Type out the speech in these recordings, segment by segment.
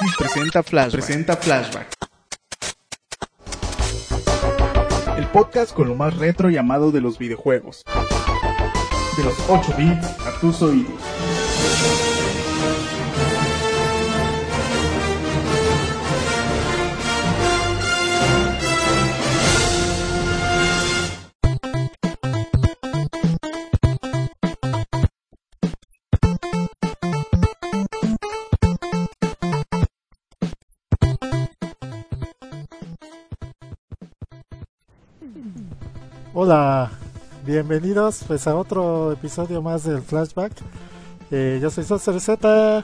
Presenta Flashback. Presenta Flashback. El podcast con lo más retro llamado de los videojuegos. De los 8 bits a tus oídos. Hola, bienvenidos pues a otro episodio más del Flashback. Eh, yo soy Soster Z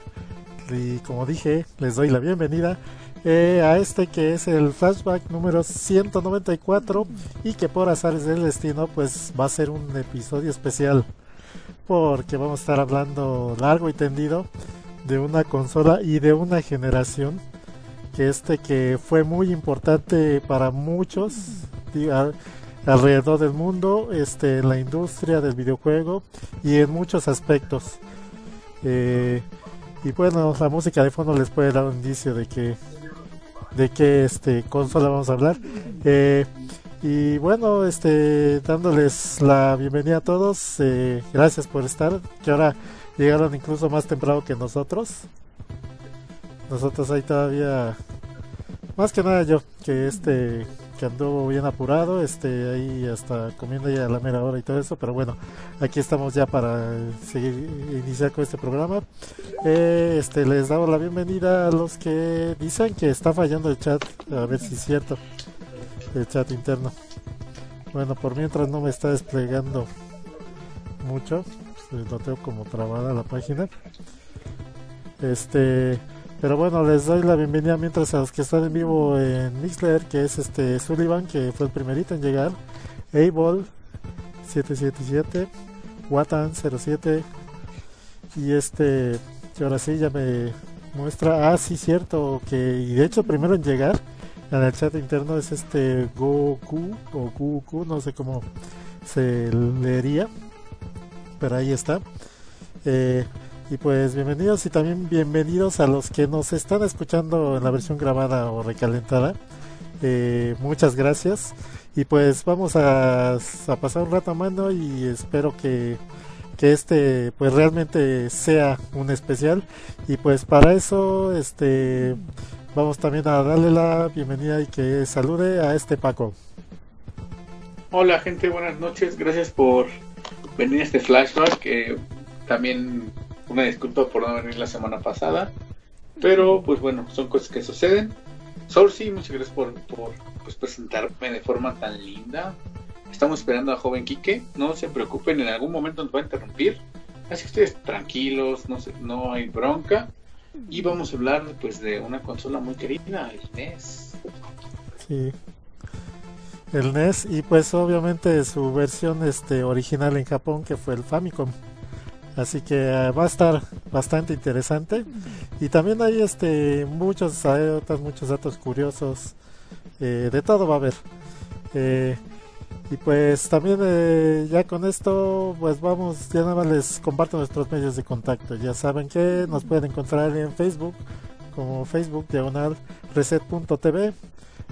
y como dije, les doy la bienvenida eh, a este que es el Flashback número 194 y que por azares del destino pues va a ser un episodio especial porque vamos a estar hablando largo y tendido de una consola y de una generación que este que fue muy importante para muchos alrededor del mundo, este, en la industria del videojuego y en muchos aspectos. Eh, y bueno, la música de fondo les puede dar un indicio de que de qué este consola vamos a hablar. Eh, y bueno, este dándoles la bienvenida a todos, eh, gracias por estar, que ahora llegaron incluso más temprano que nosotros. Nosotros ahí todavía, más que nada yo, que este que anduvo bien apurado, este, ahí hasta comiendo ya a la mera hora y todo eso, pero bueno, aquí estamos ya para seguir, iniciar con este programa. Eh, este, les damos la bienvenida a los que dicen que está fallando el chat, a ver si es cierto, el chat interno. Bueno, por mientras no me está desplegando mucho, pues, lo tengo como trabada la página. Este, pero bueno, les doy la bienvenida mientras a los que están en vivo en Mixler, que es este Sullivan, que fue el primerito en llegar, Able 777, Watan 07 y este que ahora sí ya me muestra, ah sí cierto, que y de hecho primero en llegar en el chat interno es este Goku o Goku, no sé cómo se leería, pero ahí está. Eh, y pues bienvenidos y también bienvenidos a los que nos están escuchando en la versión grabada o recalentada. Eh, muchas gracias. Y pues vamos a, a, pasar un rato a mano y espero que, que este pues realmente sea un especial. Y pues para eso este vamos también a darle la bienvenida y que salude a este Paco. Hola gente, buenas noches. Gracias por venir a este flashback. que también una disculpa por no venir la semana pasada. Pero pues bueno, son cosas que suceden. sí muchas gracias por, por pues, presentarme de forma tan linda. Estamos esperando a joven Quique. No se preocupen, en algún momento nos va a interrumpir. Así que ustedes tranquilos, no, se, no hay bronca. Y vamos a hablar pues de una consola muy querida, el NES. Sí. El NES y pues obviamente su versión este original en Japón que fue el Famicom. Así que eh, va a estar bastante interesante. Y también hay este muchos anécdotas, muchos datos curiosos. Eh, de todo va a haber. Eh, y pues también ya con esto, pues vamos, ya nada más les comparto nuestros medios de contacto. Ya saben que nos pueden encontrar en Facebook como Facebook diagonal reset.tv,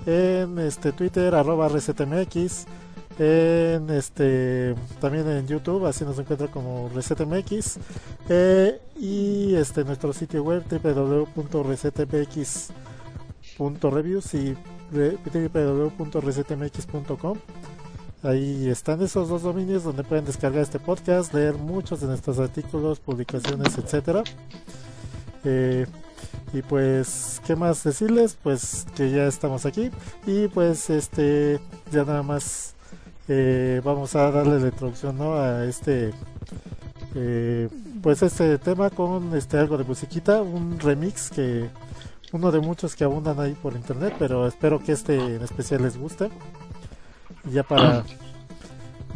en este Twitter arroba resetmx en este también en YouTube así nos encuentra como ResetMX eh, y este nuestro sitio web www.resetmx.reviews y www.resetmx.com ahí están esos dos dominios donde pueden descargar este podcast leer muchos de nuestros artículos publicaciones etcétera. Eh, y pues qué más decirles pues que ya estamos aquí. Y pues este ya nada más eh, vamos a darle la introducción a este eh, pues este tema con este algo de musiquita un remix que uno de muchos que abundan ahí por internet pero espero que este en especial les guste. Ya para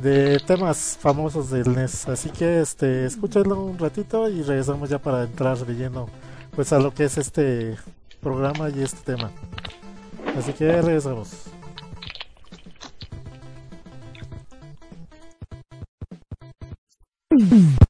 de temas famosos del NES así que este escúchenlo un ratito y regresamos ya para entrar de pues a lo que es este programa y este tema. Así que regresamos Boom.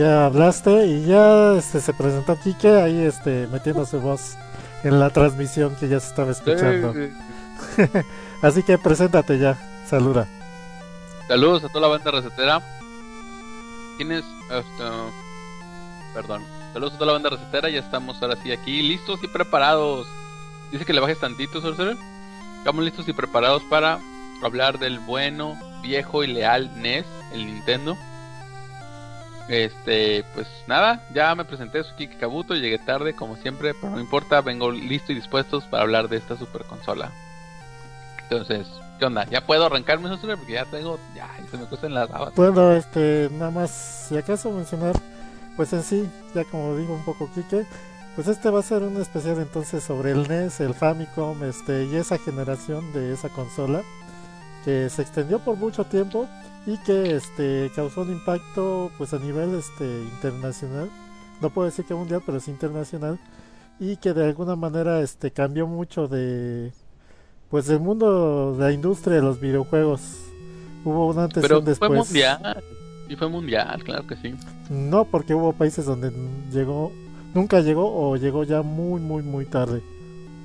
Ya hablaste y ya este, se presentó Kike ahí este, metiendo su voz en la transmisión que ya se estaba escuchando. Así que preséntate ya, saluda. Saludos a toda la banda recetera. ¿Quiénes? Hasta... Perdón. Saludos a toda la banda recetera, ya estamos ahora sí aquí, listos y preparados. Dice que le bajes tantito, Sorcerer. Estamos listos y preparados para hablar del bueno, viejo y leal NES, el Nintendo Este, pues nada, ya me presenté, soy Kiki Kabuto, llegué tarde como siempre, pero no importa, vengo listo y dispuesto para hablar de esta super consola. Entonces, ¿qué onda? ¿Ya puedo arrancarme eso porque ya tengo, ya, se me cuestan las rabas? Bueno, este, nada más, si acaso mencionar, pues en sí, ya como digo un poco Kike, pues este va a ser un especial entonces sobre el NES, el Famicom, este, y esa generación de esa consola que se extendió por mucho tiempo y que este causó un impacto pues a nivel este internacional no puedo decir que mundial pero es internacional y que de alguna manera este cambió mucho de pues del mundo de la industria de los videojuegos hubo un antes y un después fue mundial y fue mundial claro que sí no porque hubo países donde llegó nunca llegó o llegó ya muy muy muy tarde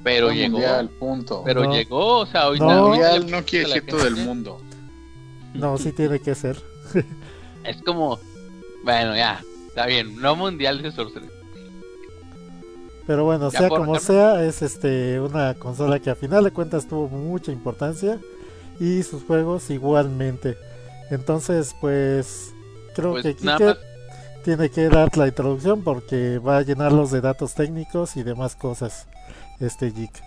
pero llegó mundial, punto. pero No. llegó o sea hoy No. Mundial no quiere decir todo el mundo. No sí tiene que ser Es como, bueno, ya, está bien, no mundial de Sorcerer. Pero bueno, sea como sea, es este una consola que a final de cuentas tuvo mucha importancia y sus juegos igualmente. Entonces, pues creo Pues que Kike tiene que dar la introducción porque va a llenarlos de datos técnicos y demás cosas. Este geek.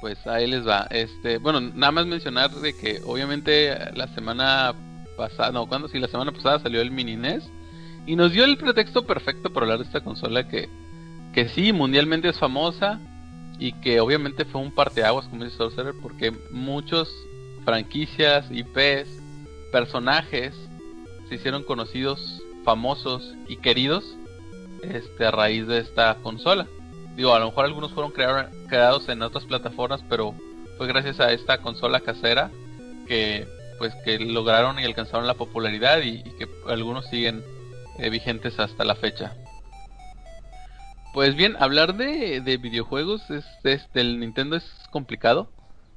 Pues ahí les va. Este, bueno, nada más mencionar de que obviamente la semana pasada, no, cuando sí, la semana pasada salió el mini NES y nos dio el pretexto perfecto para hablar de esta consola que, que sí, mundialmente es famosa y que obviamente fue un parteaguas, como dice Sorcerer, porque muchos franquicias, IPs, personajes se hicieron conocidos, famosos y queridos este, a raíz de esta consola. Digo, a lo mejor algunos fueron creados en otras plataformas, pero fue gracias a esta consola casera que pues que lograron y alcanzaron la popularidad y, que algunos siguen eh, vigentes hasta la fecha. Pues bien, hablar de, de videojuegos es, es- del Nintendo es complicado.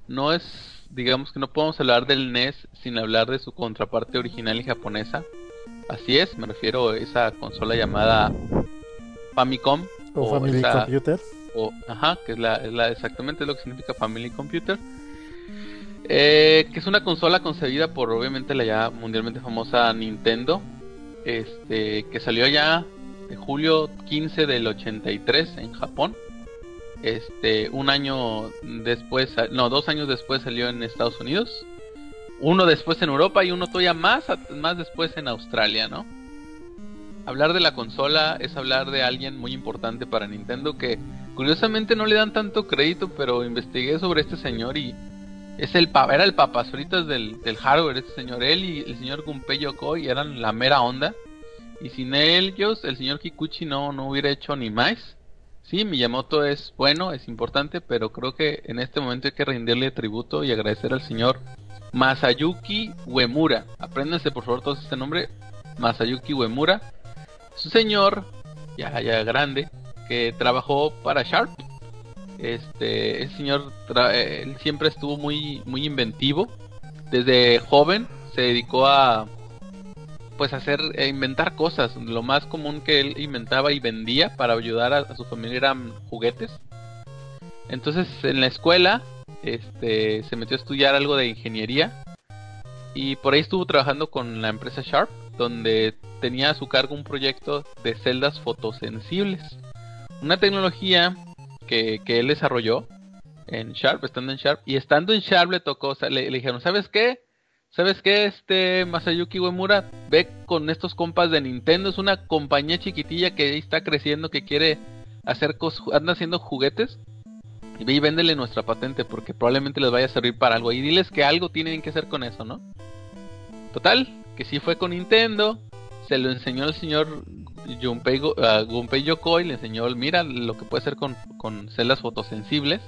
No es, digamos que no podemos hablar del NES sin hablar de su contraparte original y japonesa. Así es, me refiero a esa consola llamada Famicom O, o Family esa- Computer. o ajá, que es la, es la exactamente lo que significa Family Computer. Eh, que es una consola concebida por obviamente la ya mundialmente famosa Nintendo. Este, que salió ya de julio 15 del 83 en Japón. Este, un año después, no, dos años después salió en Estados Unidos. Uno después en Europa y uno todavía más, más después en Australia, ¿no? Hablar de la consola es hablar de alguien muy importante para Nintendo que curiosamente no le dan tanto crédito, pero investigué sobre este señor y es el era el papazoritas del, del hardware este señor. Él y el señor Gunpei Yokoi eran la mera onda. Y sin ellos, el señor Kikuchi no, no hubiera hecho ni más. Sí, Miyamoto es bueno, es importante, pero creo que en este momento hay que rendirle tributo y agradecer al señor Masayuki Uemura. Apréndanse por favor todos este nombre, Masayuki Uemura. Es un señor ya, ya grande que trabajó para Sharp. Este, ese señor eh, él siempre estuvo muy, muy inventivo. Desde joven se dedicó a pues hacer e inventar cosas. Lo más común que él inventaba y vendía para ayudar a, a su familia eran juguetes. Entonces en la escuela este se metió a estudiar algo de ingeniería y por ahí estuvo trabajando con la empresa Sharp donde tenía a su cargo un proyecto de celdas fotosensibles. Una tecnología que, que él desarrolló en Sharp, estando en Sharp, y estando en Sharp le tocó, o sea, le, dijeron, ¿sabes qué? ¿Sabes qué? Este Masayuki Uemura, ve con estos compas de Nintendo, es una compañía chiquitilla que está creciendo, que quiere hacer cosas, anda haciendo juguetes, y ve y véndele nuestra patente, porque probablemente les vaya a servir para algo, y diles que algo tienen que hacer con eso, ¿no? Total, que sí fue con Nintendo, se lo enseñó el señor Gunpei, Go- ah, Gunpei Yokoi, le enseñó, mira lo que puede hacer con, con celdas fotosensibles.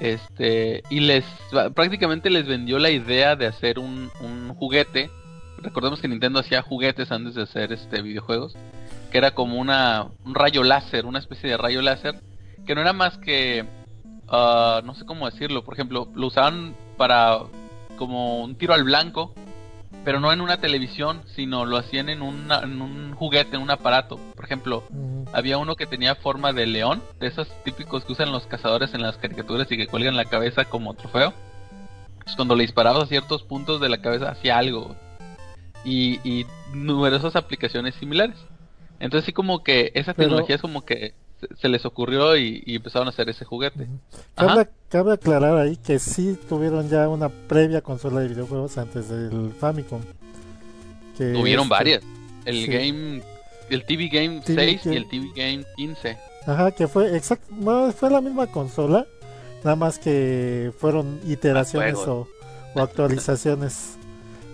Este, y les prácticamente les vendió la idea de hacer un, un juguete. Recordemos que Nintendo hacía juguetes antes de hacer este videojuegos, que era como una un rayo láser, una especie de rayo láser, que no era más que ah, no sé cómo decirlo, por ejemplo, lo usaban para como un tiro al blanco, pero no en una televisión, sino lo hacían en, una- en un juguete, en un aparato. Por ejemplo, había uno que tenía forma de león, de esos típicos que usan los cazadores en las caricaturas y que cuelgan la cabeza como trofeo. Entonces, cuando le disparabas a ciertos puntos de la cabeza hacía algo. y, y numerosas aplicaciones similares. Entonces sí como que esa Pero- tecnología es como que se, les ocurrió y, y empezaron a hacer ese juguete. Cabe, aclarar ahí que sí tuvieron ya una previa consola de videojuegos antes del Famicom. Que Tuvieron este, varias. El sí. Game, el TV Game TV 6 y el TV Game 15. Ajá, que fue exacto, no, fue la misma consola, nada más que fueron iteraciones o actualizaciones,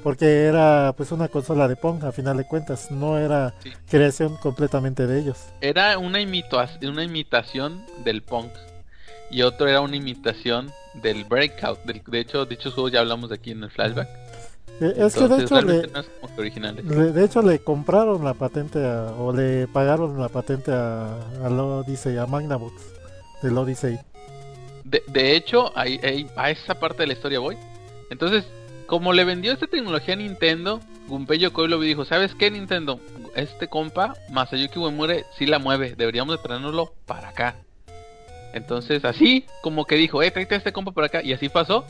porque era pues una consola de Pong a final de cuentas, no era Sí. creación completamente de ellos. Era una, una imitación del Punk. Y otro era una imitación del Breakout. Del- de hecho, dichos juegos ya hablamos de aquí en el flashback. Eh, es que de hecho le, no originales. de hecho le compraron la patente a- o le pagaron la patente a, al Odyssey, a Magnavox del Odyssey. De, de hecho, ahí- ahí- a esa parte de la historia voy. Entonces, como le vendió esta tecnología a Nintendo, Gunpei Yokoi lo y dijo, ¿sabes qué Nintendo? Este compa, Masayuki Uemura, sí la mueve, deberíamos de traernoslo para acá. Entonces, así como que dijo, eh, tráete a este compa para acá, y así pasó.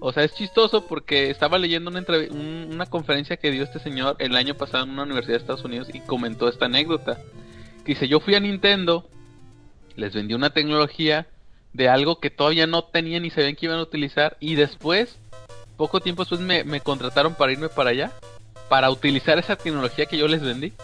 O sea, es chistoso porque estaba leyendo una, un- una conferencia que dio este señor el año pasado en una universidad de Estados Unidos y comentó esta anécdota. Dice, yo fui a Nintendo, les vendí una tecnología de algo que todavía no tenían ni sabían que iban a utilizar y después, poco tiempo después me, contrataron para irme para allá, para utilizar esa tecnología que yo les vendí.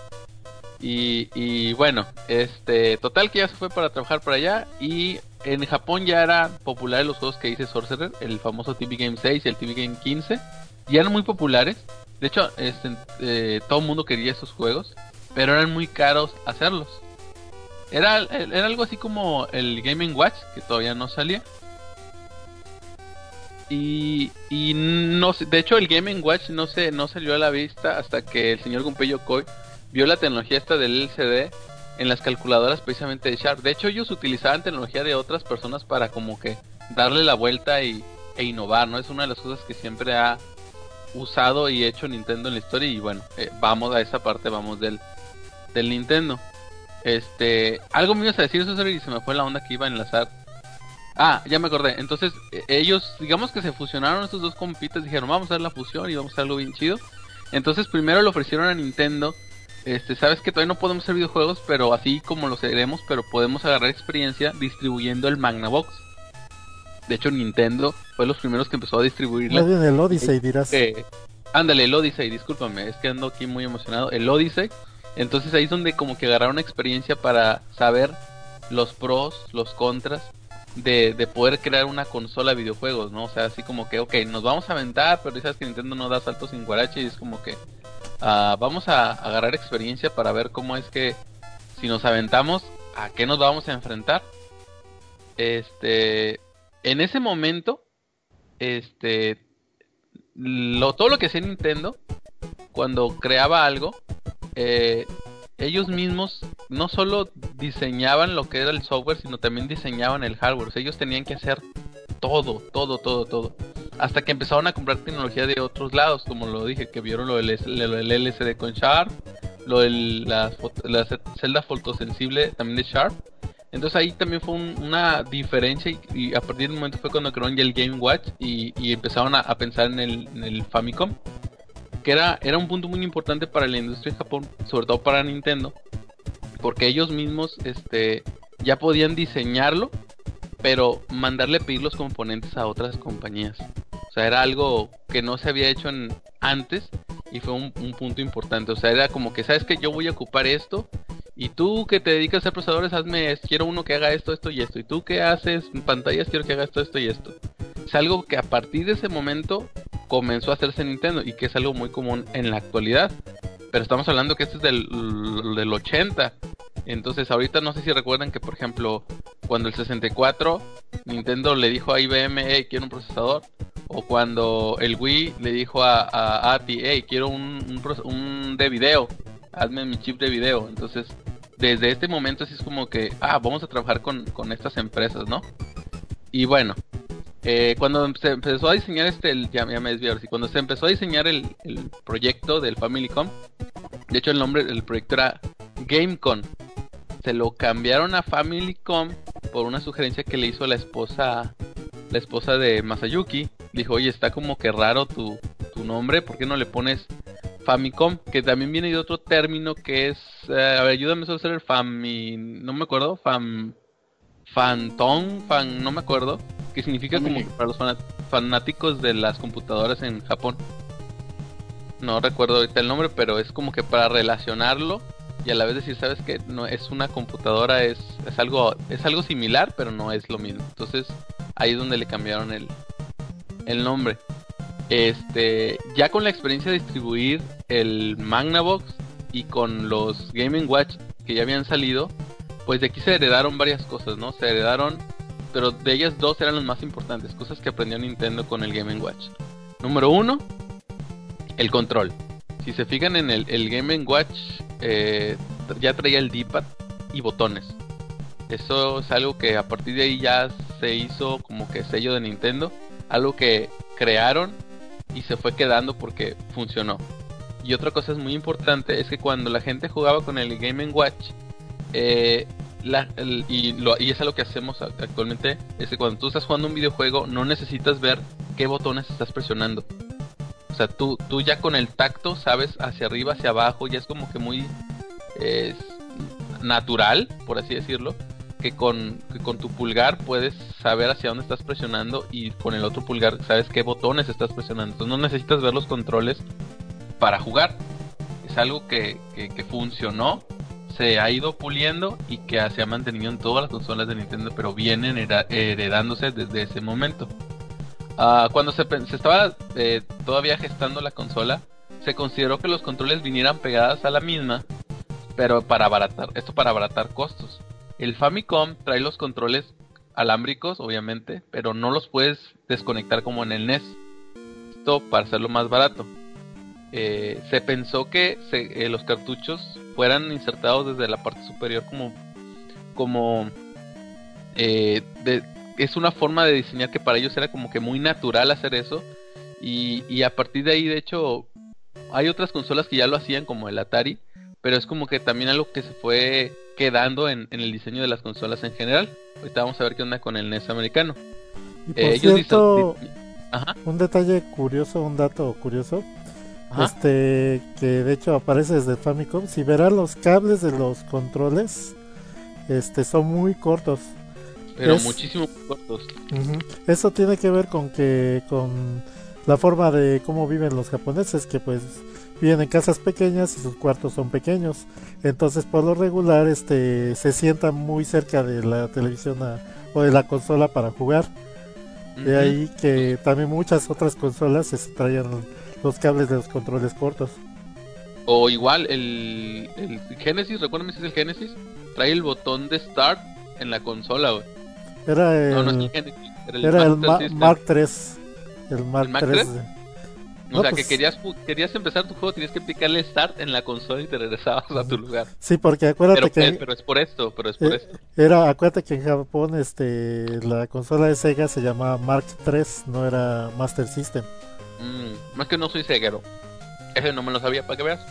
Y, bueno, este, total que ya se fue para trabajar para allá y en Japón ya eran populares los juegos que dice Sorcerer, el famoso TV Game 6 y el TV Game 15, ya eran muy populares. De hecho, este, eh, todo el mundo quería esos juegos, pero eran muy caros hacerlos. Era, era algo así como el Game Watch, que todavía no salía. Y, y no de hecho el Game Watch no se, no salió a la vista hasta que el señor Gunpei Yokoi vio la tecnología esta del LCD en las calculadoras precisamente de Sharp. De hecho ellos utilizaban tecnología de otras personas para como que darle la vuelta y, e innovar, ¿no? Es una de las cosas que siempre ha usado y hecho Nintendo en la historia y bueno, eh, vamos a esa parte, vamos del, del Nintendo. Este, algo me ibas a decir, César, y se me fue la onda que iba a enlazar. Ah, ya me acordé. Entonces, eh, ellos, digamos que se fusionaron estos dos compitas, dijeron, vamos a hacer la fusión y vamos a hacer algo bien chido. Entonces, primero le ofrecieron a Nintendo, este, sabes que todavía no podemos hacer videojuegos, pero así como lo haremos, pero podemos agarrar experiencia distribuyendo el Magnavox. De hecho, Nintendo fue los primeros que empezó a bien el Odyssey dirás. Eh, ándale, el Odyssey, discúlpame, es que ando aquí muy emocionado. El Odyssey, entonces ahí es donde como que agarraron experiencia para saber los pros, los contras de, de poder crear una consola de videojuegos, ¿no? O sea, así como que, ok, nos vamos a aventar, pero sabes que Nintendo no da saltos sin guarache y es como que ah, vamos a agarrar experiencia para ver cómo es que si nos aventamos, ¿a qué nos vamos a enfrentar? Este, en ese momento, este, todo lo que hacía Nintendo cuando creaba algo, eh, ellos mismos no solo diseñaban lo que era el software, sino también diseñaban el hardware. O sea, ellos tenían que hacer todo, todo, todo, todo. Hasta que empezaron a comprar tecnología de otros lados, como lo dije, que vieron lo del, LCD con Sharp, lo de la, la celda fotosensible también de Sharp. Entonces ahí también fue un- una diferencia y, a partir del momento fue cuando crearon ya el Game Watch y, empezaron a, pensar en el Famicom era, era un punto muy importante para la industria en Japón, sobre todo para Nintendo, porque ellos mismos este, ya podían diseñarlo, pero mandarle pedir los componentes a otras compañías. O sea, era algo que no se había hecho antes y fue un, un punto importante. O sea, era como que, ¿sabes que Yo voy a ocupar esto y tú que te dedicas a hacer procesadores, hazme, quiero uno que haga esto, esto y esto. Y tú que haces pantallas, quiero que haga esto, esto y esto. Es algo que a partir de ese momento comenzó a hacerse en Nintendo y que es algo muy común en la actualidad. Pero estamos hablando que este es del, del 80. Entonces ahorita no sé si recuerdan que por ejemplo cuando el 64 Nintendo le dijo a IBM, hey, quiero un procesador. O cuando el Wii le dijo a, ATI, hey, quiero un, un, un de video. Hazme mi chip de video. Entonces desde este momento así es como que, ah, vamos a trabajar con, con estas empresas, ¿no? Y bueno, eh, cuando se empezó a diseñar este, el, ya, ya me desvío ahora sí, cuando se empezó a diseñar el, el proyecto del Famicom, de hecho el nombre del proyecto era GameCon, se lo cambiaron a Famicom por una sugerencia que le hizo la esposa, la esposa de Masayuki, dijo, oye, está como que raro tu, tu nombre, ¿por qué no le pones Famicom, que también viene de otro término que es, eh, a ver, ayúdame a hacer el Fami, no me acuerdo, Fam, Phantom, fan, no me acuerdo, que significa como para los fanáticos de las computadoras en Japón. No recuerdo ahorita el nombre, pero es como que para relacionarlo y a la vez decir, sabes que no es una computadora, es, es algo es algo similar, pero no es lo mismo. Entonces, ahí es donde le cambiaron el el nombre. Este, ya con la experiencia de distribuir el Magnavox y con los Gaming Watch que ya habían salido, pues de aquí se heredaron varias cosas, ¿no? Se heredaron, pero de ellas dos eran las más importantes, cosas que aprendió Nintendo con el Gaming Watch. Número uno, el control. Si se fijan en el, el Game Watch, eh, ya traía el D-pad y botones. Eso es algo que a partir de ahí ya se hizo como que sello de Nintendo. Algo que crearon y se fue quedando porque funcionó. Y otra cosa es muy importante es que cuando la gente jugaba con el Game Watch, eh, y, lo, y es lo que hacemos actualmente, es que cuando tú estás jugando un videojuego no necesitas ver qué botones estás presionando. O sea, tú, tú ya con el tacto sabes hacia arriba, hacia abajo, ya es como que muy natural, por así decirlo, con, con tu pulgar puedes saber hacia dónde estás presionando y con el otro pulgar sabes qué botones estás presionando. Entonces no necesitas ver los controles para jugar. Es algo que, que, funcionó, se ha ido puliendo y que se ha mantenido en todas las consolas de Nintendo, pero vienen heredándose desde ese momento. Ah, cuando se, se estaba eh, todavía gestando la consola, se consideró que los controles vinieran pegadas a la misma, pero para abaratar, esto para abaratar costos. El Famicom trae los controles alámbricos, obviamente, pero no los puedes desconectar como en el NES. Esto para hacerlo más barato. Eh, se pensó que eh, los cartuchos fueran insertados desde la parte superior como como eh, es una forma de diseñar que para ellos era como que muy natural hacer eso y, y, a partir de ahí de hecho hay otras consolas que ya lo hacían como el Atari pero es como que también algo que se fue quedando en, el diseño de las consolas en general. Ahorita vamos a ver qué onda con el NES americano. Y por eh, cierto, un detalle curioso, un dato curioso, este que de hecho aparece desde Famicom. Si verán los cables de los controles, este son muy cortos. Pero muchísimo cortos. Eso tiene que ver con que con la forma de cómo viven los japoneses, que pues viven en casas pequeñas y sus cuartos son pequeños. Entonces, por lo regular, este, se sientan muy cerca de la televisión o de la consola para jugar. De ahí que también muchas otras consolas se traían los cables de los controles cortos. O igual, el, el Genesis, recuérdame si es el Genesis, trae el botón de Start en la consola, Era el, no, el Genesis, era el, Mark, 3. El Mark, 3 o sea, que pues querías, querías empezar tu juego, tenías que picarle Start en la consola y te regresabas a tu lugar. Sí, porque acuérdate que... Pero es por esto, pero es por eh, esto. Era, acuérdate que en Japón este, la consola de Sega se llamaba Mark III, no era Master System. Mm, más que no soy ceguero. Ese no me lo sabía, para que veas.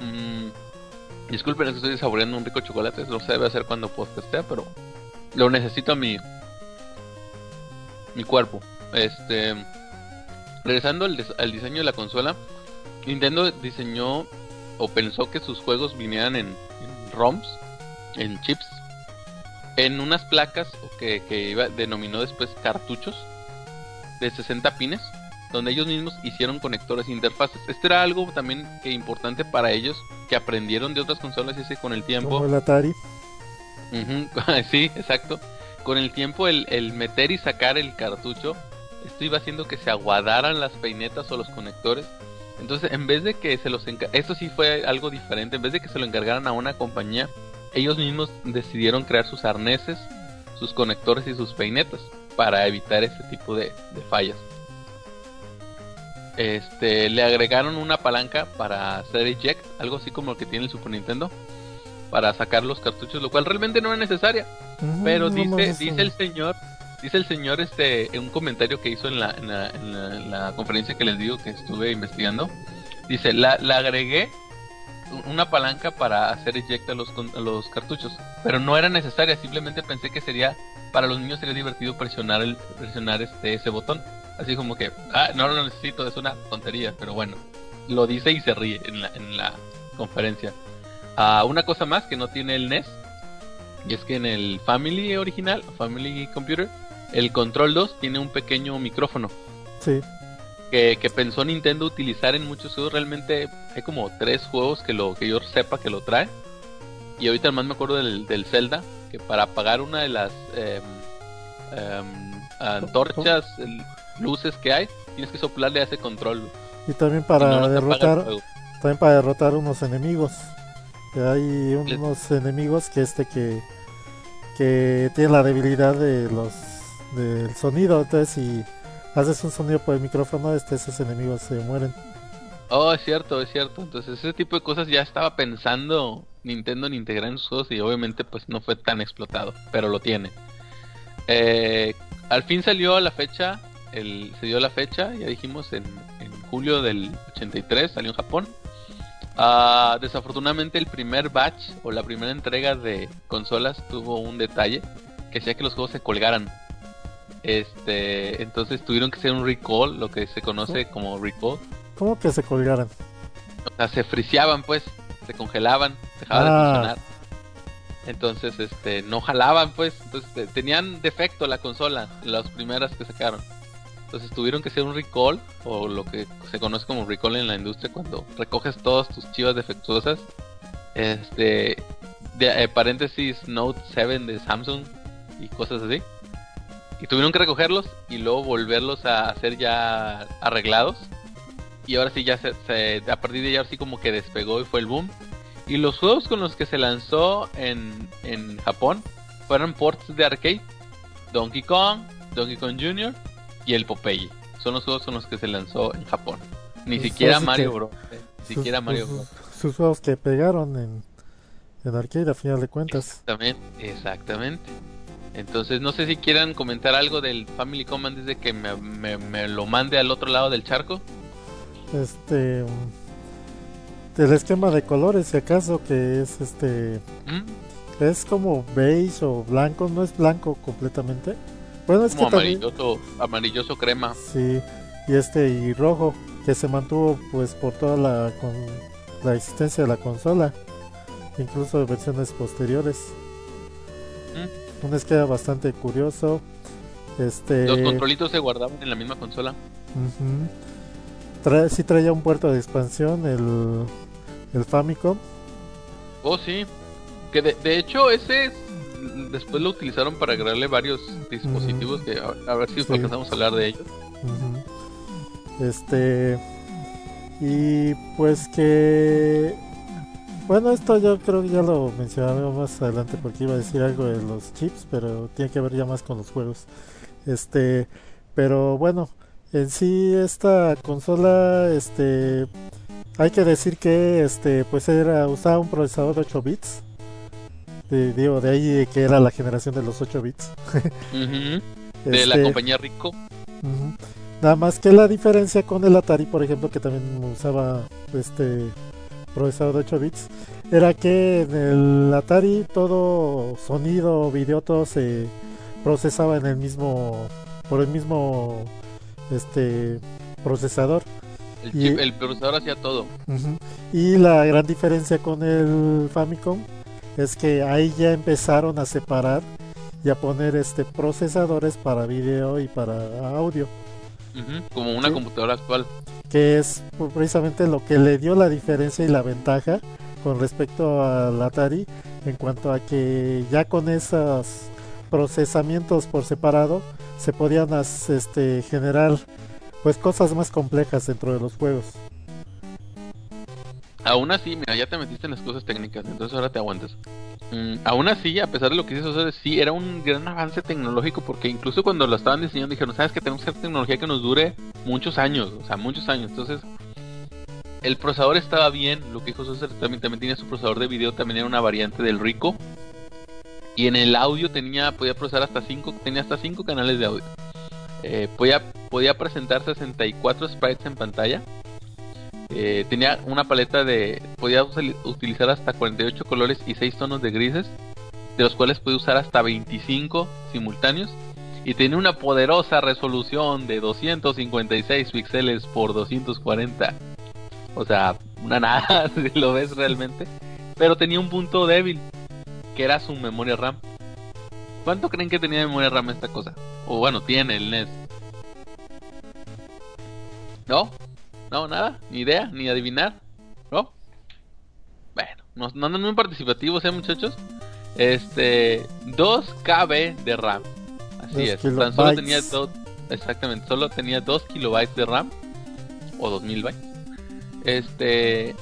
Mm, disculpen, es que estoy saboreando un rico chocolate, no se debe hacer cuando postea, pero lo necesito a mi... Mi cuerpo. Este regresando al, diseño de la consola, Nintendo diseñó o pensó que sus juegos vinieran en, ROMs, en chips, en unas placas que, que iba, denominó después cartuchos de 60 pines, donde ellos mismos hicieron conectores e interfaces. Este era algo también que importante para ellos, que aprendieron de otras consolas y ese con el tiempo. Como el Atari. sí, exacto. Con el tiempo el, el meter y sacar el cartucho esto iba haciendo que se aguadaran las peinetas o los conectores. Entonces, en vez de que se los esto sí fue algo diferente, en vez de que se lo encargaran a una compañía, ellos mismos decidieron crear sus arneses, sus conectores y sus peinetas para evitar este tipo de, fallas. Este, le agregaron una palanca para hacer eject, algo así como lo que tiene el Super Nintendo, para sacar los cartuchos, lo cual realmente no es necesaria. pero dice, dice el señor dice el señor este un comentario que hizo en la, en la, conferencia que les digo que estuve investigando. Dice, la, la agregué una palanca para hacer ejecta los, los cartuchos, pero no era necesaria, simplemente pensé que sería para los niños sería divertido presionar el presionar este ese botón. Así como que, ah, no lo necesito, es una tontería, pero bueno. lo dice y se ríe en la, en la conferencia. Ah, una cosa más que no tiene el NES, y es que en el Family original, Family Computer, el Control 2 tiene un pequeño micrófono. Sí. Que, que, pensó Nintendo utilizar en muchos juegos. Realmente hay como tres juegos que lo que yo sepa que lo trae. Y ahorita más me acuerdo del, del Zelda, que para apagar una de las eh, eh, antorchas, luces que hay, tienes que soplarle a ese control. Y también para no derrotar, también para derrotar unos enemigos. Hay unos enemigos que este que que tienen la debilidad de los del sonido, entonces si haces un sonido por el micrófono, este, esos enemigos se mueren. Oh, es cierto, es cierto. Entonces ese tipo de cosas ya estaba pensando Nintendo en integrar en sus juegos y obviamente pues no fue tan explotado, pero lo tiene. Eh, al fin salió la fecha, el, se dio la fecha, ya dijimos, en, en julio del 83, salió en Japón. Uh, desafortunadamente el primer batch o la primera entrega de consolas tuvo un detalle que hacía que los juegos se colgaran. Este, entonces tuvieron que hacer un recall, lo que se conoce como recall. ¿Cómo que se colgaran? O sea, se friseaban pues, se congelaban, dejaban ah. de funcionar. Entonces, este, no jalaban pues, entonces tenían defecto la consola, las primeras que sacaron. Entonces tuvieron que hacer un recall, o lo que se conoce como recall en la industria, cuando recoges todas tus chivas defectuosas. Este, de, eh, paréntesis, Note 7 de Samsung y cosas así. Y tuvieron que recogerlos y luego volverlos a hacer ya arreglados. Y ahora sí, ya se, a partir de ya así como que despegó y fue el boom. Y los juegos con los que se lanzó en, en Japón fueron ports de arcade. Donkey Kong, Donkey Kong Jr. y el Popeye. Son los juegos con los que se lanzó en Japón. Ni Sus siquiera juegos Mario que- Bros. eh, Ni Sus- siquiera Mario sus- Bros. Sus juegos que pegaron en, en arcade a final de cuentas. Exactamente, exactamente. Entonces no sé si quieran comentar algo del Family Com antes de que me, me- me lo mande al otro lado del charco. Este. El esquema de colores, si acaso, que es este. ¿Mm? Es como beige o blanco, no es blanco completamente. Bueno, es Como que también. amarilloso, amarilloso crema. Sí, y este y rojo, que se mantuvo pues por toda la, con, la existencia de la consola, incluso de versiones posteriores. Mm. Un esquema bastante curioso. Este. Los controlitos se guardaban en la misma consola. ujú. Trae- sí traía un puerto de expansión, el, el Famicom. Oh, sí. Que de, de hecho ese es- después lo utilizaron para agregarle varios dispositivos que a, a ver si Sí. alcanzamos a hablar de ellos. Este. Y pues que. Bueno, esto yo creo que ya lo mencionaré más adelante porque iba a decir algo de los chips, pero tiene que ver ya más con los juegos. Este. Pero bueno, en sí esta consola, este. Hay que decir que este pues era usaba un procesador de 8 bits. De, digo, de ahí que era la generación de los 8 bits. De la Este, compañía Rico. Nada más que la diferencia con el Atari, por ejemplo, que también usaba este procesador de 8 bits, era que en el Atari todo sonido, video, todo se procesaba en el mismo por el mismo este procesador. El, y- chip- el procesador hacía todo. Y la gran diferencia con el Famicom es que ahí ya empezaron a separar y a poner este procesadores para video y para audio. Como una Sí. computadora actual. que es precisamente lo que le dio la diferencia y la ventaja con respecto al Atari en cuanto a que ya con esos procesamientos por separado se podían este, generar pues cosas más complejas dentro de los juegos. Aún así, mira, ya te metiste en las cosas técnicas, entonces ahora te aguantas. Mm, aún así, a pesar de lo que dices, o sí, era un gran avance tecnológico porque incluso cuando lo estaban diseñando dijeron, sabes que tenemos que hacer tecnología que nos dure muchos años, o sea, muchos años. Entonces, el procesador estaba bien, lo que dijo Soser también, también tenía su procesador de video, también era una variante del Rico. Y en el audio tenía, podía procesar hasta 5, tenía hasta 5 canales de audio. Eh, podía, podía presentar 64 sprites en pantalla. Eh, tenía una paleta de. Podía utilizar hasta 48 colores y 6 tonos de grises, de los cuales puede usar hasta 25 simultáneos. Y tiene una poderosa resolución de 256 píxeles por 240. o sea, una nada si lo ves realmente, pero tenía un punto débil, que era su memoria RAM. ¿Cuánto creen que tenía memoria RAM esta cosa? O bueno, tiene el NES. ¿No? ¿No? ¿Nada? ¿Ni idea? ¿Ni adivinar? ¿No? Bueno, no, no andan muy participativos, ¿eh, muchachos? Este, 2 KB de RAM. Así es. Tan solo tenía dos, exactamente, solo tenía 2 kilobytes de RAM o 2000 bytes. Este,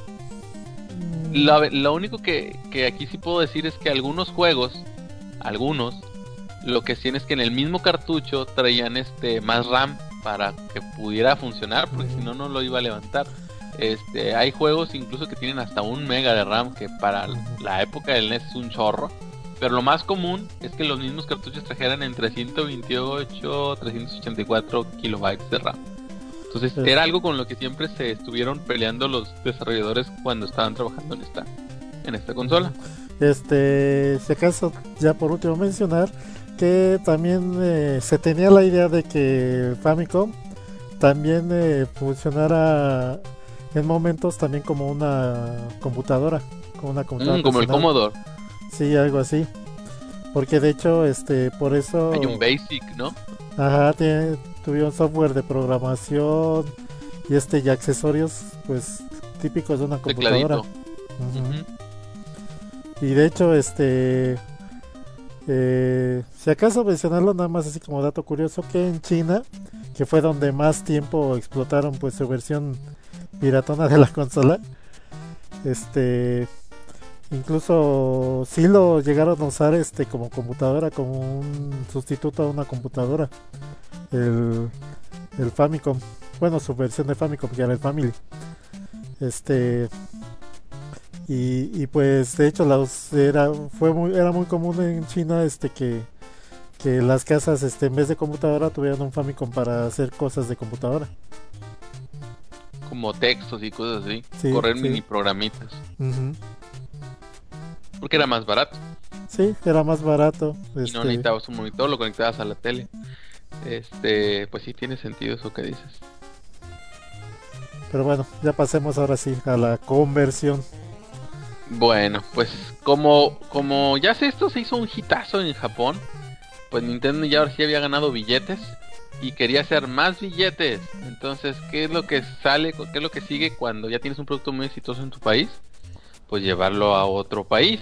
lo, lo único que, que aquí sí puedo decir es que algunos juegos, algunos, lo que sí es que en el mismo cartucho traían este más RAM para que pudiera funcionar, porque si no no lo iba a levantar. Este, hay juegos incluso que tienen hasta un mega de RAM que para la época del NES es un chorro. Pero lo más común es que los mismos cartuchos trajeran entre 128 384 kilobytes de RAM. Entonces Sí. era algo con lo que siempre se estuvieron peleando los desarrolladores cuando estaban trabajando en esta en esta consola. Este, si acaso, ya por último mencionar que también eh, se tenía la idea de que Famicom también eh, funcionara en momentos también como una computadora, como una computadora. Mm, como el. Commodore. Sí, algo así. Porque de hecho, este, por eso. Hay un Basic, ¿no? Ajá, tiene, tuvieron software de programación y este y accesorios, pues típicos de una computadora. Y de hecho, este, eh, si acaso mencionarlo nada más así como dato curioso, que en China, que fue donde más tiempo explotaron pues su versión piratona de la consola, este, incluso sí lo llegaron a usar este como computadora, como un sustituto a una computadora, el, el Famicom, bueno su versión de Famicom que era el Family, este y, y pues de hecho las era fue muy era muy común en China este que que las casas este en vez de computadora tuvieran un Famicom para hacer cosas de computadora Como textos y cosas así. Sí, Correr sí. mini programitas. Ujú. Porque era más barato. sí era más barato Y no este, necesitabas un monitor, lo conectabas a la tele. Este, pues sí tiene sentido eso que dices. pero bueno ya pasemos ahora sí a la conversión Bueno, pues como, como ya sé, esto se hizo un hitazo en Japón, pues Nintendo ya ahora sí había ganado billetes y quería hacer más billetes. Entonces, ¿qué es lo que sale, qué es lo que sigue cuando ya tienes un producto muy exitoso en tu país? Pues llevarlo a otro país.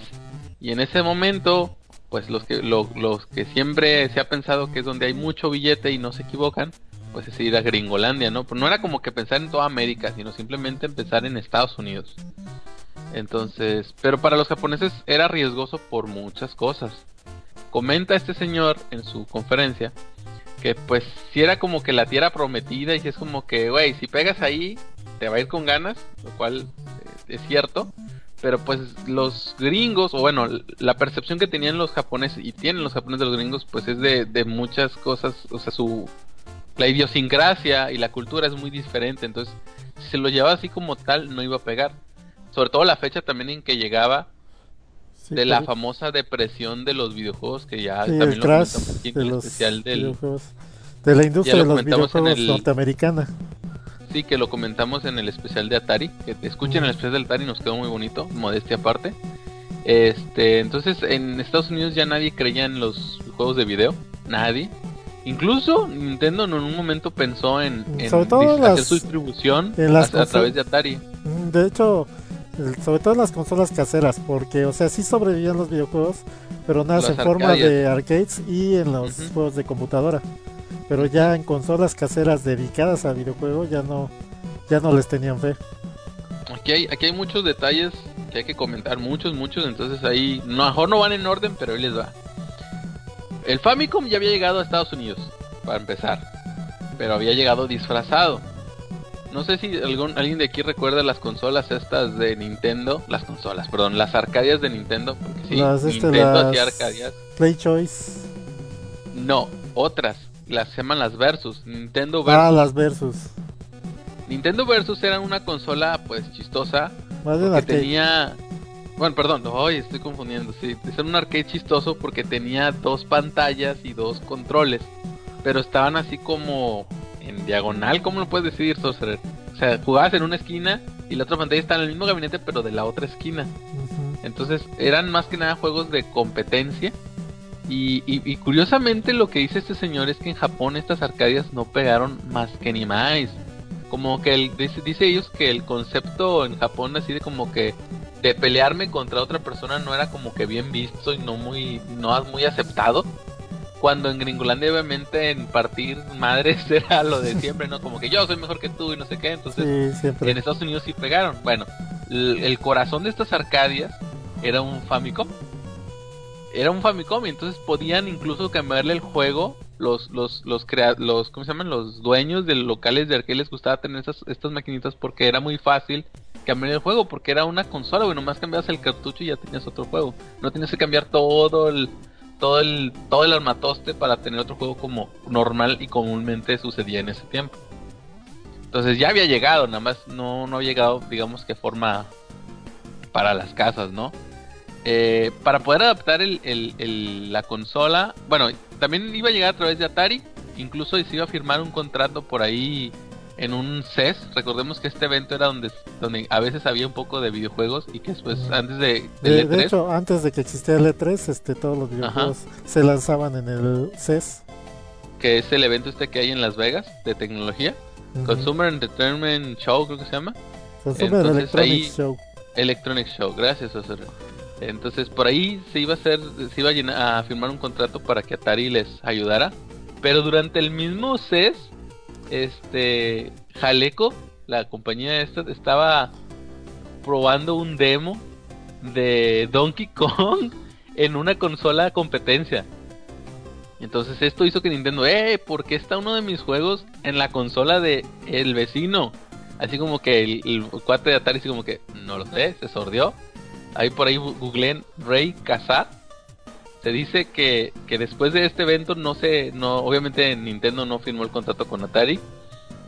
Y en ese momento, pues los que, lo- los que siempre se ha pensado que es donde hay mucho billete y no se equivocan, pues es ir a Gringolandia, ¿no? Pero no era como que pensar en toda América, sino simplemente empezar en Estados Unidos. Entonces, pero para los japoneses era riesgoso por muchas cosas. Comenta este señor en su conferencia que pues si era como que la tierra prometida y si es como que, güey, si pegas ahí te va a ir con ganas, lo cual eh, es cierto. Pero pues los gringos, o bueno, la percepción que tenían los japoneses y tienen los japoneses de los gringos, pues es de, de muchas cosas, o sea, su la idiosincrasia y la cultura es muy diferente, entonces si se lo llevaba así como tal no iba a pegar. Sobre todo la fecha también en que llegaba Sí, de la pero- famosa depresión de los videojuegos que ya sí, también el lo comentamos aquí en de el los especial del de la industria lo de los videojuegos el- norteamericana sí que lo comentamos en el especial de Atari, que escuchen el especial de Atari nos quedó muy bonito, modestia aparte. Este, entonces en Estados Unidos ya nadie creía en los juegos de video, nadie. Incluso Nintendo en un momento pensó en, en Sobre todo dis- las- hacer su distribución en las a, través de Atari. Mm, De hecho, sobre todo en las consolas caseras, porque, o sea, sí sobrevivían los videojuegos, pero nada en forma de arcades y en los juegos de computadora. Pero ya en consolas caseras dedicadas a videojuegos ya no, ya no les tenían fe. Aquí hay, aquí hay muchos detalles que hay que comentar, muchos, muchos, entonces ahí, no, mejor no van en orden, pero ahí les va. El Famicom ya había llegado a Estados Unidos, para empezar, pero había llegado disfrazado. No sé si algún, alguien de aquí recuerda las consolas estas de Nintendo, las consolas, perdón, las arcadias de Nintendo, porque sí, Las, este, Nintendo las- hacía arcadias. Play Choice. No, otras, las se llaman las Versus, Nintendo Versus. Ah, las Versus. Nintendo Versus era una consola pues chistosa, Más arcade. tenía bueno perdón hoy estoy confundiendo sí es un arcade chistoso porque tenía dos pantallas y dos controles pero estaban así como en diagonal cómo lo puedes decir Sorcerer o sea jugabas en una esquina y la otra pantalla está en el mismo gabinete pero de la otra esquina. Entonces eran más que nada juegos de competencia. Y, y- y curiosamente lo que dice este señor es que en Japón estas arcadias no pegaron más que ni más. Como que el, dice, dice ellos que el concepto en Japón así de como que de pelearme contra otra persona no era como que bien visto y no muy, no muy aceptado. Cuando en Gringolandia obviamente en partir madres era lo de siempre, ¿no? Como que yo soy mejor que tú y no sé qué. Entonces Sí, siempre. en Estados Unidos sí pegaron. Bueno, el, corazón de estas arcadias era un Famicom. Era un Famicom y entonces podían incluso cambiarle el juego. Los, los, los, crea los, ¿cómo se llaman? Los dueños de locales de arcade les gustaba tener estas, estas maquinitas porque era muy fácil cambiar el juego porque era una consola, güey, nomás cambiabas el cartucho y ya tenías otro juego. No tenías que cambiar todo el, todo el, todo el armatoste para tener otro juego como normal y comúnmente sucedía en ese tiempo. Entonces ya había llegado, nada más no, no ha llegado, digamos que forma para las casas, ¿no? Eh, para poder adaptar el, el- el- la consola, bueno, también iba a llegar a través de Atari, incluso se iba a firmar un contrato por ahí en un CES. Recordemos que este evento era donde, donde a veces había un poco de videojuegos y que después, antes de, De, del de E3, hecho, antes de que existiera el E3, este, todos los videojuegos se lanzaban en el CES. que es el evento este que hay en Las Vegas de tecnología. Consumer Entertainment Show, creo que se llama. Consumer entonces Electronic ahí- Show. Electronic Show, gracias Osorio. Entonces por ahí se iba a hacer, se iba a, llenar- a firmar un contrato para que Atari les ayudara, pero durante el mismo CES, este Jaleco, la compañía esta, estaba probando un demo de Donkey Kong en una consola competencia. Entonces esto hizo que Nintendo, eh, ¿por qué está uno de mis juegos en la consola de el vecino? Así como que el, el cuate de Atari así como que, no lo sé, se sordió. Ahí por ahí googleen Ray Kazat. Se dice que, que después de este evento no se, no, obviamente Nintendo no firmó el contrato con Atari.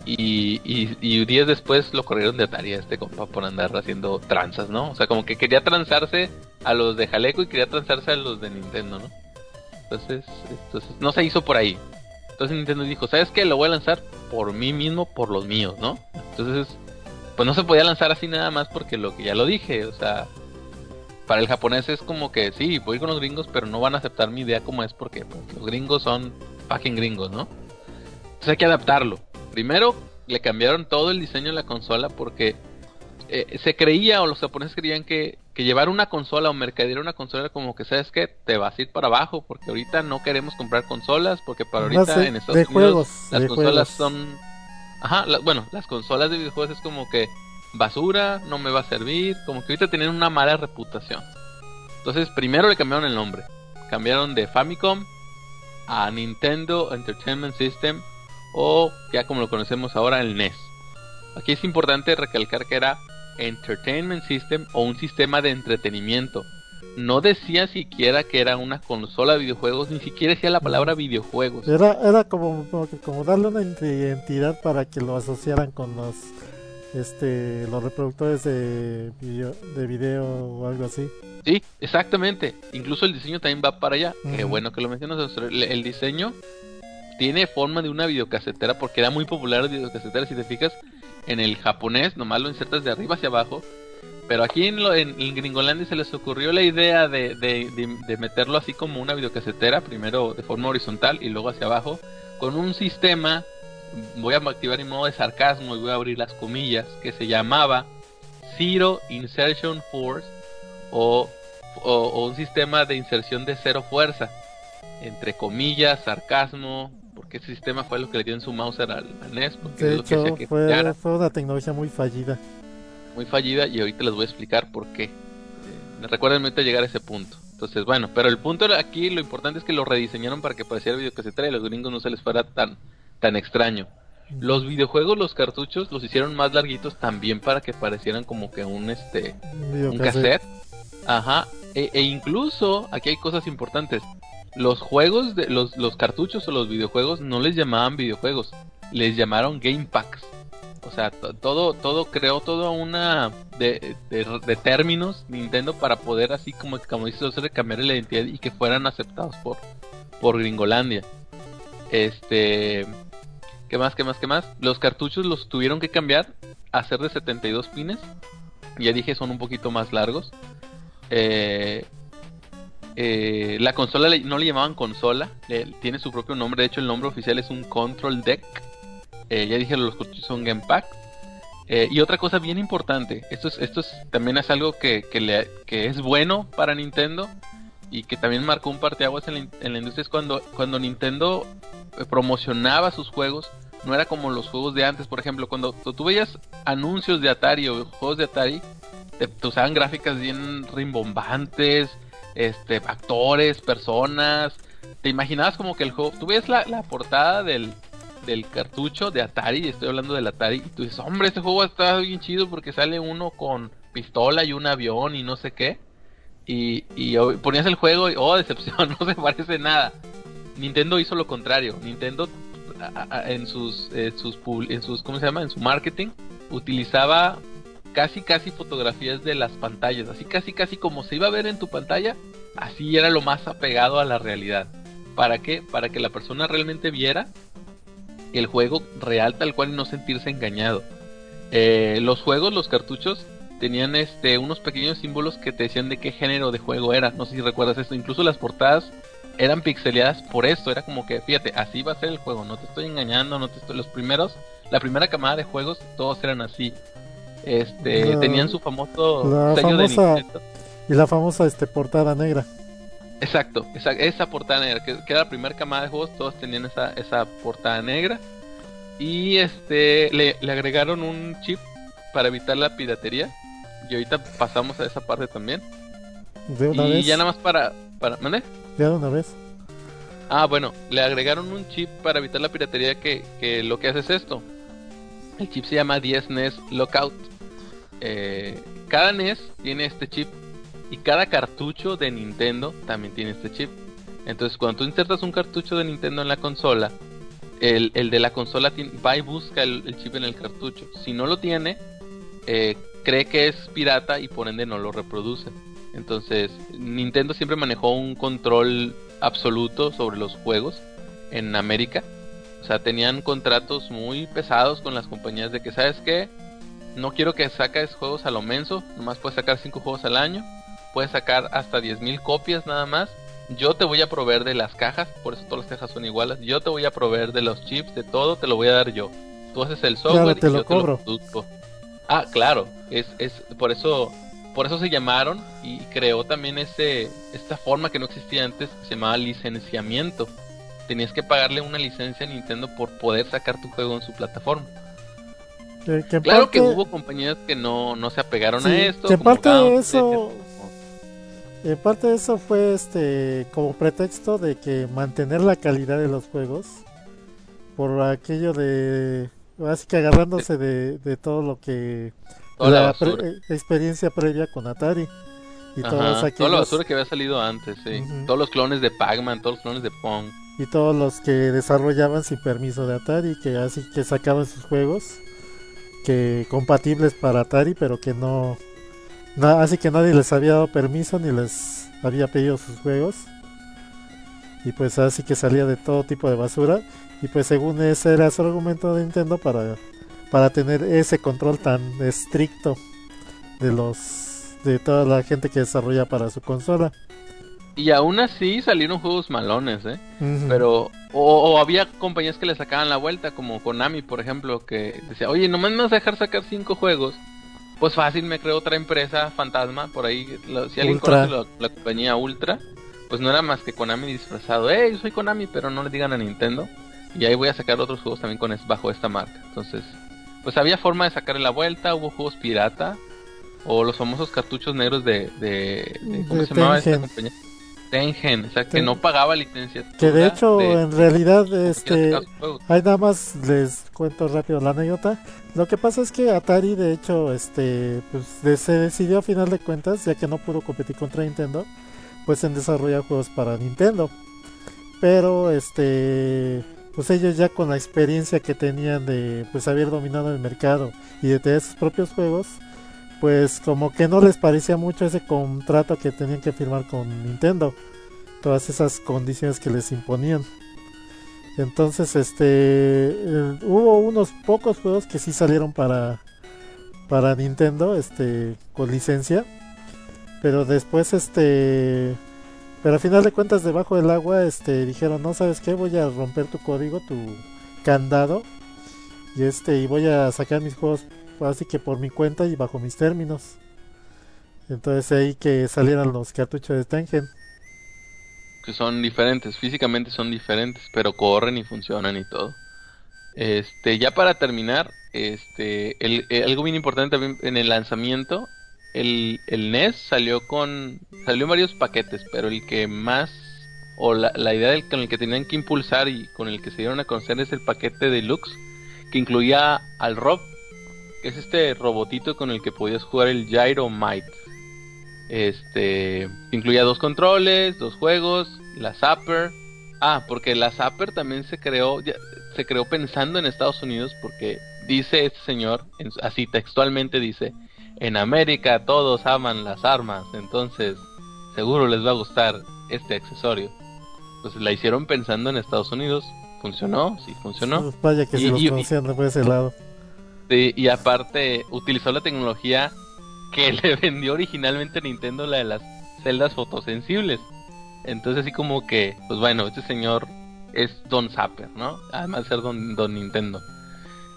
Y, y, y días después lo corrieron de Atari a este compa por andar haciendo tranzas, ¿no? O sea, como que quería transarse a los de Jaleco y quería transarse a los de Nintendo, ¿no? Entonces, entonces no se hizo por ahí. Entonces Nintendo dijo, ¿sabes qué? Lo voy a lanzar por mí mismo, por los míos, ¿no? Entonces, pues no se podía lanzar así nada más porque lo que ya lo dije, o sea, para el japonés es como que sí, voy con los gringos, pero no van a aceptar mi idea como es porque pues, los gringos son fucking gringos, ¿no? Entonces hay que adaptarlo. Primero le cambiaron todo el diseño de la consola porque eh, se creía o los japoneses creían que, que llevar una consola o mercadear una consola era como que sabes que te vas a ir para abajo porque ahorita no queremos comprar consolas porque para No ahorita sé, en Estados de Unidos juegos, las de consolas juegos. son ajá la- bueno las consolas de videojuegos es como que basura no me va a servir como que ahorita tienen una mala reputación entonces primero le cambiaron el nombre cambiaron de Famicom a Nintendo Entertainment System o ya como lo conocemos ahora el NES Aquí es importante recalcar que era Entertainment System o un sistema de entretenimiento. No decía siquiera que era una consola de videojuegos, ni siquiera decía la palabra videojuegos. Era, era como, como, como darle una identidad para que lo asociaran con los este los reproductores de video, de video o algo así. Sí, exactamente. Incluso el diseño también va para allá. Qué bueno que lo mencionas. El, el diseño tiene forma de una videocasetera porque era muy popular la videocasetera. Si te fijas en el japonés, nomás lo insertas de arriba hacia abajo. Pero aquí en, lo, en, en Gringolandia se les ocurrió la idea de, de- de- de meterlo así como una videocasetera, primero de forma horizontal y luego hacia abajo, con un sistema, voy a activar mi modo de sarcasmo y voy a abrir las comillas, que se llamaba Zero Insertion Force o, o, o un sistema de inserción de cero fuerza, entre comillas, sarcasmo, porque ese sistema fue lo que le dio en su mouse al, al NES, porque De lo que hecho, que fue, fue una tecnología muy fallida. muy fallida y ahorita les voy a explicar por qué. Eh, recuerden ahorita llegar a ese punto. Entonces, bueno, pero el punto aquí, lo importante es que lo rediseñaron para que pareciera videocasetera y a los gringos no se les fuera tan, tan extraño. Los videojuegos, los cartuchos, los hicieron más larguitos también para que parecieran como que un este un cassette. Ajá. E, e incluso, aquí hay cosas importantes. Los juegos, de los, los cartuchos o los videojuegos no les llamaban videojuegos, les llamaron game packs. O sea, to- todo, todo creó toda una de, de- de términos Nintendo para poder así como, como dice cambiar la identidad y que fueran aceptados por, por Gringolandia. Este ¿Qué más, qué más, qué más? Los cartuchos los tuvieron que cambiar a ser de 72 pines. Ya dije, son un poquito más largos. Eh, eh, la consola no le llamaban consola, tiene su propio nombre. De hecho, el nombre oficial es un Control Deck. Eh, ya dije, los cartuchos son Game Pack. y otra cosa bien importante, esto, es, esto es, también es algo que, que, es bueno para Nintendo y que también marcó un parteaguas en la, en la industria, es cuando, cuando Nintendo promocionaba sus juegos, no era como los juegos de antes, por ejemplo, cuando tú veías anuncios de Atari o juegos de Atari, te, usaban gráficas bien rimbombantes, este, actores, personas, te imaginabas como que el juego, tú ves la, portada del, del cartucho de Atari, estoy hablando del Atari, y tú dices, hombre, este juego está bien chido porque sale uno con pistola y un avión y no sé qué. Y, y ponías el juego y, oh, decepción, no se parece nada. Nintendo hizo lo contrario. Nintendo en sus, sus, en sus, ¿cómo se llama? En su marketing utilizaba casi casi fotografías de las pantallas, así casi casi como se iba a ver en tu pantalla, así era lo más apegado a la realidad. ¿Para qué? Para que la persona realmente viera el juego real tal cual y no sentirse engañado. Eh, los juegos, los cartuchos, tenían este unos pequeños símbolos que te decían de qué género de juego era. No sé si recuerdas esto. Incluso las portadas eran pixeleadas por esto, era como que, fíjate, así va a ser el juego, no te estoy engañando, no te estoy... Los primeros, la primera camada de juegos, todos eran así. Este, tenían su famoso sello de Nintendo. Y la famosa este, portada negra. Exacto, esa, esa portada negra, que, era la primera camada de juegos, todos tenían esa, esa portada negra. Y este, le, le agregaron un chip para evitar la piratería. Y ahorita pasamos a esa parte también. De una y ya nada más para, para ¿mande? Ah, bueno, le agregaron un chip para evitar la piratería que, que lo que hace es esto. El chip se llama 10 NES Lockout. Eh, cada NES tiene este chip y cada cartucho de Nintendo también tiene este chip. Entonces, cuando tú insertas un cartucho de Nintendo en la consola, el, el de la consola va y busca el, el, chip en el cartucho. Si no lo tiene, eh, cree que es pirata y por ende no lo reproduce. Entonces, Nintendo siempre manejó un control absoluto sobre los juegos en América. O sea, tenían contratos muy pesados con las compañías de que, ¿sabes qué? No quiero que saques juegos a lo menso, nomás puedes sacar 5 juegos al año, puedes sacar hasta 10.000 copias nada más. Yo te voy a proveer de las cajas, por eso todas las cajas son iguales. Yo te voy a proveer de los chips, de todo, te lo voy a dar yo. Tú haces el software y yo te lo produzco. Ah, claro, es, es por eso por eso se llamaron y creó también ese esta forma que no existía antes que se llamaba licenciamiento. Tenías que pagarle una licencia a Nintendo por poder sacar tu juego en su plataforma. claro que hubo compañías que no, no se apegaron a esto. Que parte de eso, parte de eso fue este como pretexto de que mantener la calidad de los juegos por aquello de así que agarrándose de, de todo lo que la, experiencia previa con Atari. Y todos aquellos... Toda la basura que había salido antes, sí. Todos los clones de Pac-Man, todos los clones de Pong. Y todos los que desarrollaban sin permiso de Atari, que así que sacaban sus juegos que compatibles para Atari, pero que no, así que nadie les había dado permiso ni les había pedido sus juegos. Y pues así que salía de todo tipo de basura. Y pues según ese era su argumento de Nintendo para para tener ese control tan estricto de los de toda la gente que desarrolla para su consola. Y aún así salieron juegos malones, ¿eh? Pero o, había compañías que le sacaban la vuelta, como Konami, por ejemplo, que decía, oye, no me vas a dejar sacar cinco juegos. Pues fácil, me creo otra empresa fantasma, por ahí, si alguien conoce la, compañía Ultra, pues no era más que Konami disfrazado, hey, yo soy Konami, pero no le digan a Nintendo. Y ahí voy a sacar otros juegos también con bajo esta marca. Entonces, pues había forma de sacarle la vuelta, hubo juegos pirata, o los famosos cartuchos negros de, de, ¿cómo se llamaba esta compañía? Tengen, o sea, que no pagaba licencia. Que de hecho, en realidad, este, ahí nada más les cuento rápido la anécdota. Lo que pasa es que Atari, de hecho, este, pues se decidió a final de cuentas, ya que no pudo competir contra Nintendo, pues en desarrollar juegos para Nintendo. Pero, este, pues ellos ya con la experiencia que tenían de pues haber dominado el mercado y de tener sus propios juegos, pues como que no les parecía mucho ese contrato que tenían que firmar con Nintendo, todas esas condiciones que les imponían. Entonces, este, hubo unos pocos juegos que sí salieron para para Nintendo, este, con licencia, pero después, este, pero al final de cuentas debajo del agua, este, dijeron, no sabes qué, voy a romper tu código, tu candado, y este, y voy a sacar mis juegos así que por mi cuenta y bajo mis términos. Entonces ahí que salieran los cartuchos de Tengen. Que son diferentes, físicamente son diferentes, pero corren y funcionan y todo. Este, ya para terminar, este, el, eh, algo bien importante también en el lanzamiento, el, el NES salió con, salió en varios paquetes, pero el que más, o la, la idea del, con el que tenían que impulsar y con el que se dieron a conocer es el paquete deluxe, que incluía al Rob, que es este robotito con el que podías jugar el Gyro Might. Este, incluía dos controles, dos juegos, la Zapper. Ah, porque la Zapper también se creó, se creó pensando en Estados Unidos porque dice este señor, así textualmente dice, en América todos aman las armas, entonces seguro les va a gustar este accesorio. Entonces la hicieron pensando en Estados Unidos, funcionó, sí funcionó. Pues vaya que y, los conocían de ese lado. y aparte utilizó la tecnología que le vendió originalmente Nintendo, la de las celdas fotosensibles. Entonces así como que, pues bueno, este señor es Don Zapper, ¿no? Además de ser Don, don Nintendo.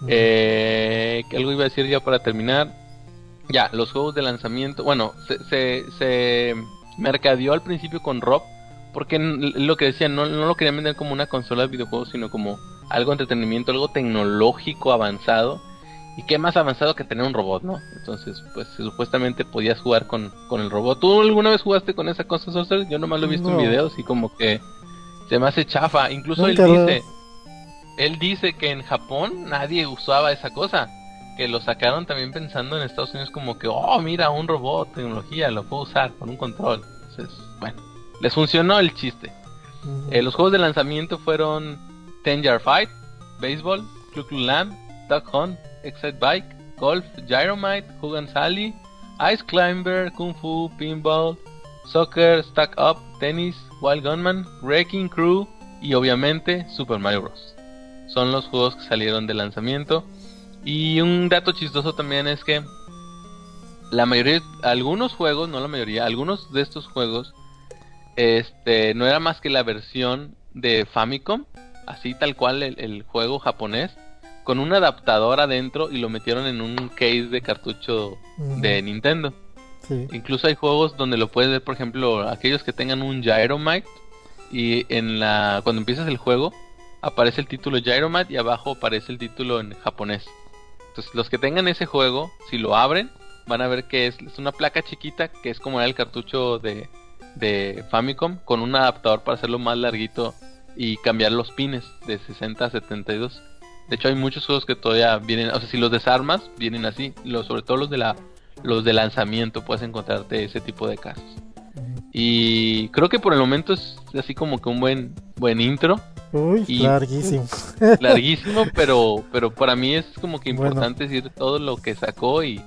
Eh, algo iba a decir ya para terminar. Ya, los juegos de lanzamiento. Bueno, se, se, se mercadeó al principio con Rob. Porque lo que decían, no, no lo querían vender como una consola de videojuegos, sino como algo de entretenimiento, algo tecnológico avanzado. Y qué más avanzado que tener un robot, ¿no? Entonces, pues supuestamente podías jugar con, con el robot. ¿Tú alguna vez jugaste con esa cosa, Sorcerer? Yo nomás lo he visto en videos y como que se me hace chafa. Incluso él dice, él dice que en Japón nadie usaba esa cosa. Que lo sacaron también pensando en Estados Unidos como que, oh, mira, un robot, tecnología, lo puedo usar con un control. Entonces, bueno, les funcionó el chiste. Eh, los juegos de lanzamiento fueron Ten Yard Fight, Baseball, Clu Clu Lamb, Duck Hunt, Excite Bike, Golf, Gyromite, Hugan Sally, Ice Climber, Kung Fu, Pinball, Soccer, Stack Up, Tennis, Wild Gunman, Wrecking Crew y obviamente Super Mario Bros. Son los juegos que salieron de lanzamiento. Y un dato chistoso también es que la mayoría, algunos juegos, no la mayoría, algunos de estos juegos, este, no era más que la versión de Famicom, así tal cual el, juego japonés, con un adaptador adentro y lo metieron en un case de cartucho de Nintendo. Incluso hay juegos donde lo puedes ver, por ejemplo, aquellos que tengan un Gyromite y en la cuando empiezas el juego aparece el título Gyromite y abajo aparece el título en japonés. Entonces, los que tengan ese juego, si lo abren, van a ver que es, una placa chiquita que es como era el cartucho de, de Famicom con un adaptador para hacerlo más larguito y cambiar los pines de 60 a 72. De hecho, hay muchos juegos que todavía vienen, o sea, si los desarmas, vienen así, los, sobre todo los de la los de lanzamiento puedes encontrarte ese tipo de casos. Y creo que por el momento es así como que un buen buen intro. Uy, larguísimo. Larguísimo, pero pero para mí es como que importante decir todo lo que sacó y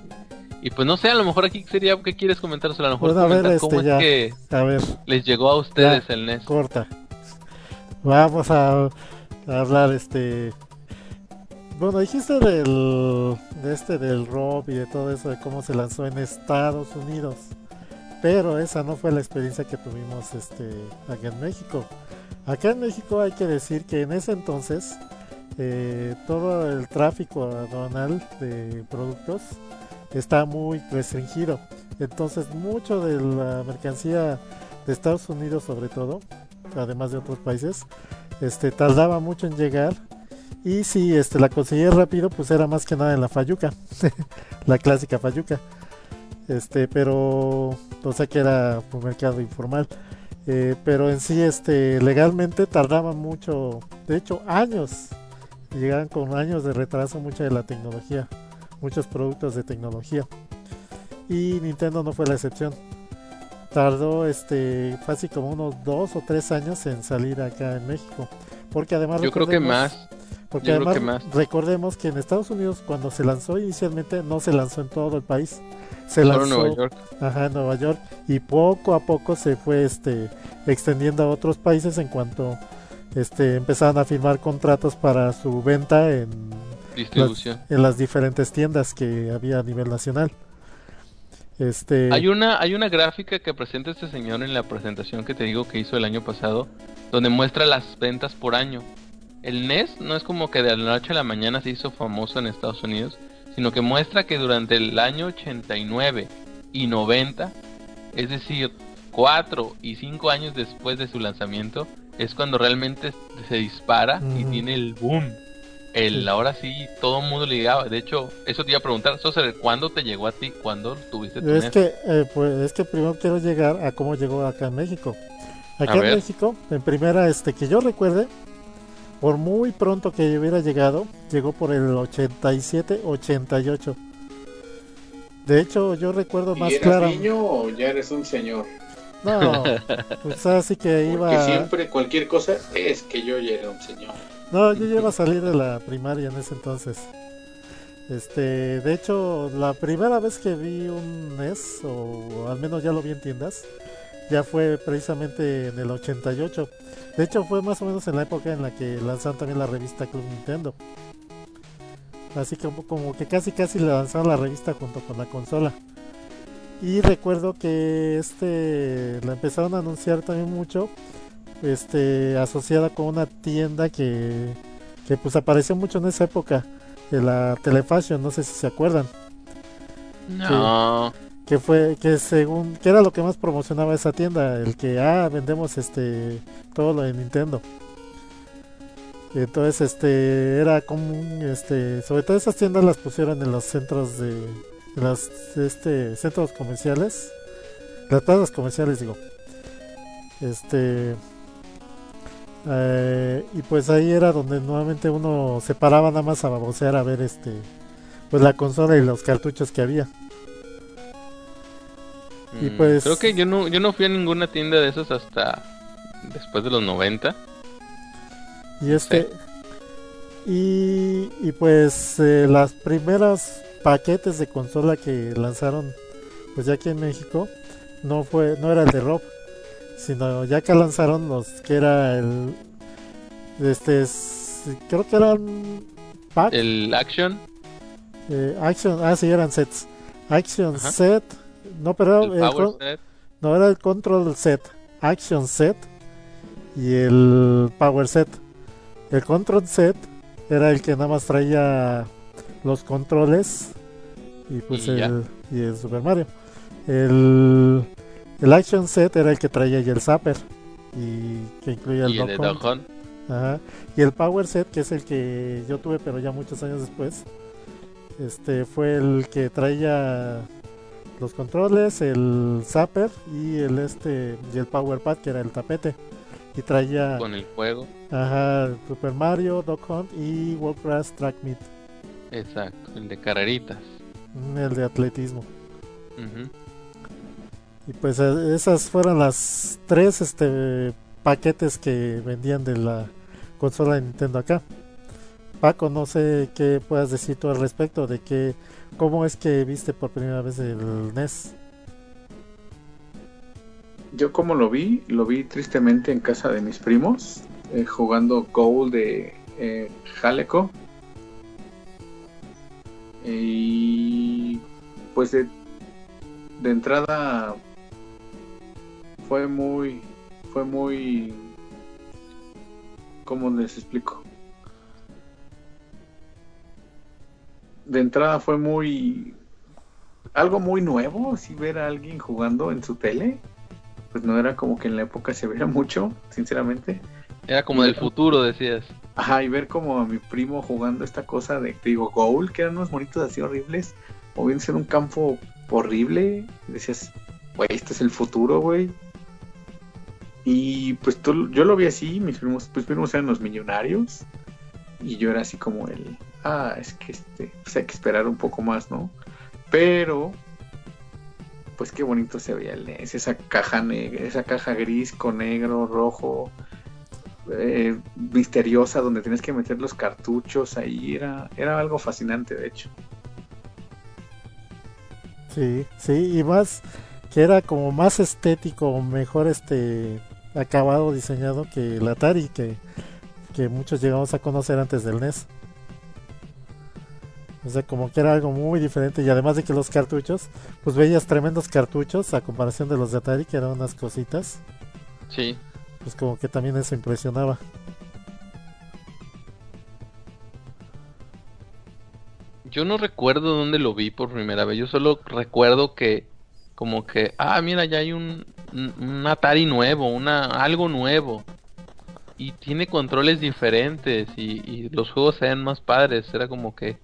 y pues no sé, a lo mejor aquí sería que quieres comentar, a lo mejor comentar cómo este, es que a ver, les llegó a ustedes el NES. Corta. Vamos a, a hablar este bueno, dijiste del, de este del rock y de todo eso, de cómo se lanzó en Estados Unidos. Pero esa no fue la experiencia que tuvimos este, acá en México. Acá en México hay que decir que en ese entonces eh, todo el tráfico aduanal de productos está muy restringido. Entonces mucho de la mercancía de Estados Unidos sobre todo, además de otros países, este, tardaba mucho en llegar y si este, la conseguía rápido, pues era más que nada en la Fayuca, la clásica Fayuca. Este, pero, o sea que era un mercado informal. Eh, pero en sí, este, legalmente tardaba mucho, de hecho, años. Llegaban con años de retraso mucha de la tecnología, muchos productos de tecnología. Y Nintendo no fue la excepción. Tardó este, casi como unos dos o tres años en salir acá en México. Porque además... Yo creo que más porque además recordemos que en Estados Unidos cuando se lanzó inicialmente no se lanzó en todo el país. Se lanzó en Nueva York. Ajá, en Nueva York y poco a poco se fue este extendiendo a otros países en cuanto este, empezaron a firmar contratos para su venta en Distribución. las, en las diferentes tiendas que había a nivel nacional. Este, Hay una, hay una gráfica que presenta este señor en la presentación que te digo que hizo el año pasado, donde muestra las ventas por año. El NES no es como que de la noche a la mañana se hizo famoso en Estados Unidos, sino que muestra que durante el año 89 y 90, es decir, 4 y 5 años después de su lanzamiento, es cuando realmente se dispara y tiene el boom. El, Sí. Ahora sí, todo el mundo le llegaba. De hecho, eso te iba a preguntar, Soser, ¿cuándo te llegó a ti? ¿Cuándo tuviste tu Es que, eh, pues, es que primero quiero llegar a cómo llegó acá en México. Acá A en. México, en primera, este, que yo recuerde, por muy pronto que hubiera llegado, llegó por el 87, 88. De hecho, yo recuerdo ¿Y más eras claro. niño o ya eres un señor? No, pues así que Porque iba. siempre cualquier cosa es que yo ya era un señor. No, yo ya iba a salir de la primaria en ese entonces. Este, de hecho, la primera vez que vi un NES, o al menos ya lo vi en tiendas, ya fue precisamente en el 88. De hecho, fue más o menos en la época en la que lanzaron también la revista Club Nintendo. Así como, como que casi casi le lanzaron la revista junto con la consola. Y recuerdo que este la empezaron a anunciar también mucho este asociada con una tienda que, que pues apareció mucho en esa época de la Telefashion, no sé si se acuerdan, No. Que fue que según que era lo que más promocionaba esa tienda, el que ah vendemos este todo lo de Nintendo. Entonces este era común este sobre todo esas tiendas las pusieron en los centros de los este centros comerciales, las plazas comerciales digo. Este eh, y pues ahí era donde nuevamente uno se paraba nada más a babosear a ver este pues la consola y los cartuchos que había. Y Mm, pues- Creo que yo no, yo no fui a ninguna tienda de esos hasta después de los 90. Y este y, y pues eh, las primeras paquetes de consola que lanzaron pues ya aquí en México no fue no era el de Rob, sino ya que lanzaron los que era el este es- creo que eran pack El Action, eh, action ah sí eran sets action Ajá. set no pero el el con- Set. no era el control set action set y el power set el control set era el que nada más traía los controles y pues Y el y el Super Mario el el action set era el que traía ya el zapper y que incluía el y el. Ajá. Y el Power Set, que es el que yo tuve, pero ya muchos años después, este fue el que traía los controles, el Zapper y el este y el Power Pad, que era el tapete. Y traía con el juego. ajá, Super Mario, Duck Hunt y Warcraft Track Meet, Exacto, el de carreritas. mm, el de atletismo. Ujú. Y pues eh, esas fueron las tres este paquetes que vendían de la consola de Nintendo acá. Paco, no sé qué puedas decir tú al respecto de que cómo es que viste por primera vez el NES. Yo como lo vi, lo vi tristemente en casa de mis primos, eh, jugando Gold de eh, Jaleco. Y pues de entrada fue muy, fue muy, ¿cómo les explico? De entrada fue muy, algo muy nuevo, si ver a alguien jugando en su tele pues no era como que en la época se viera mucho, sinceramente. Era como del futuro, decías. Ajá, y ver como a mi primo jugando esta cosa de, te digo, Goal, que eran unos monitos así horribles, moviéndose en un campo horrible. Decías, güey, este es el futuro, güey. Y pues tú, yo lo vi así, mis primos, pues primos eran los millonarios. Y yo era así como el, ah, es que este, pues hay que esperar un poco más, ¿no? Pero, pues qué bonito se veía el NES, esa caja negra, esa caja gris con negro, rojo, eh, misteriosa donde tienes que meter los cartuchos ahí era era algo fascinante de hecho Sí, sí, y más que era como más estético, mejor este acabado diseñado que el Atari, que que muchos llegamos a conocer antes del NES. O sea, como que era algo muy diferente y además de que los cartuchos, pues veías tremendos cartuchos a comparación de los de Atari, que eran unas cositas. Sí. Pues como que también eso impresionaba. Yo no recuerdo dónde lo vi por primera vez. Yo solo recuerdo que, como que, ah, mira, ya hay un, un Atari nuevo, una algo nuevo. Y tiene controles diferentes y, y los juegos se ven más padres. Era como que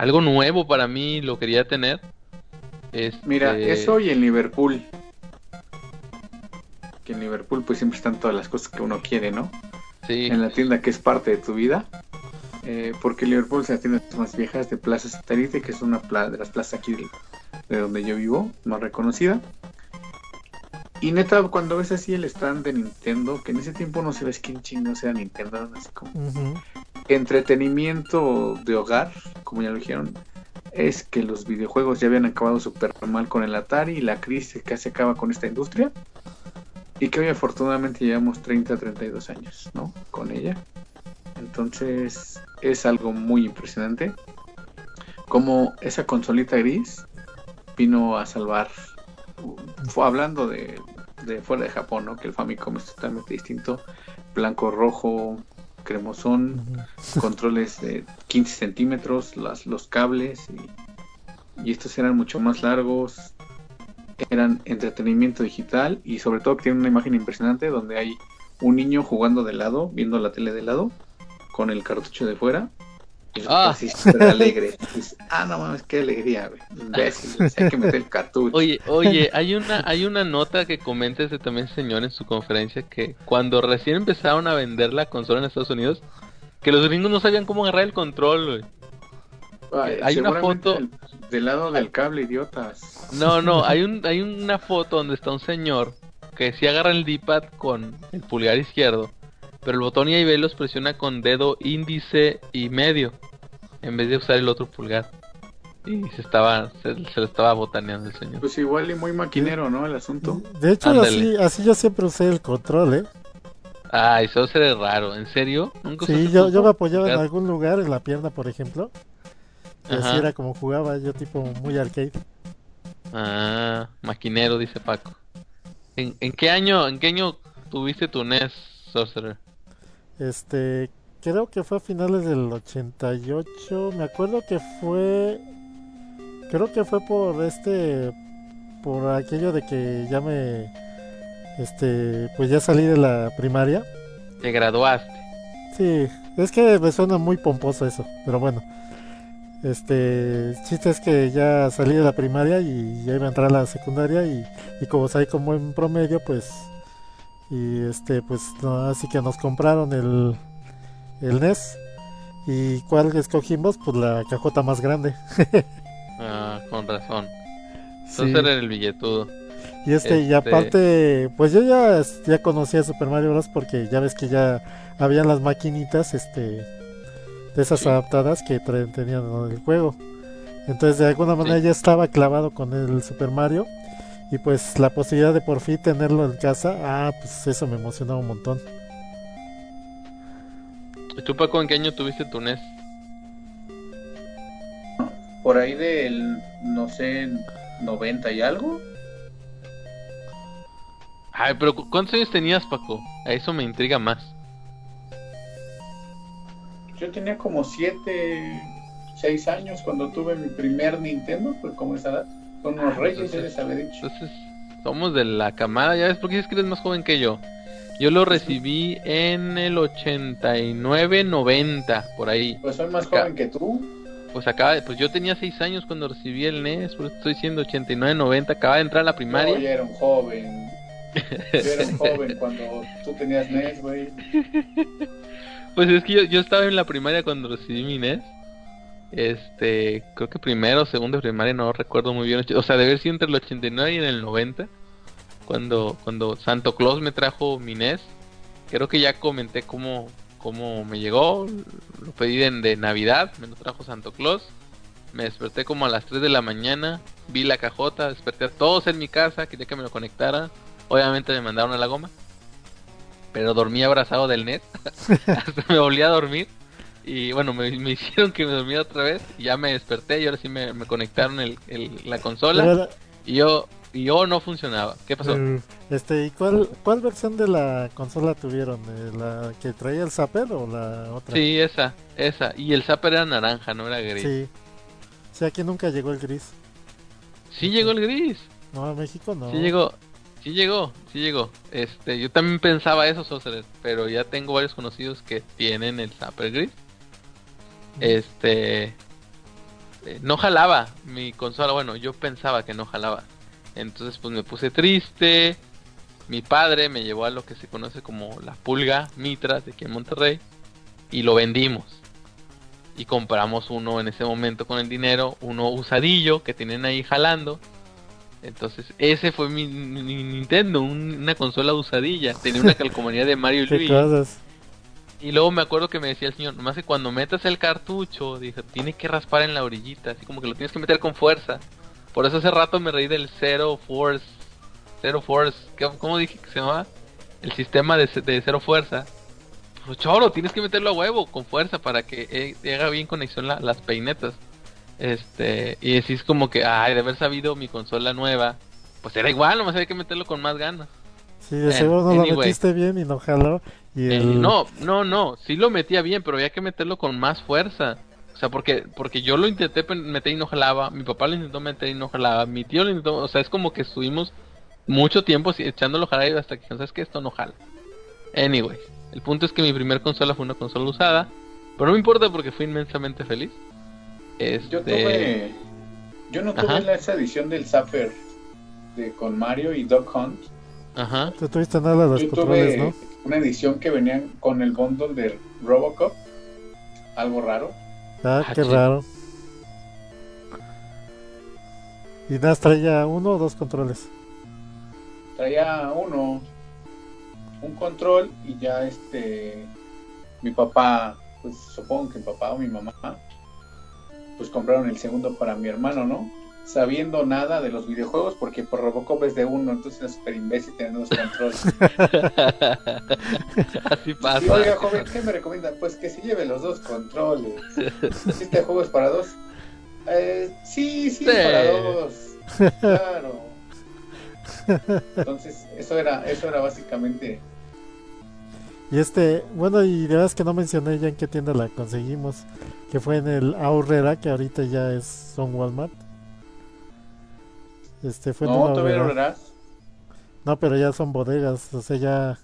algo nuevo para mí, lo quería tener. Este... Mira, eso y en Liverpool. Que en Liverpool pues siempre están todas las cosas que uno quiere, ¿no? Sí. En la tienda que es parte de tu vida. Eh, porque Liverpool es las tiendas más viejas de Plaza Satélite, que es una pla de las plazas aquí de, de, donde yo vivo, más reconocida. Y neta, cuando ves así el stand de Nintendo, que en ese tiempo no sabes quién chingo sea Nintendo, así como Uh -huh. entretenimiento de hogar, como ya lo dijeron, es que los videojuegos ya habían acabado súper mal con el Atari y la crisis que se acaba con esta industria. Y que hoy afortunadamente llevamos 30, 32 años, ¿no? Con ella. Entonces es algo muy impresionante. Como esa consolita gris vino a salvar. Fue hablando de, de fuera de Japón, ¿no? Que el Famicom es totalmente distinto. Blanco, rojo, cremosón, uh -huh. controles de 15 centímetros, las, los cables y, y, estos eran mucho más largos, eran entretenimiento digital y sobre todo que tienen una imagen impresionante donde hay un niño jugando de lado, viendo la tele de lado, con el cartucho de fuera. Ah. así súper alegre. Dices, ah, no mames, qué alegría, güey. Imbécil, hay que meter el cartucho. Oye, oye, hay una, hay una nota que comenta ese también señor en su conferencia que cuando recién empezaron a vender la consola en Estados Unidos, que los gringos no sabían cómo agarrar el control, güey. Ay, hay una foto el, del lado del cable, idiotas. No, no, hay un, hay una foto donde está un señor que sí agarra el D-pad con el pulgar izquierdo pero el botón y los presiona con dedo índice y medio en vez de usar el otro pulgar. Y se estaba se, se lo estaba botaneando el señor. Pues igual y muy maquinero, ¿no? El asunto. De hecho, así, así yo siempre usé el control, ¿eh? Ah, eso se ve raro. ¿En serio? ¿Nunca sí, yo, yo me apoyaba en algún lugar, en la pierna, por ejemplo. Y así era como jugaba yo, tipo muy arcade. Ah, maquinero, dice Paco. ¿En, en qué año en qué año tuviste tu NES, Sorcerer? Este, creo que fue a finales del 88. Me acuerdo que fue. Creo que fue por este. Por aquello de que ya me. Este, pues ya salí de la primaria. Te graduaste. Sí, es que me suena muy pomposo eso, pero bueno. Este, el chiste es que ya salí de la primaria y ya iba a entrar a la secundaria y, y como salí con buen promedio, pues y este pues no, así que nos compraron el el NES y cuál escogimos pues la cajota más grande. Ah con razón. Entonces sí. era el billetudo. Y este, este, y aparte pues yo ya ya conocía Super Mario Bros. porque ya ves que ya habían las maquinitas este de esas sí. adaptadas que tenían en el juego. Entonces de alguna manera sí. ya estaba clavado con el Super Mario y pues la posibilidad de por fin tenerlo en casa, ah, pues eso me emocionaba un montón. ¿Y tú, Paco, en qué año tuviste tu NES? Por ahí del, no sé, 90 y algo. Ay, pero ¿cuántos años tenías, Paco? A eso me intriga más. Yo tenía como 7, 6 años cuando tuve mi primer Nintendo, pues como esa edad. Son unos Ah, reyes, entonces- debes haber dicho. Entonces, somos de la camada, ya ves, porque dices que eres más joven que yo. Yo lo recibí en el 89-90, por ahí. Pues soy más Acá. joven que tú. Pues acaba, de- pues yo tenía 6 años cuando recibí el NES, por eso estoy diciendo 89-90, acaba de entrar a la Yo primaria. ya era un joven. Yo era un joven cuando tú tenías NES, güey. Pues es que yo, yo estaba en la primaria cuando recibí mi NES. Este, creo que primero o segundo de primaria, no recuerdo muy bien. O sea, debe haber sido entre el 89 y en el 90. Cuando, cuando Santo Claus me trajo mi NES. Creo que ya comenté cómo, cómo me llegó. Lo pedí de, de Navidad, me lo trajo Santo Claus. Me desperté como a las 3 de la mañana. Vi la cajota, desperté a todos en mi casa, quería que me lo conectara. Obviamente me mandaron a la goma. pero dormí abrazado del net. Hasta me volví a dormir. Y bueno, me, me hicieron que me dormía otra vez. Y ya me desperté y ahora sí me, me conectaron el, el- la consola. Pero, Y yo, y yo no funcionaba. ¿Qué pasó? eh, Este, ¿y cuál, cuál versión de la consola tuvieron? Eh, ¿La que traía el Zapper o la otra? Sí, esa, esa. Y el zapper era naranja, no era gris. Sí, Sí. Sí, aquí nunca llegó el gris. llegó el gris. No, a México no. Sí llegó. Sí llegó, sí llegó. Este, yo también pensaba eso, Sorcerer, pero ya tengo varios conocidos que tienen el zapper gris. Este, eh, no jalaba mi consola, bueno, yo pensaba que no jalaba. Entonces, pues me puse triste. Mi padre me llevó a lo que se conoce como la pulga Mitra de aquí en Monterrey y lo vendimos. Y compramos uno en ese momento con el dinero, uno usadillo que tienen ahí jalando. Entonces, ese fue mi, Nintendo, un- una consola usadilla. Tenía una calcomanía de Mario y ¿Qué Luigi. cosas? Y luego me acuerdo que me decía el señor, nomás que cuando metas el cartucho, dijo, tiene que raspar en la orillita, así como que lo tienes que meter con fuerza. Por eso hace rato me reí del Zero Force. Zero Force, ¿qué- ¿cómo dije que se llamaba? El sistema de, ce- de cero fuerza. Pues choro, tienes que meterlo a huevo, con fuerza, para que eh, haga bien conexión la- las peinetas. Este, y así es como que, ay, de haber sabido mi consola nueva, pues era igual, nomás había que meterlo con más ganas. Sí, de seguro no lo metiste bien y no jaló. Y Eh, el... no, no, no, sí lo metía bien, pero había que meterlo con más fuerza. O sea, porque porque yo lo intenté meter y no jalaba, mi papá lo intentó meter y no jalaba, mi tío lo intentó, o sea, es como que estuvimos mucho tiempo así echándolo a jalar hasta que sabes que esto no jala. Anyway, el punto es que mi primer consola fue una consola usada, pero no me importa porque fui inmensamente feliz. Este, Yo tuve. Yo no tuve la- esa edición del Zapper de, con Mario y Duck Hunt. ajá, Tú tuviste nada de los Yo controles, tuve ¿no? Una edición que venían con el bundle de Robocop. Algo raro. Ah, Ah, qué raro. Y nada, traía uno o dos controles. Traía uno, un control y ya este. Mi papá, pues supongo que mi papá o mi mamá, pues compraron el segundo para mi hermano, ¿no? Sabiendo nada de los videojuegos, porque por Robocop es de uno, entonces es súper imbécil tener dos controles. así Y, pasa. oiga, joven, ¿qué me recomienda? Pues que se lleve los dos controles. ¿Si este juego es para dos? Eh, sí, sí, Sí. es para dos. Claro. Entonces, eso era, eso era básicamente. Y este, bueno, y de verdad que no mencioné ya en qué tienda la conseguimos. Que fue en el Aurrera, que ahorita ya es son Walmart. Este fue No, todavía lo Aurrera. verás. No, pero ya son bodegas, o sea, ya.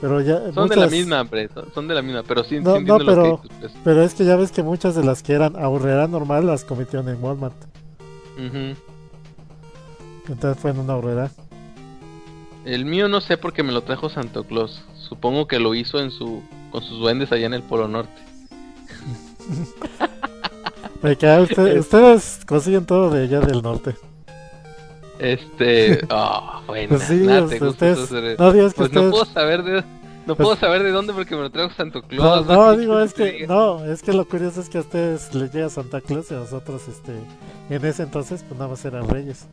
Pero ya. Son de la misma, hombre, son- de la misma, pero sí, No, sí no, lo pero- que pues. Pero es que ya ves que muchas de las que eran Aurrera normal las cometieron en Walmart. Ujú. Entonces fue en una Aurrera. El mío no sé porque me lo trajo Santo Claus. Supongo que lo hizo en su con sus duendes allá en el Polo Norte. Usted- ustedes consiguen todo de allá del norte. Este, ah, bueno, Pues sí, nada, te este, ustedes- no digas que pues no puedo saber de no Pues- puedo saber de dónde porque me lo trajo Santo No, Claus. no, ¿Qué digo, es que, no, es que lo curioso es que a ustedes les llega Santa Claus y a nosotros, este, en ese entonces, pues nada más eran reyes.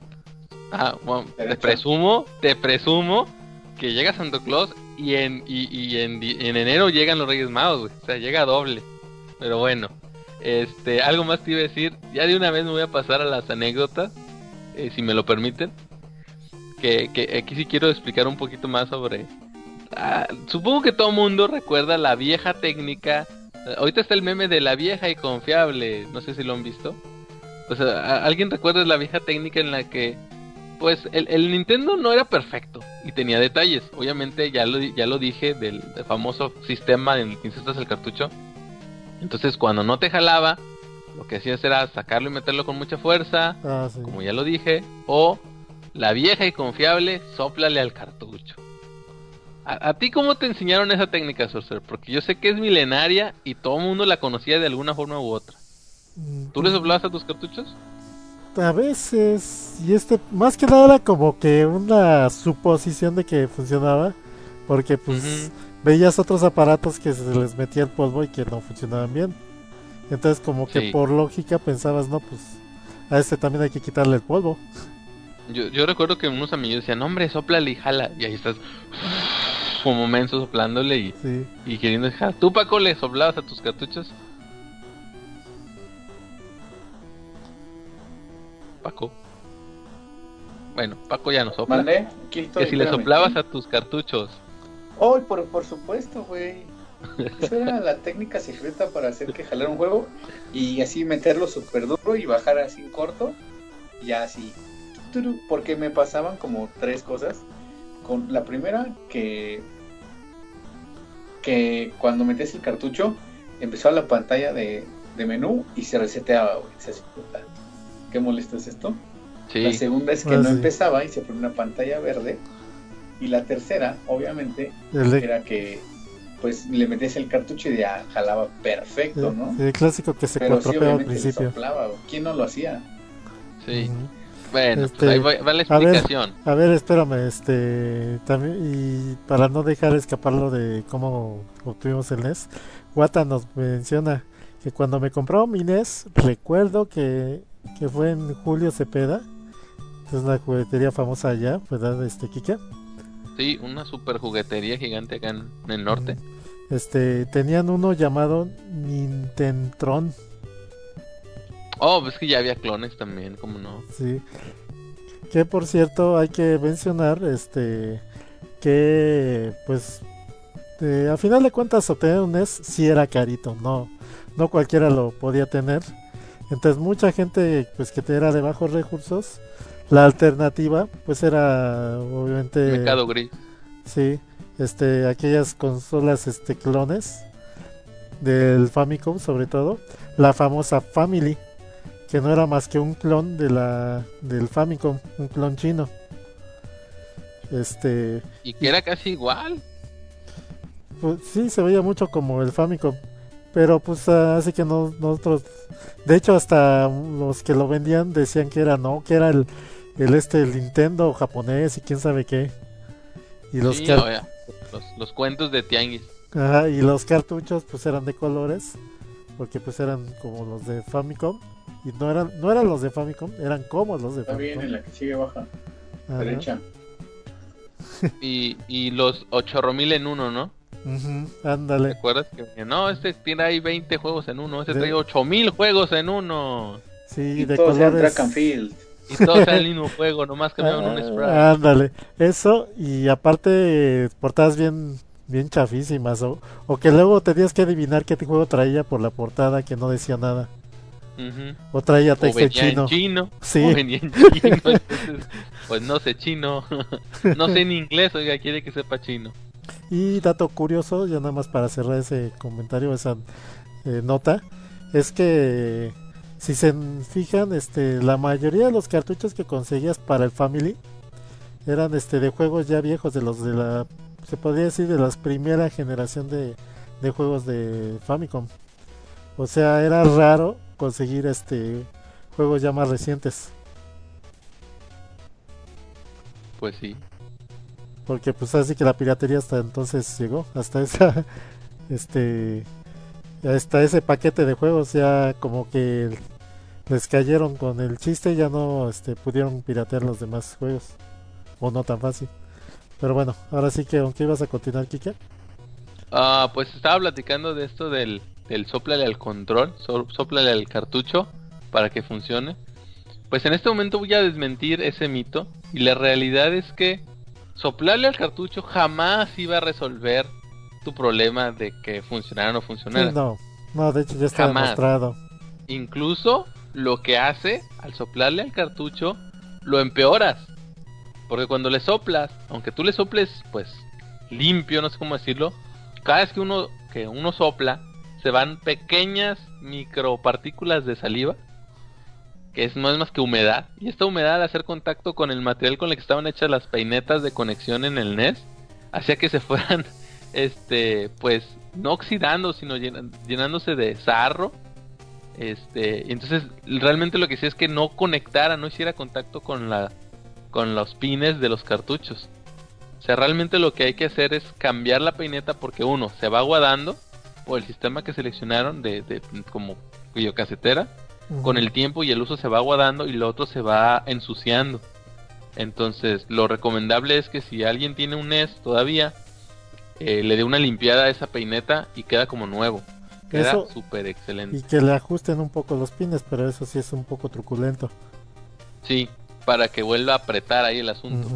Ah, bueno, te presumo, te presumo que llega Santo Claus y en y, y en, en enero llegan los Reyes Magos, güey. O sea, llega doble. Pero bueno, este, algo más te iba a decir. Ya de una vez me voy a pasar a las anécdotas, eh, si me lo permiten. Que, que aquí sí quiero explicar un poquito más sobre. Ah, supongo que todo mundo recuerda la vieja técnica. eh, Ahorita está el meme de la vieja y confiable. No sé si lo han visto. O sea, ¿a- ¿alguien recuerda la vieja técnica en la que pues el, el Nintendo no era perfecto y tenía detalles. Obviamente ya lo, ya lo dije del, del famoso sistema en el que insertas el cartucho. Entonces cuando no te jalaba, lo que hacías era sacarlo y meterlo con mucha fuerza, Ah, sí. como ya lo dije, o la vieja y confiable, soplale al cartucho. ¿A, a ti cómo te enseñaron esa técnica, Sorcerer? Porque yo sé que es milenaria y todo el mundo la conocía de alguna forma u otra. Mm, ¿Tú le soplabas a tus cartuchos? A veces, y este, más que nada era como que una suposición de que funcionaba, porque pues veías otros aparatos que se les metía el polvo y que no funcionaban bien. Entonces como que Sí. por lógica pensabas, no, pues a este también hay que quitarle el polvo. Yo, yo recuerdo que unos amigos decían, hombre, soplale y jala. Y ahí estás. como menso soplándole y, Sí. y queriendo dejar. ¿Tú, Paco, le soplabas a tus cartuchos? Paco. Bueno, Paco ya no sopla. Estoy, Que si le soplabas a tus cartuchos. Oh, por, por supuesto, güey. Esa era la técnica secreta para hacer que jalar un juego y así meterlo súper duro y bajar así en corto. Y ya así. Porque me pasaban como tres cosas. Con la primera, que. Que cuando metes el cartucho, empezaba la pantalla de, de menú y se reseteaba, güey. Se ¿Qué molesto es esto? La segunda es que Ah, no sí. empezaba y se ponía una pantalla verde. Y la tercera, obviamente, de- era que pues le metías el cartucho y ya jalaba perfecto, ¿no? el clásico que se Pero sí, al principio. soplaba. ¿Quién no lo hacía? sí. Bueno, Este, pues ahí va, va la a ver. explicación. A ver, espérame, este, también, y para no dejar escaparlo de cómo obtuvimos el NES, Wata nos menciona que cuando me compró mi NES, recuerdo que, que fue en Julio Cepeda, es una juguetería famosa allá, ¿verdad, este, Kike? Sí, una super juguetería gigante acá en, en el norte. Este, tenían uno llamado Nintentron, Oh, pues que ya había clones también, como no. sí, que por cierto hay que mencionar, este, que pues eh, a final de cuentas obtener un NES sí era carito, no, no cualquiera lo podía tener. Entonces mucha gente pues que era de bajos recursos, la alternativa pues era obviamente Mercado gris. sí, este aquellas consolas este clones del Famicom sobre todo, la famosa Family que no era más que un clon de la del Famicom, un clon chino. Este, Y que era casi igual. Pues sí, se veía mucho como el Famicom. Pero pues así que no, nosotros... De hecho hasta los que lo vendían decían que era no, que era el, el este el Nintendo japonés y quién sabe qué. Y los, Sí, car- oye, los, los cuentos de Tianguis. Ajá, y los cartuchos pues eran de colores. Porque pues eran como los de Famicom. Y no eran, no eran los de Famicom, eran como los de Está bien, Famicom. en la que sigue baja, Ajá. derecha. Y, y los 8000 en uno, ¿no? Ujú, ¿Te ándale. acuerdas? Que no, este tiene ahí 20 juegos en uno. Este De- trae 8000 juegos en uno. Sí, Y de todos colores. Y todos eran el mismo juego, nomás cambiaban un Ah, sprite. Ándale, eso y aparte portadas bien bien chafísimas o, o que luego tenías que adivinar qué juego traía por la portada que no decía nada o traía O texto venía en chino. en chino. Sí. O venía en chino. entonces, pues no sé chino. no sé en inglés, oiga, quiere que sepa chino. Y dato curioso, ya nada más para cerrar ese comentario, esa eh, nota, es que si se fijan, este, la mayoría de los cartuchos que conseguías para el Family eran este de juegos ya viejos, de los de la, se podría decir de las primera generación de, de juegos de Famicom. O sea, era raro conseguir este juegos ya más recientes, Pues sí. porque pues así que la piratería hasta entonces llegó, hasta esa, este, hasta ese paquete de juegos ya como que les cayeron con el chiste y ya no este, pudieron piratear los demás juegos, o no tan fácil. Pero bueno, ahora sí que, ¿aunque ibas a continuar, Kike? Ah, pues estaba platicando de esto del, del soplale al control, so- soplale al cartucho para que funcione. Pues en este momento voy a desmentir ese mito y la realidad es que soplarle al cartucho jamás iba a resolver tu problema de que funcionara o no funcionara. Sí, no, no, de hecho ya está Jamás. demostrado. Incluso lo que hace al soplarle al cartucho lo empeoras. Porque cuando le soplas, aunque tú le soples pues limpio, no sé cómo decirlo, cada vez que uno que uno sopla se van pequeñas micropartículas de saliva, que es no es más que humedad, y esta humedad al hacer contacto con el material con el que estaban hechas las peinetas de conexión en el NES, hacía que se fueran este pues no oxidando, sino llenándose de sarro este, entonces realmente lo que hacía es que no conectara, no hiciera contacto con la con los pines de los cartuchos. O sea, realmente lo que hay que hacer es cambiar la peineta porque uno se va aguadando por el sistema que seleccionaron de, de como videocasetera, con el tiempo y el uso se va aguadando y lo otro se va ensuciando. Entonces, lo recomendable es que si alguien tiene un NES todavía, eh, le dé una limpiada a esa peineta y queda como nuevo. Queda Eso- súper excelente. Y que le ajusten un poco los pines, pero eso sí es un poco truculento. Sí, para que vuelva a apretar ahí el asunto.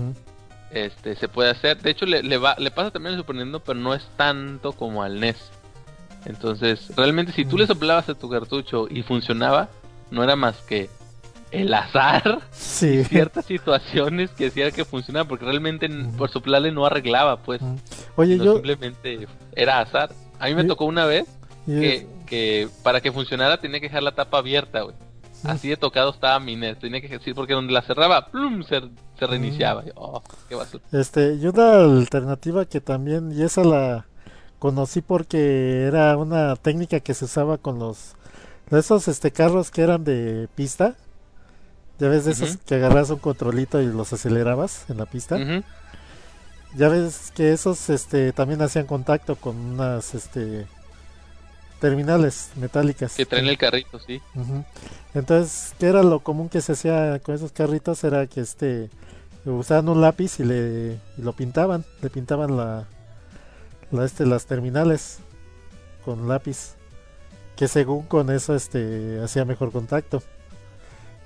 Este, se puede hacer. De hecho, le, le va, le pasa también al Super Nintendo, pero no es tanto como al NES. Entonces, realmente, si tú le soplabas a tu cartucho y funcionaba, no era más que el azar, Sí. ciertas situaciones que hacía que funcionara, porque realmente por soplarle no arreglaba, pues. Oye, No, yo. simplemente era azar. A mí me tocó una vez que, que para que funcionara tenía que dejar la tapa abierta, güey. Mm. Así de tocado estaba mi NES. Tenía que decir, porque donde la cerraba, plum, se, se reiniciaba. Mm. Oh, qué basura. Este, y una alternativa que también, y esa la conocí porque era una técnica que se usaba con los, esos este carros que eran de pista. Ya ves de esos que agarras un controlito y los acelerabas en la pista. Ya ves que esos este también hacían contacto con unas este terminales metálicas. Que traen el carrito, sí. Entonces, ¿qué era lo común que se hacía con esos carritos? Era que este usaban un lápiz y le y lo pintaban, le pintaban la, la este las terminales con lápiz, que según con eso este hacía mejor contacto.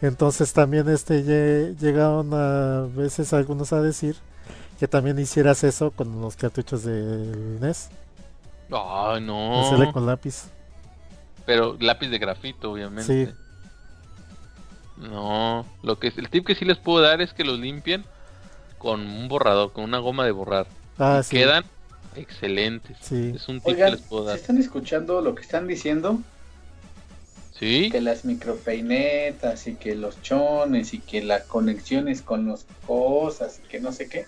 Entonces también este lle- llegaron a veces algunos a decir que también hicieras eso con los cartuchos del NES, Ay, hacerle no. con lápiz. Pero lápiz de grafito, obviamente. Sí. No, lo que el tip que sí les puedo dar es que los limpien con un borrador, con una goma de borrar. Ah, sí. Quedan excelentes. Sí. Es un tip que les puedo ¿se dar. están escuchando lo que están diciendo? Sí, Que las micropeinetas y que los chones y que las conexiones con las cosas y que no sé qué.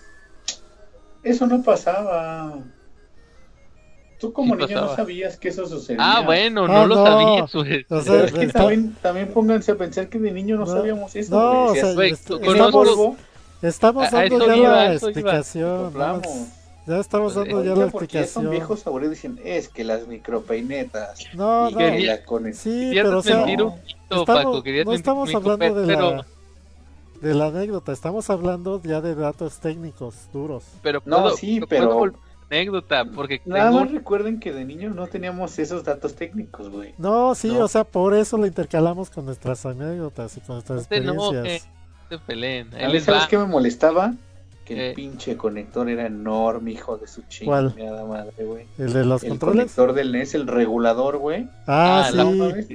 Eso no pasaba. Tú como Sí niño no sabías que eso sucedía. Ah, bueno, Ah, no lo no. sabía. güey. O sea, es que está- también, también pónganse a pensar que de niño no, No, sabíamos eso. no, güey. o sea, Güey, est- tú en el estamos, estamos A- a dando ya iba, la explicación. Ya estamos dando ya la porque ya son explicación. viejos aburridos dicen, es que las micropeinetas No, y no. que la conexión. Sí, Querías pero o sea, no. un poquito, estamos- Paco, no estamos hablando de pero, la, de la anécdota, estamos hablando ya de datos técnicos duros. pero No, puedo- sí, puedo pero- anécdota, porque Nada tengo más recuerden que de niños no teníamos esos datos técnicos, güey. No, sí, No. o sea, por eso lo intercalamos con nuestras anécdotas y con nuestras Este no, experiencias. peleen. Ahí A mí, les ¿sabes va. qué me molestaba? Que Eh. el pinche conector era enorme, hijo de su chingada madre, güey. ¿El de los El controles? conector del NES, el regulador, güey. Ah, Ah, sí. No,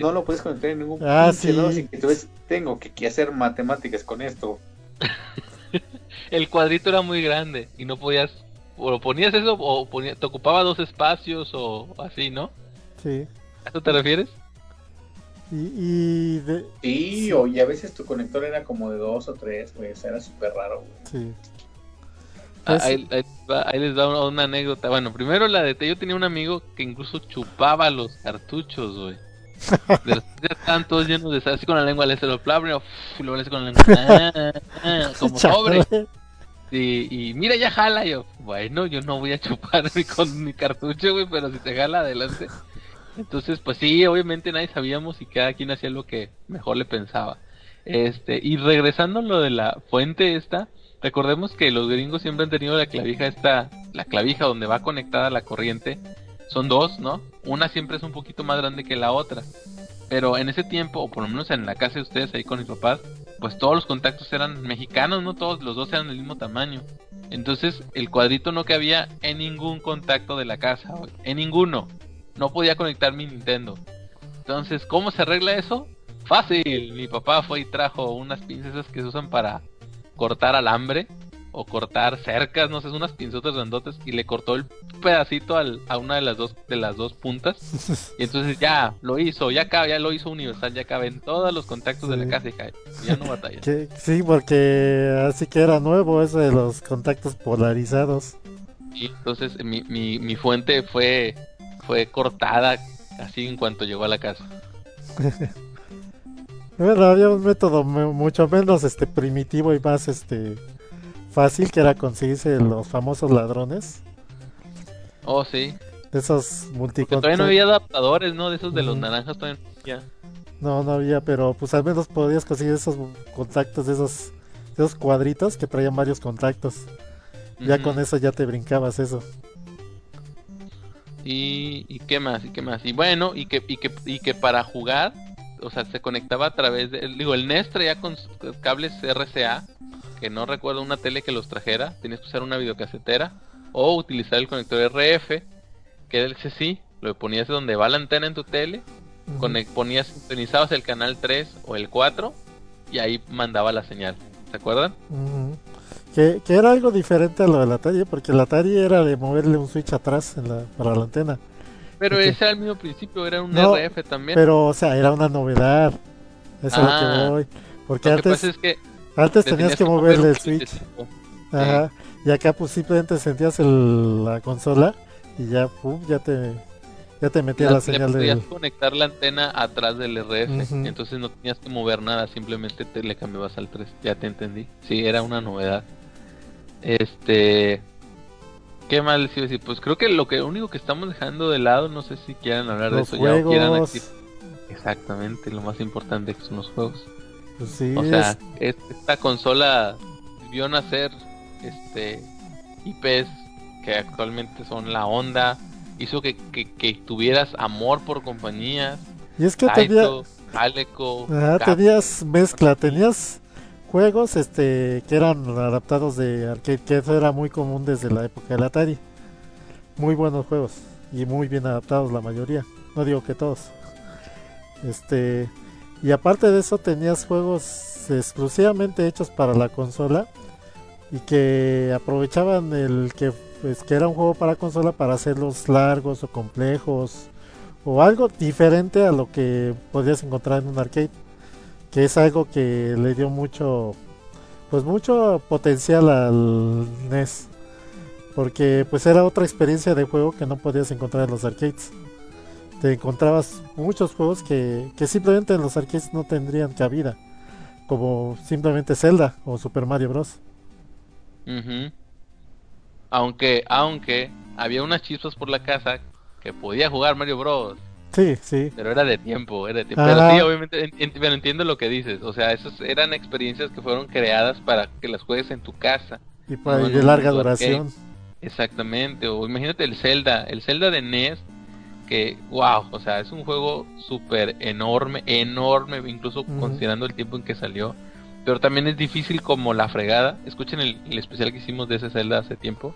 no lo puedes conectar en ningún Ah, pinche sí. lado sin que tú ves, tengo que, que hacer matemáticas con esto. El cuadrito era muy grande y no podías. O ponías eso o ponía- te ocupaba dos espacios o así, ¿no? Sí. ¿A eso te refieres? Y, y de, Sí, Sí. O, y a veces tu conector era como de dos o tres, güey. O sea, era súper raro, güey. sí. Ah, Pues- ahí, ahí les va, ahí les va una, una anécdota. Bueno, primero la de yo tenía un amigo que incluso chupaba los cartuchos, güey. De los ya estaban todos llenos de así con la lengua le se lo y luego le hace con la lengua, ah, ah, como sobre. Y, y mira, ya jala yo. Bueno, yo no voy a chupar mi- con mi cartucho, güey, pero si te jala adelante. Entonces, pues sí, obviamente nadie sabíamos y cada quien hacía lo que mejor le pensaba. Este, y regresando a lo de la fuente esta, recordemos que los gringos siempre han tenido la clavija esta, la clavija donde va conectada la corriente. Son dos, ¿no? Una siempre es un poquito más grande que la otra. Pero en ese tiempo, o por lo menos en la casa de ustedes ahí con mis papás, pues todos los contactos eran mexicanos, no todos, los dos eran del mismo tamaño. Entonces el cuadrito no cabía en ningún contacto de la casa, en ninguno. No podía conectar mi Nintendo. Entonces, ¿cómo se arregla eso? Fácil. Mi papá fue y trajo unas pinzas que se usan para cortar alambre o cortar cercas, no sé, unas pinzotas grandotas y le cortó el pedacito al- a una de las dos de las dos puntas y entonces ya lo hizo, ya cabe, ya lo hizo universal, ya cabe en todos los contactos de la casa y cae, ya no batalla. Sí, porque así que era nuevo eso de los contactos polarizados. Y entonces mi, mi, mi fuente fue fue cortada así en cuanto llegó a la casa. Bueno, había un método mu- mucho menos este primitivo y más este fácil que era conseguirse los famosos ladrones. Oh, sí. Esos Porque multicontactos. todavía no había adaptadores, ¿no? De esos de los naranjas todavía no había. No, no había, pero pues al menos podías conseguir esos contactos de esos, de esos cuadritos que traían varios contactos. Ya con eso ya te brincabas eso. Y, y qué más, y qué más. Y bueno, y que, y que, y que para jugar, o sea, se conectaba a través de, digo, el NES traía con s- cables RCA, que no recuerdo una tele que los trajera, tenías que usar una videocasetera, o utilizar el conector RF, que era el CC, lo ponías donde va la antena en tu tele, ponías, sintonizabas el canal 3 o el 4, y ahí mandaba la señal. ¿Se acuerdan? Que, que era algo diferente a lo del Atari, porque el Atari era de moverle un switch atrás en la, para la antena. Pero ese era el mismo principio, era un No, RF también. Pero, o sea, era una novedad. Eso es lo Ah. que voy. Porque Lo que antes, pasa es que antes tenías que mover moverle el switch. Ajá. Y acá pues simplemente sentías el- la consola y ya, pum, ya te, ya te metía la señal podías del... conectar la antena atrás del RF, entonces no tenías que mover nada, simplemente te le cambiabas al 3. Ya te entendí. Sí, era una novedad. Este, ¿qué más les iba a decir? Pues creo que lo que único que estamos dejando de lado, no sé si quieran hablar de eso ya o quieran juegos. aquí- Exactamente, lo más importante que son los juegos. Pues sí, O sea, es- es- esta consola vio nacer este IPs que actualmente son la onda, hizo que, que, que tuvieras amor por compañías, y es que tenía, Taito, Aleco, ajá, Cap- tenías mezcla, tenías juegos este que eran adaptados de arcade, que eso era muy común desde la época del Atari. Muy buenos juegos y muy bien adaptados la mayoría, no digo que todos. Este, y aparte de eso tenías juegos exclusivamente hechos para la consola y que aprovechaban el que pues que era un juego para consola para hacerlos largos o complejos o algo diferente a lo que podías encontrar en un arcade que es algo que le dio mucho pues mucho potencial al NES porque pues era otra experiencia de juego que no podías encontrar en los arcades te encontrabas muchos juegos que, que simplemente en los arcades no tendrían cabida como simplemente Zelda o Super Mario Bros. Ujú. Aunque, aunque había unas chispas por la casa que podía jugar Mario Bros. Sí, sí. Pero era de tiempo, era de tiempo. Ajá. Pero sí, obviamente, en- en- pero entiendo lo que dices. O sea, esas eran experiencias que fueron creadas para que las juegues en tu casa. Y, pa- No, y en de larga duración. Exactamente. O imagínate el Zelda, el Zelda de NES, que, wow, o sea, es un juego súper enorme, enorme, incluso considerando el tiempo en que salió. Pero también es difícil como la fregada. Escuchen el, el especial que hicimos de ese Zelda hace tiempo.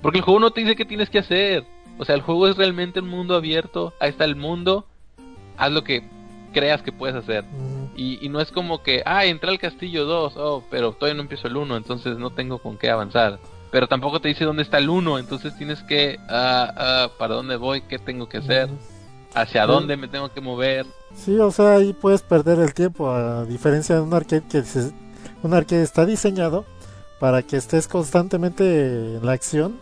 Porque el juego no te dice qué tienes que hacer. O sea, el juego es realmente un mundo abierto. Ahí está el mundo. Haz lo que creas que puedes hacer. Y, y no es como que, ah, entré al castillo 2, oh, pero todavía no empiezo el 1, entonces no tengo con qué avanzar. Pero tampoco te dice dónde está el 1, entonces tienes que, ah, ah, para dónde voy, qué tengo que hacer, hacia dónde me tengo que mover. Sí, o sea, ahí puedes perder el tiempo, a diferencia de un arcade que se- un arcade está diseñado para que estés constantemente en la acción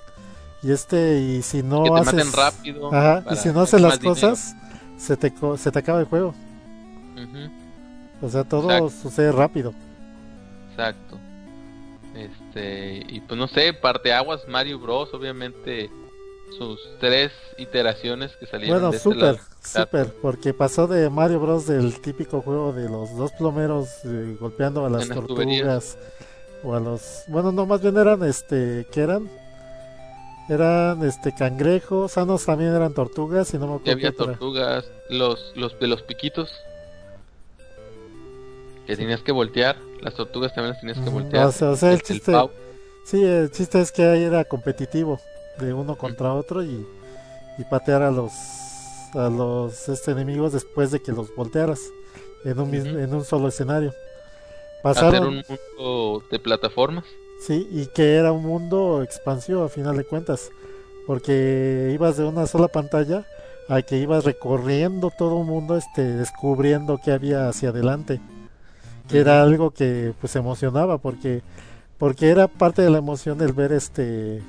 y este y si no que te haces maten rápido. Ajá, y si no haces las dinero. cosas se te se te acaba el juego. O sea, todo Exacto. sucede rápido. exacto. Este, y pues no sé, parte aguas, Mario Bros, obviamente, sus tres iteraciones que salieron Bueno, de este súper, lado. súper, porque pasó de Mario Bros del típico juego de los dos plomeros eh, golpeando a las tortugas tuberías. o a los, bueno, no más bien eran este, ¿qué eran? Eran este cangrejos, no, también eran tortugas y no me Y acuerdo había qué otra. tortugas, los, los de los piquitos. Que tenías que voltear. Las tortugas también las tenías que Ujú, voltear. o sea, o sea, el chiste-. Sí, el chiste es que ahí era competitivo, de uno contra otro y, y patear a los a los este, enemigos después de que los voltearas en un Ujú. en un solo escenario. hacer Pasaron, un mundo de plataformas. sí, y que era un mundo expansivo a final de cuentas, porque ibas de una sola pantalla a que ibas recorriendo todo un mundo, este, descubriendo qué había hacia adelante, que era algo que pues emocionaba, porque porque era parte de la emoción el ver este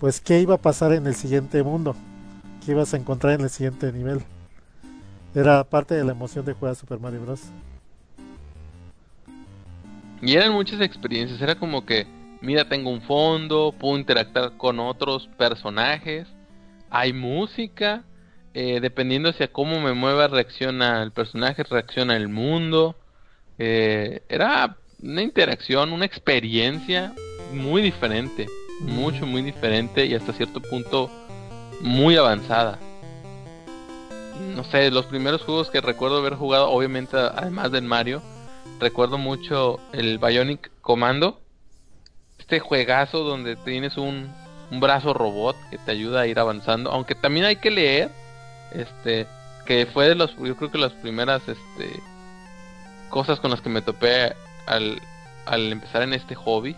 pues qué iba a pasar en el siguiente mundo qué ibas a encontrar en el siguiente nivel era parte de la emoción de jugar Super Mario Bros Y eran muchas experiencias. Era como que, mira, tengo un fondo, puedo interactuar con otros personajes. Hay música. eh, dependiendo hacia cómo me mueva, reacciona el personaje, reacciona el mundo. Eh, era una interacción, una experiencia muy diferente. Mucho, muy diferente y hasta cierto punto muy avanzada. No sé, los primeros juegos que recuerdo haber jugado, obviamente además del Mario, recuerdo mucho el Bionic Commando. Este juegazo donde tienes un, un brazo robot que te ayuda a ir avanzando. Aunque también hay que leer, este, que fue de los, yo creo que las primeras, este, cosas con las que me topé al, al empezar en este hobby.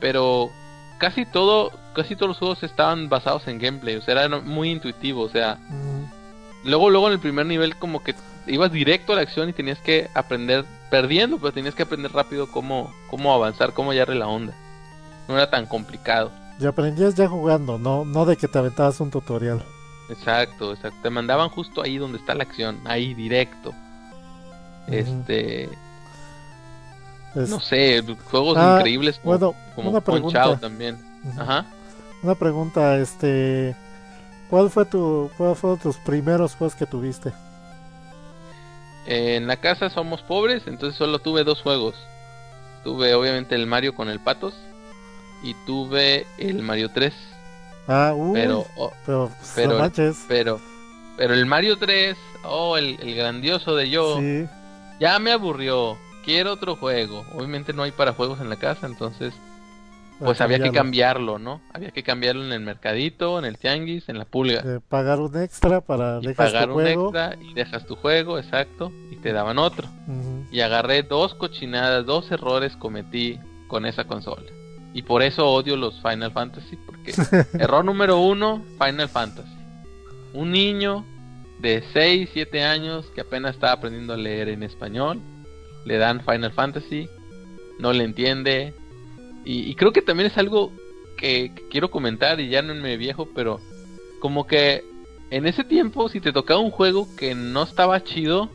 Pero casi todo, casi todos los juegos estaban basados en gameplay, o sea, era muy intuitivo, o sea, Mm, luego, luego en el primer nivel como que ibas directo a la acción y tenías que aprender perdiendo, pero tenías que aprender rápido cómo, cómo avanzar, cómo hallarle la onda. No era tan complicado. Y aprendías ya jugando, no, no de que te aventabas un tutorial. Exacto, exacto. Te mandaban justo ahí donde está la acción, ahí directo. Este, Es- no sé, juegos Ah, increíbles como, bueno, como una Punch pregunta. Out también. Ajá. Una pregunta, este, ¿cuál fue tu, cuál fueron tus primeros juegos que tuviste? En la casa somos pobres, entonces solo tuve dos juegos. Tuve obviamente el Mario con el Patos y tuve el Mario 3. Ah, uy, Pero, oh, pero, pues, pero- no pero, pero el Mario 3, oh, el, el grandioso de yo, Sí, ya me aburrió. Quiero otro juego. Obviamente no hay para juegos en la casa, entonces pues había que cambiarlo. ¿no? Había que cambiarlo en el mercadito, en el tianguis, en la pulga. Eh, pagar un extra para y dejar pagar tu un juego. extra y dejas tu juego, exacto, y te daban otro. Y agarré dos cochinadas, dos errores cometí con esa consola. Y por eso odio los Final Fantasy, porque error número uno, Final Fantasy. Un niño de 6, 7 años que apenas está aprendiendo a leer en español, le dan Final Fantasy, no le entiende. Y, creo que también es algo que, quiero comentar y ya no me viejo, pero como que en ese tiempo si te tocaba un juego que no estaba chido,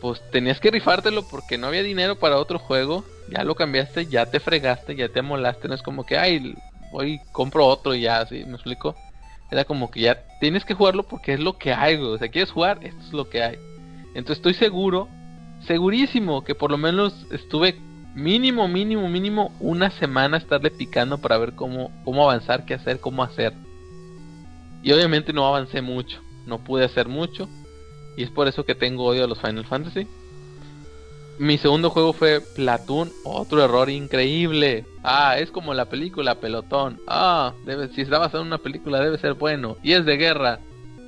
pues tenías que rifártelo porque no había dinero para otro juego. Ya lo cambiaste, ya te fregaste, ya te molaste. No es como que, ay, hoy compro otro y ya, ¿sí? ¿Me explico? Era como que ya tienes que jugarlo porque es lo que hay. O sea, quieres jugar, esto es lo que hay. Entonces estoy seguro, segurísimo, que por lo menos estuve mínimo, mínimo, mínimo una semana estarle picando para ver cómo, cómo avanzar, qué hacer, cómo hacer. Y obviamente no avancé mucho, no pude hacer mucho. Y es por eso que tengo odio a los Final Fantasy. Mi segundo juego fue Platoon, otro error increíble. Ah, es como la película Pelotón. Ah, debe, si está basado en una película debe ser bueno. Y es de guerra.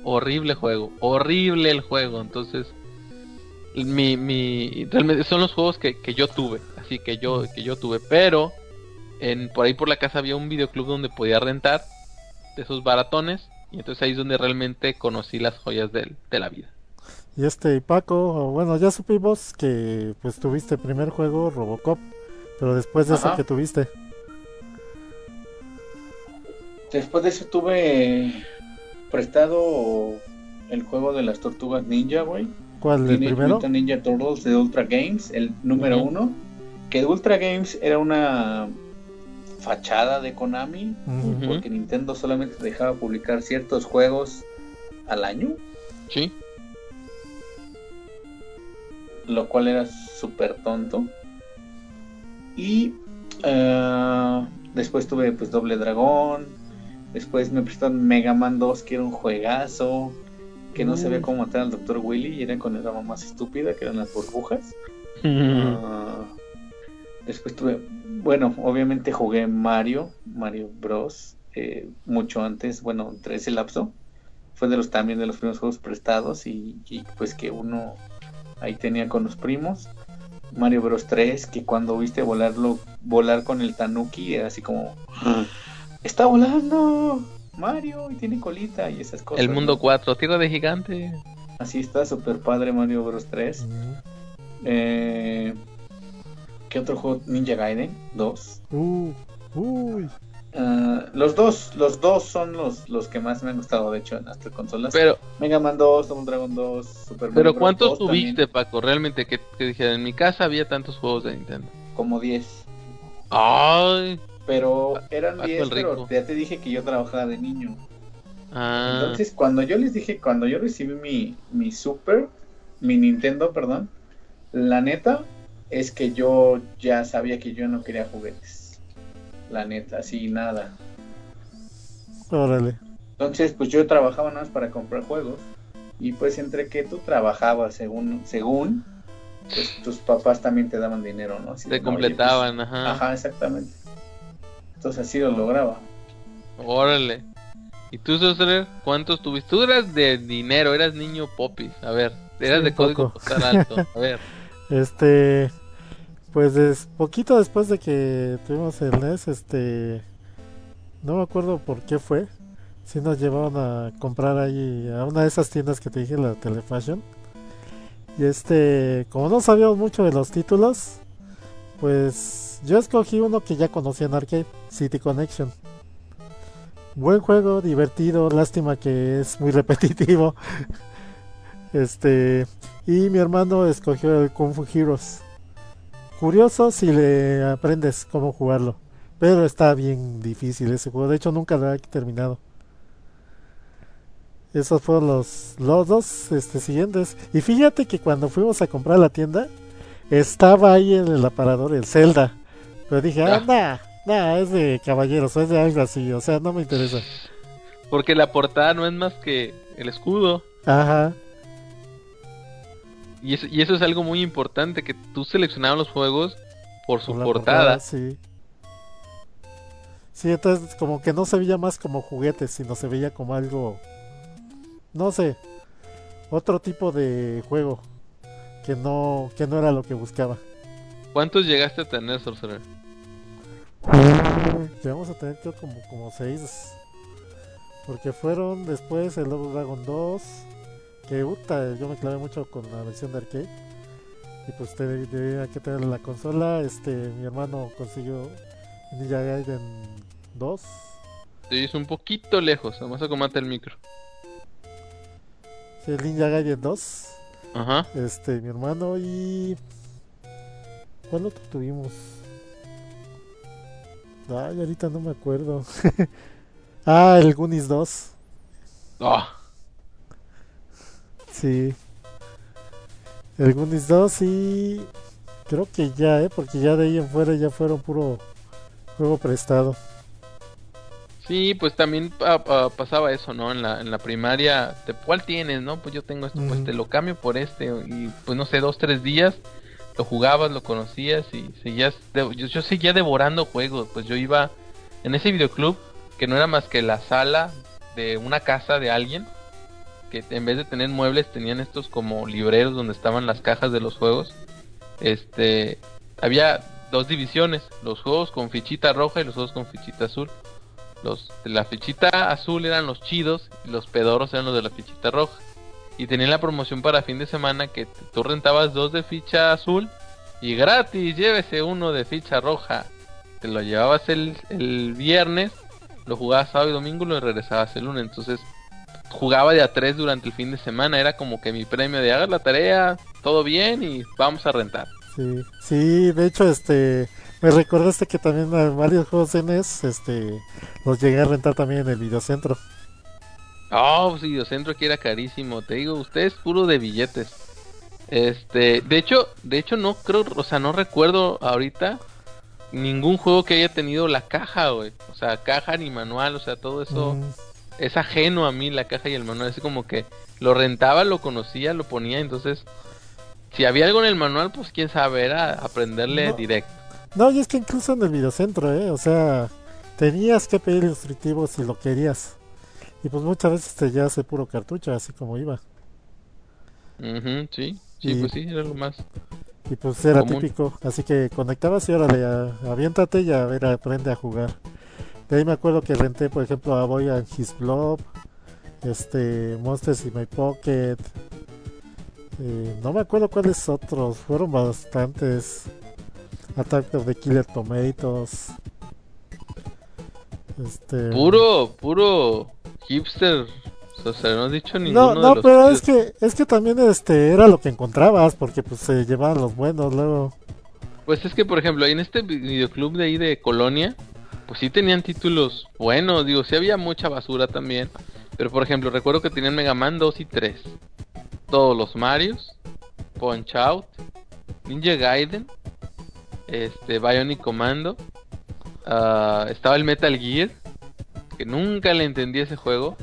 Horrible juego, horrible el juego. Entonces, mi, mi, realmente son los juegos que, que yo tuve. Así que yo, que yo tuve. Pero, en, por ahí por la casa había un videoclub donde podía rentar de esos baratones. Y entonces ahí es donde realmente conocí las joyas del- de la vida. Y este, Paco, bueno, ya supimos que pues tuviste primer juego Robocop, pero después de eso que tuviste, Después de eso tuve prestado el juego de las tortugas ninja, güey. ¿cuál el Teenage primero? Mutant Ninja Turtles de Ultra Games, el número uno. Que Ultra Games era una fachada de Konami, porque Nintendo solamente dejaba publicar ciertos juegos al año, Sí. lo cual era súper tonto. Y eh, después tuve pues Doble Dragón, después me prestaron Mega Man 2, que era un juegazo, que no Mm. sabía cómo matar al Dr. Willy, y era con el arma más estúpida, que eran las burbujas. Mm. Ah, después tuve, bueno, obviamente jugué Mario, Mario Bros. eh, mucho antes, bueno, entre ese lapso. Fue de los también de los primeros juegos prestados y, y, pues que uno ahí tenía con los primos. Mario Bros 3, que cuando viste volarlo, volar con el Tanuki, era así como está volando Mario y tiene colita y esas cosas. El mundo ¿no? 4, Tierra de Gigante. Así está, super padre Mario Bros 3. Ujú. Eh, ¿Qué otro juego? Ninja Gaiden 2. Uh, uy, Ah, los dos, los dos son los, los que más me han gustado, de hecho, en las tres consolas. Pero, Mega Man 2, Double Dragon 2, Super Mario pero Bros. ¿cuántos 2 tuviste, también, Paco? Realmente que, que dije, en mi casa había tantos juegos de Nintendo. Como 10. Ay. Pero eran Paco 10, el pero ya te dije que yo trabajaba de niño. Ah. Entonces, cuando yo les dije, cuando yo recibí mi, mi Super, mi Nintendo, perdón, la neta es que yo ya sabía que yo no quería juguetes. La neta, así nada. órale. Entonces, pues yo trabajaba nada más para comprar juegos. Y pues entre que tú trabajabas según, según, pues tus papás también te daban dinero, ¿no? Así Te de, "No, oye, completaban, pues, ajá. Ajá, exactamente. Entonces así lo lograba. Órale. ¿Y tú, Sosler, cuántos tuviste? Tú eras de dinero, eras niño popis. A ver, eras Sí, de código postal alto. A ver. Este, pues des- poquito después de que tuvimos el NES, este, no me acuerdo por qué fue. Si nos llevaron a comprar ahí a una de esas tiendas que te dije, la Telefashion. Y este, como no sabíamos mucho de los títulos, pues yo escogí uno que ya conocía en arcade, City Connection. Buen juego, divertido, lástima que es muy repetitivo. Este, y mi hermano escogió el Kung Fu Heroes. Curioso si le aprendes cómo jugarlo. Pero está bien difícil ese juego. De hecho, nunca lo he terminado. Esos fueron los, los dos este, siguientes. Y fíjate que cuando fuimos a comprar la tienda, estaba ahí en el aparador el Zelda. Pero dije, ah, Ah. nah, nah, es de caballeros, es de algo así. O sea, no me interesa. Porque la portada no es más que el escudo. Ajá. Y eso, y eso es algo muy importante, que tú seleccionabas los juegos por su por la portada. sí. Sí, entonces como que no se veía más como juguetes, sino se veía como algo, no sé, otro tipo de juego que no que no era lo que buscaba. ¿Cuántos llegaste a tener, Sorcerer? Llegamos a tener creo como como seis, porque fueron después el Double Dragon 2, que puta, yo me clavé mucho con la versión de arcade. Y pues te- tenía que tener la consola, este mi hermano consiguió Ninja Gaiden 2. Te hizo un poquito lejos, vamos a comate el micro. Sí, el Ninja Gaiden 2. Ajá. Este, mi hermano y. ¿Cuál otro tuvimos? Ay, ahorita no me acuerdo. ah, el Goonies 2. Ah, Sí. El Goonies 2 y. Creo que ya, ¿eh? Porque ya de ahí en fuera ya fueron puro juego prestado. Sí, pues también pa- pa- pasaba eso, ¿no? En la, en la primaria, te- ¿cuál tienes, no? Pues yo tengo esto, pues Ujú. te lo cambio por este. Y pues no sé, dos, tres días lo jugabas, lo conocías y seguías. yo, yo seguía devorando juegos. Pues yo iba en ese videoclub que no era más que la sala de una casa de alguien. Que en vez de tener muebles tenían estos como libreros donde estaban las cajas de los juegos. Este, había dos divisiones, los juegos con fichita roja y los juegos con fichita azul. Los de la fichita azul eran los chidos y los pedoros eran los de la fichita roja. Y tenían la promoción para fin de semana que tú rentabas dos de ficha azul y gratis, llévese uno de ficha roja. Te lo llevabas el, el viernes, lo jugabas sábado y domingo y lo regresabas el lunes. Entonces jugaba de a tres durante el fin de semana. Era como que mi premio de hagas la tarea, todo bien y vamos a rentar. Sí, sí, de hecho, este. Me recordaste que también a varios juegos de NES, este. Los llegué a rentar también en el videocentro. Oh, pues Videocentro que era carísimo. Te digo, usted es puro de billetes. Este, de hecho, de hecho no creo, o sea, no recuerdo ahorita ningún juego que haya tenido la caja, güey. O sea, caja ni manual, o sea, todo eso Mm, es ajeno a mí la caja y el manual. Es como que lo rentaba, lo conocía, lo ponía, entonces si había algo en el manual, pues quién sabe, era aprenderle No. directo. No, y es que incluso en el videocentro, ¿eh? O sea, tenías que pedir instructivos si lo querías. Y pues muchas veces te llevas el puro cartucho, así como iba. Ujú, sí, sí, Y- pues sí, era lo más. Y pues era Común. típico. Así que conectabas y órale, a- aviéntate y a ver, aprende a jugar. De ahí me acuerdo que renté, por ejemplo, a Boy and His Blob, este, Monsters in My Pocket. eh, no me acuerdo cuáles otros, fueron bastantes. Attack of the Killer Tomatoes. Este, Puro, puro hipster. O sea, no has dicho No, ninguno de no, los pero es que, es que también este era lo que encontrabas, porque pues se llevaban los buenos luego. Pues es que, por ejemplo, ahí en este vi- videoclub de ahí de Colonia, pues sí tenían títulos buenos, digo, sí había mucha basura también. Pero, por ejemplo, recuerdo que tenían Mega Man 2 y 3. Todos los Marios, Punch Out, Ninja Gaiden, este, Bionic Commando. ah, estaba el Metal Gear, que nunca le entendí ese juego.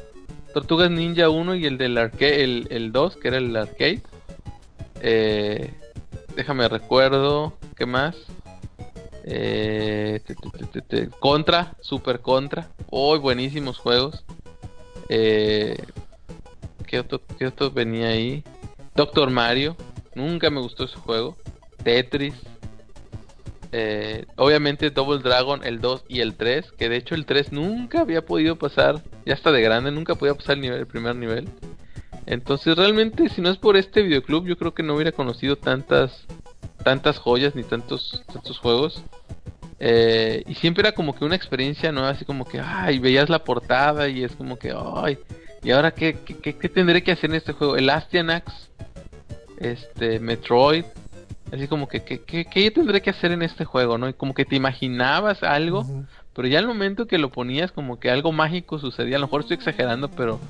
Tortugas Ninja 1 y el del arcade, el, el 2, que era el arcade. Eh, déjame recuerdo, ¿qué más? Eh, contra, Super Contra. Hoy buenísimos juegos. Eh, ¿qué, otro, ¿Qué otro venía ahí? Doctor Mario. Nunca me gustó ese juego. Tetris. Eh, obviamente Double Dragon, el 2 y el 3. Que de hecho el 3 nunca había podido pasar. Ya está de grande, nunca podía pasar el, el primer nivel. Entonces realmente si no es por este videoclub yo creo que no hubiera conocido tantas tantas joyas ni tantos tantos juegos. Eh, y siempre era como que una experiencia nueva, así como que, ay, veías la portada y es como que, ay, ¿y ahora qué, qué, qué- qué tendré que hacer en este juego? El Astyanax, este, Metroid, así como que, ¿qué, qué, qué tendré que hacer en este juego, no? Y como que te imaginabas algo, pero ya al momento que lo ponías, como que algo mágico sucedía. A lo mejor estoy exagerando, pero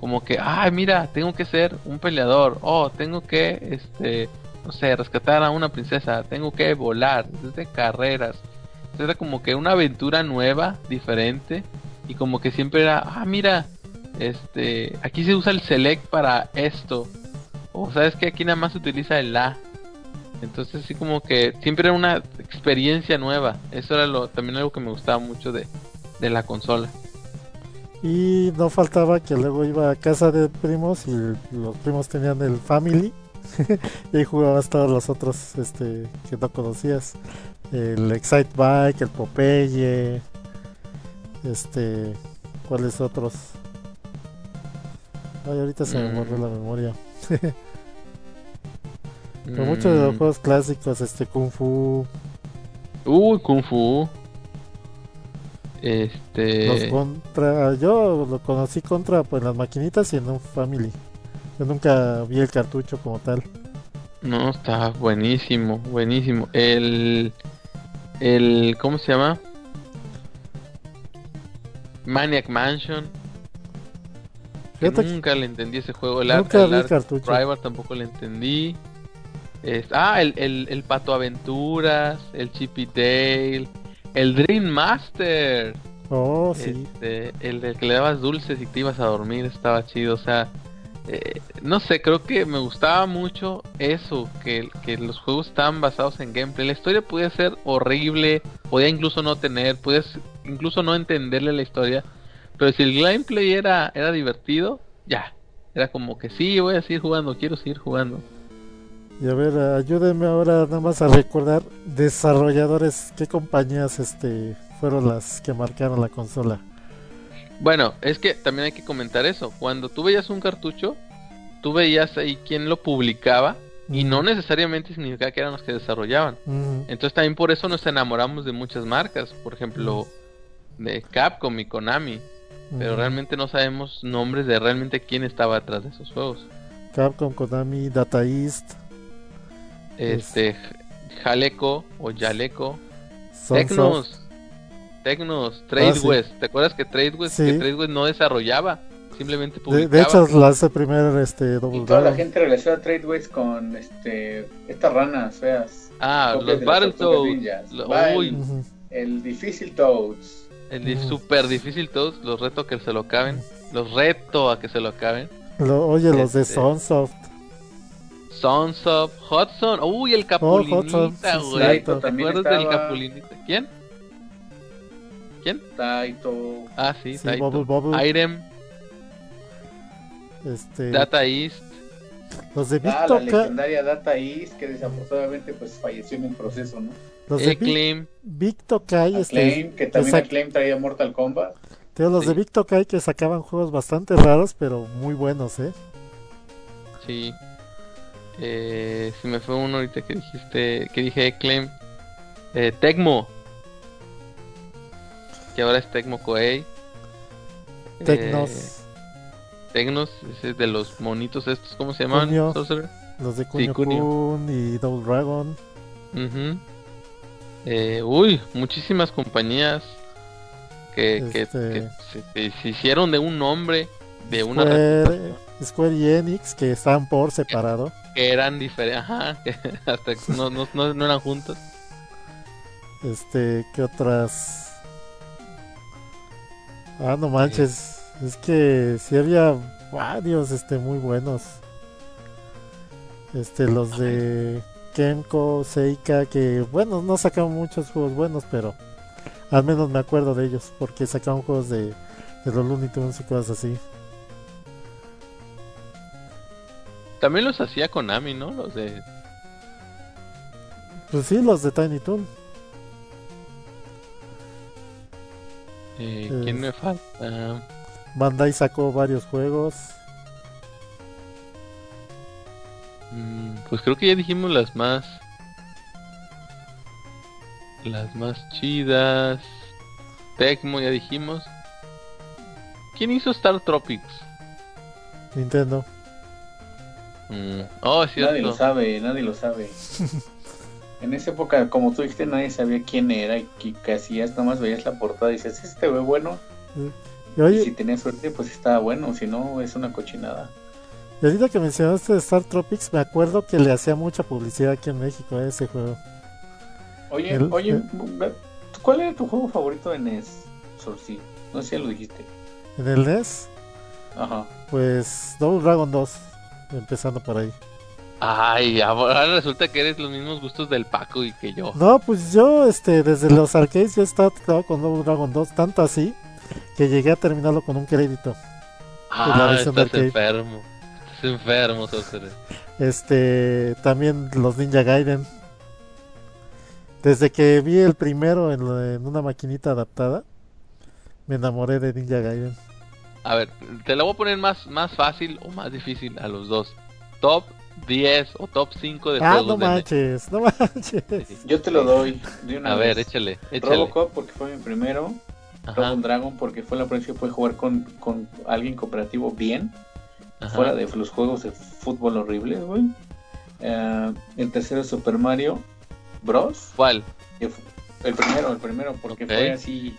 como que, ay, mira, tengo que ser un peleador. Oh, tengo que, este, no sé, rescatar a una princesa. Tengo que volar. Es de carreras. Era como que una aventura nueva, diferente. Y como que siempre era, ah, mira, este, aquí se usa el select para esto. O sabes que aquí nada más se utiliza el A. Entonces así como que siempre era una experiencia nueva. Eso era lo también algo que me gustaba mucho de, de la consola. Y no faltaba que luego iba a casa de primos y los primos tenían el Family. y jugabas todos los otros este, que no conocías. El Excite Bike, el Popeye. Este. ¿Cuáles otros? Ay, ahorita se me Mm. borró la memoria. Pero muchos de los Mm. juegos clásicos, este Kung Fu, Uy, Kung Fu. los Este. contra. Yo lo conocí contra pues, las maquinitas y en un Family. Yo nunca vi el cartucho como tal. No, está buenísimo, buenísimo. El. El. ¿Cómo se llama? Maniac Mansion. Que nunca le entendí ese juego. El, nunca el vi el Ark cartucho. Rival tampoco le entendí. Es- ah, el, el, el Pato Aventuras, el Chippy Dale, el Dream Master. Oh, sí. Este, el del que le dabas dulces y te ibas a dormir estaba chido, o sea, eh, no sé, creo que me gustaba mucho eso, que, los juegos estaban basados en gameplay. La historia podía ser horrible, podía incluso no tener, podías incluso no entenderle la historia, pero si el gameplay era, era divertido, ya, era como que sí, voy a seguir jugando, quiero seguir jugando. Y a ver, ayúdenme ahora nada más a recordar desarrolladores, qué compañías este fueron las que marcaron la consola. Bueno, es que también hay que comentar eso. Cuando tú veías un cartucho, tú veías ahí quién lo publicaba y no necesariamente significaba que eran los que desarrollaban. Entonces también por eso nos enamoramos de muchas marcas, por ejemplo, de Capcom y Konami, pero realmente no sabemos nombres de realmente quién estaba atrás de esos juegos. Capcom, Konami, Data East, Este Jaleco o Jaleco, Sunsoft. Tecnos, Tecnos, Trade Ah, sí. West. ¿Te acuerdas que Trade West, Sí. que Trade West no desarrollaba, simplemente De, publicaba? de hecho, lanzó primero este Y Double toda la gente relaciona Tradeways con este estas ranas feas. Ah, los de Battletoads. Lo- uy, el- difícil Toads. el di- super difícil todos, los reto a que se lo acaben. Los reto a que se lo acaben. Lo- oye, los de Este- Sunsoft. Sons of Hudson. Uy, el Capulinita, Hudson, sí, güey. ¿Te acuerdas del Capulinita? ¿Quién? ¿Quién? Taito. Ah, sí, Sí, Taito. Bubble Bubble. Irem, Este, Data East. los de Ah, la legendaria Data East que desafortunadamente pues falleció en el proceso, ¿no? los de Eclaim. Victokai, este, Acclaim, que también sac- Acclaim traía Mortal Kombat. Tío, los de. Victokai que sacaban juegos bastante raros, pero muy buenos, ¿eh? Sí. Eh, si me fue uno ahorita que dijiste, que dije Eclaim. Eh, Tecmo. Que ahora es Tecmo Koei. Tecnos, Eh, Tecnos, ese de los monitos estos, ¿cómo se llaman? Kunio. Los de Kunio Kunio. Kun y Double Dragon. Eh, uy, muchísimas compañías que, Este- que se, que se hicieron de un nombre, de una Square, reputación, Square y Enix que están por separado. que eran diferentes, ajá, que hasta no, no, no, no eran juntos. Este, ¿qué otras? Ah, no manches. Es que sí había varios este muy buenos. Este, los de Kenko, Seika, que bueno, no sacaron muchos juegos buenos, pero al menos me acuerdo de ellos, porque sacaron juegos de, de los Looney Tunes y cosas así. También los hacía Konami, ¿no? Los de. Pues sí, los de Tiny Toon. Eh. ¿Quién me falta? Bandai sacó varios juegos. Mm, pues creo que ya dijimos las más. Las más chidas. Tecmo, ya dijimos. ¿Quién hizo Star Tropics? Nintendo. Mm, Oh, es Nadie lo sabe, nadie lo sabe. en esa época, como tú dijiste, nadie sabía quién era y qué, hacías. Nomás veías la portada y dices, este ve bueno. Y Y oye, si tenías suerte, pues estaba bueno. Si no, es una cochinada. y ahorita que mencionaste Star Tropics, me acuerdo que le hacía mucha publicidad aquí en México a ese juego. Oye, El- oye, el- ¿cuál era tu juego favorito en NES? Sorcy? No sé si lo dijiste. En el NES, Ajá. pues Double Dragon 2, empezando por ahí. Ay, ahora resulta que eres los mismos gustos del Paco y que yo. No, pues yo este desde los arcades yo estaba tocado con Double Dragon 2, tanto así que llegué a terminarlo con un crédito. Ah, estás arcade. enfermo. Estás enfermo, Sorcerer. Este, también los Ninja Gaiden. Desde que vi el primero en, en una maquinita adaptada, me enamoré de Ninja Gaiden. A ver, te la voy a poner más, más fácil o más difícil a los dos. Top 10 o top 5 de Ah, juegos no de NES. manches, no manches. Yo te lo doy de una A ver, échale, échale. Robocop porque fue mi primero. Double Dragon porque fue la primera vez que pude jugar con, con alguien cooperativo bien. ajá. Fuera de los juegos de fútbol horribles, güey. Eh, el tercero es Super Mario Bros. ¿Cuál? El primero, el primero, porque fue así.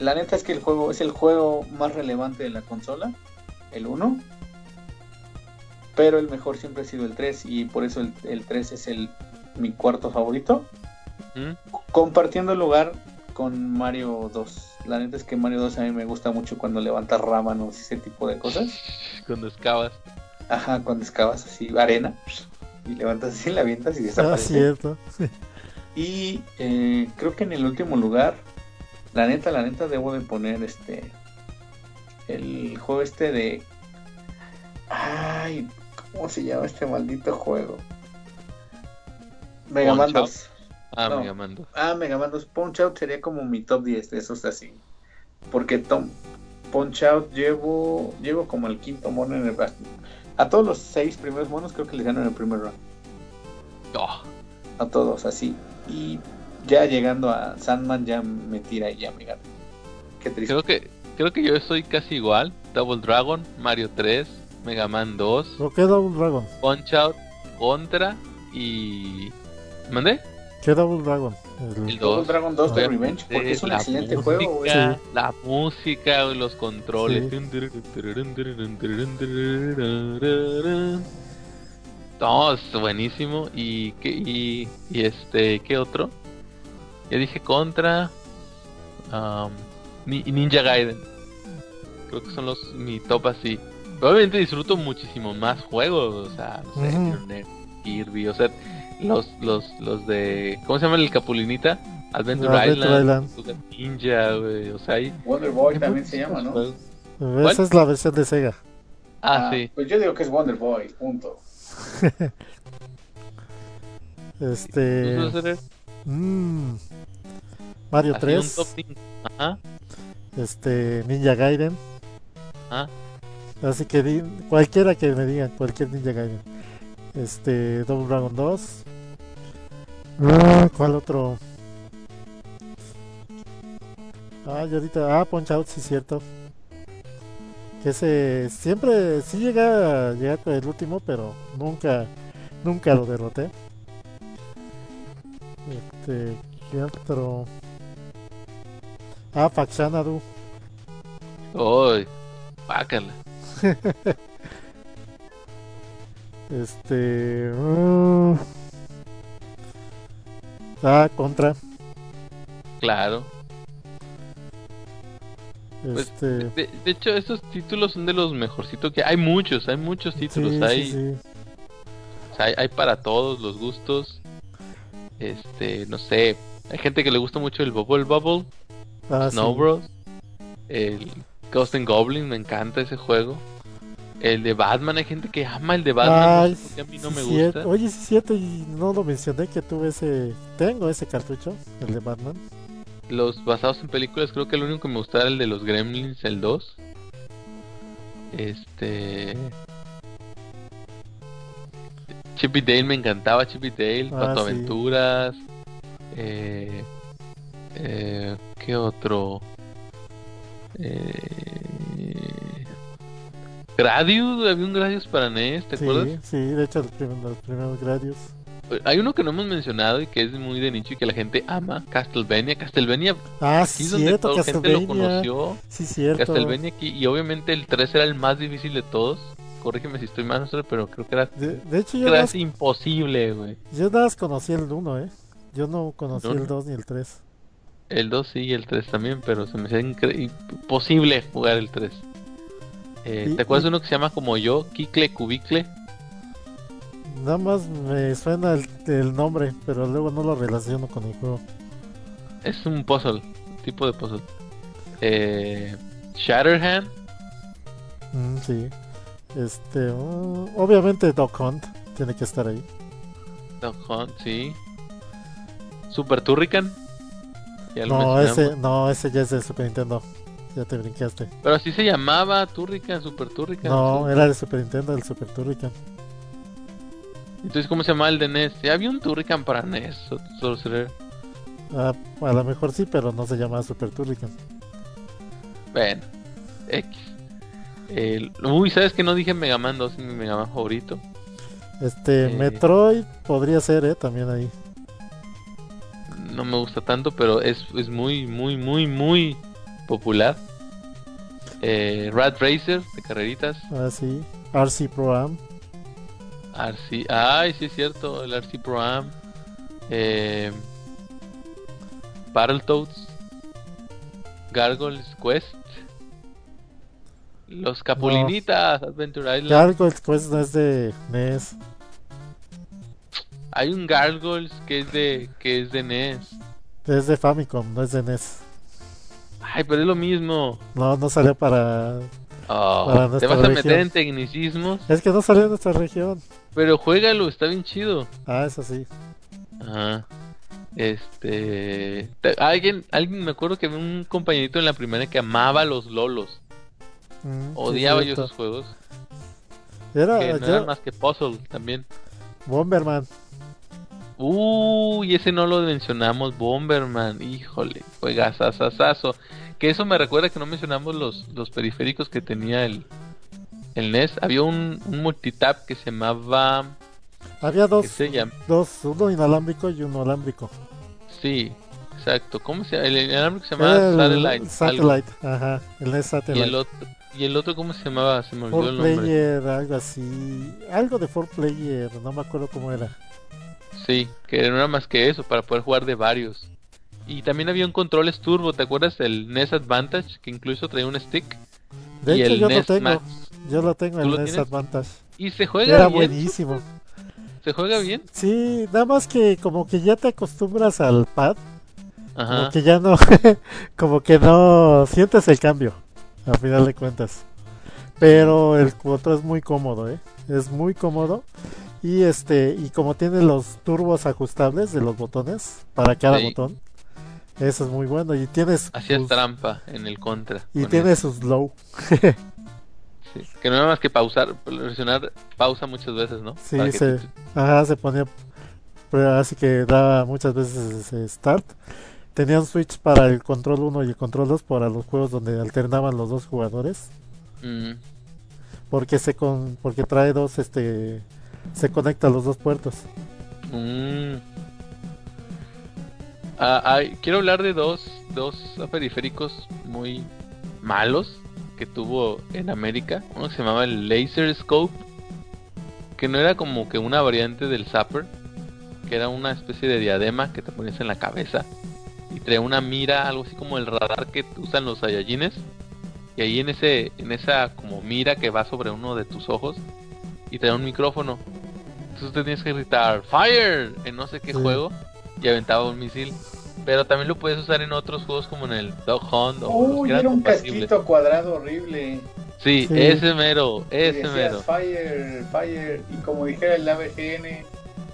La neta es que el juego es el juego más relevante de la consola, el 1. Pero el mejor siempre ha sido el 3 y por eso el, el 3 es el mi cuarto favorito. ¿Mm? Compartiendo lugar con Mario 2. La neta es que Mario 2 a mí me gusta mucho cuando levantas rábanos y ese tipo de cosas. Cuando excavas. Ajá, cuando excavas así arena y levantas así, la avientas y Ah, desaparece. cierto. Y eh, creo que en el último lugar, la neta, la neta, debo de poner este. El juego este de. Ay, ¿cómo se llama este maldito juego? Mega Man Punch Out. 2. Ah, No. Mega Man 2. Ah, Mega Man 2. Punch Out sería como mi top 10 de esos así. Porque Tom, Punch Out llevo, llevo como el quinto mono en el. A todos los seis primeros monos creo que les gano en el primer round. Oh, a todos así. Y ya llegando a Sandman ya me tira y ya me gana. Qué triste. creo que creo que yo soy casi igual. Double Dragon, Mario 3, Mega Man 2, ¿Pero qué Double Dragon? Punch Out, Contra y... ¿Mandé? ¿Qué Double Dragon? El- El Double 2. Dragon 2 de Ah. Revenge, porque es un la excelente música, juego, güey. Sí. La música, los controles. No, es buenísimo. ¿Y qué, y, y este, qué otro? Ya dije Contra. um, Ninja Gaiden. Creo que son los mi top así. Obviamente disfruto muchísimo más juegos. O sea, no sé. Journey, Kirby, o sea, los, los, los de. ¿Cómo se llama el Capulinita? Adventure, Adventure Island, Ninja, güey. O sea, hay. Wonder Boy también se llama, ¿no? Esa es la versión de Sega. Ah, sí. Pues yo digo que es Wonder Boy, punto. Este. Mm, Mario Así 3. un top 5. Ajá, Este. Ninja Gaiden. ajá. Así que cualquiera que me digan, cualquier Ninja Gaiden. Este, Double Dragon 2. Ah, ¿Cuál otro? Ah, y ahorita. Ah, Punch Out, sí, cierto. Que ese. Siempre. Sí llega a llegar con el último, pero nunca. Nunca lo derroté. Este. ¿Qué otro? Ah, Faxanadu. Uy, pácala. Este. mm, ah, contra. Claro. Pues, Este, De, de hecho, estos títulos son de los mejorcitos que hay muchos, hay muchos títulos, sí, hay, sí, sí. o sea, hay, hay para todos los gustos. Este, no sé, hay gente que le gusta mucho el Bubble Bubble, Ah. Snow Bros, el Ghost and Goblin, me encanta ese juego. El de Batman, hay gente que ama el de Batman, Ay, no sé por qué a mí no sí, me cierto. gusta. Oye, sí, cierto, y no lo mencioné que tuve ese. Tengo ese cartucho, el de Batman. Los basados en películas, creo que el único que me gustaba era el de los Gremlins, el 2. Este. Chip y Dale me encantaba, Chip y Dale, Ah, Pato sí. Aventuras. Eh, eh, ¿Qué otro? Eh, Gradius, había un Gradius para NES, ¿te sí, acuerdas? sí, de hecho, los primeros, los primeros Gradius. Hay uno que no hemos mencionado y que es muy de nicho y que la gente ama, Castlevania. Castlevania, Ah, aquí sí, es donde cierto, toda la gente lo conoció. Sí, cierto. Castlevania aquí, y obviamente el 3 era el más difícil de todos. Corrígeme si estoy mal, pero creo que era, De, de hecho, yo era imposible, güey. yo nada más conocí el 1, ¿eh? Yo no conocí ¿El el uno? 2 ni el 3. El 2 sí y el 3 también, pero se me hacía imposible jugar el 3. Eh, ¿Te acuerdas de uno que se llama como yo, Kikle Cubicle? Nada más me suena el, el nombre, pero luego no lo relaciono con el juego. Es un puzzle, tipo de puzzle. Eh, Shatterhand, Mm, sí. Este, uh, obviamente Doc Hunt tiene que estar ahí. Dog Hunt, sí. Super Turrican. No, ese, no, ese ya es de Super Nintendo. Ya te brincaste. Pero así se llamaba Turrican, Super Turrican. No, era de Super Nintendo, el Super Turrican. Entonces, ¿cómo se llamaba el de NES? Ya había un Turrican para NES. Sorcerer. Ah, a lo mejor sí, pero no se llama Super Turrican. Bueno, X. Uy, ¿sabes que no dije Mega Man 2 en mi Mega Man favorito? Este, Eh. Metroid podría ser, ¿eh? También ahí. No me gusta tanto, pero es, es muy, muy, muy, muy popular. Eh, Rat Racer de carreritas. Ah, sí. RC Pro Am. RC. Ay, sí es cierto, el RC Pro Am. Eh, Battletoads. Gargoyles Quest. Los Capulinitas, Adventure Island. Gargoyles Quest no es de NES. Hay un Gargoyles que es de que es de NES. Es de Famicom, no es de NES. Ay, pero es lo mismo. No, no salió para. Oh, Para te vas a meter en tecnicismos, Es que no salió en nuestra región. pero juégalo, está bien chido. Ah, eso sí. Ajá. Este, te- alguien, alguien me acuerdo que un compañerito en la primera que amaba los lolos. Mm, Odiaba yo esos juegos. Era Que no yo- eran más que puzzle también. Bomberman. Uy, ese no lo mencionamos, Bomberman. Híjole, juegazazazazo. Que eso me recuerda que no mencionamos los, los periféricos que tenía el, el NES. Había un, un multitap que se llamaba. Había dos, ¿Qué se llama? dos, uno inalámbrico y uno alámbrico. Sí, exacto. ¿Cómo se llama? El inalámbrico se llamaba el Satellite. algo. Satellite, ajá, el NES Y Satellite. el otro, y el otro, ¿cómo se llamaba? Se me olvidó Four el nombre. player, algo así. Algo de four player, no me acuerdo cómo era. Sí, que no era más que eso, para poder jugar de varios. Y también había un controles turbo, ¿te acuerdas? El NES Advantage, que incluso traía un stick. De y hecho, el yo lo tengo. Max. Yo lo tengo, ¿Tú el lo NES tienes? Advantage. Y se juega Era bien. buenísimo. Se juega bien. Sí, nada más que como que ya te acostumbras al pad. Como Ajá. que ya no. como que no sientes el cambio. A final de cuentas. Pero el otro es muy cómodo, ¿eh? Es muy cómodo. Y este y como tiene los turbos ajustables de los botones para cada Sí. botón. Eso es muy bueno. Y tienes Hacías sus- trampa en el contra. y tiene eso, sus low. sí. Que no era más que pausar, presionar pausa muchas veces, ¿no? Sí, Para se, te- ajá, se ponía, así que daba muchas veces ese start. Tenía un switch para el control 1 y el control 2 para los juegos donde alternaban los dos jugadores, Mm, porque se con, porque trae dos, este, se conecta a los dos puertos. mm. Ah, quiero hablar de dos, dos periféricos muy malos que tuvo en América. Uno se llamaba el Laser Scope, que no era como que una variante del Zapper, que era una especie de diadema que te ponías en la cabeza y traía una mira, algo así como el radar que usan los Saiyajines. Y ahí en ese, en esa como mira que va sobre uno de tus ojos y da un micrófono. Entonces tú tenías que gritar Fire en no sé qué Sí. juego y aventaba un misil. Pero también lo puedes usar en otros juegos como en el Dog Hunt o era un casquito cuadrado horrible. Sí, Sí. ese mero, ese decías, mero. Fire, fire. Y como dijera el ABGN,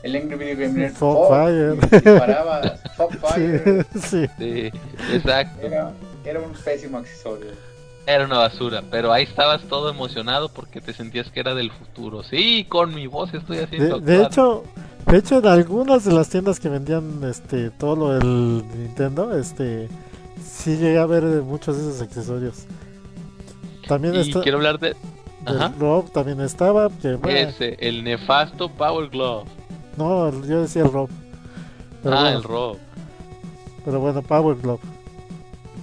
el Angry Video fuck, fire. y disparabas, fuck fire. Sí, sí. Sí, exacto. Era, era un pésimo accesorio. Era una basura, pero ahí estabas todo emocionado porque te sentías que era del futuro. Sí, con mi voz estoy haciendo. De, de hecho, de hecho en algunas de las tiendas que vendían este todo lo del Nintendo, este sí llegué a ver muchos de esos accesorios. También y está quiero hablar de Ajá. Rob también estaba, que bueno, ese, el nefasto Power Glove. no, yo decía el Rob. Pero, ah, bueno, el Rob. pero bueno, Power Glove.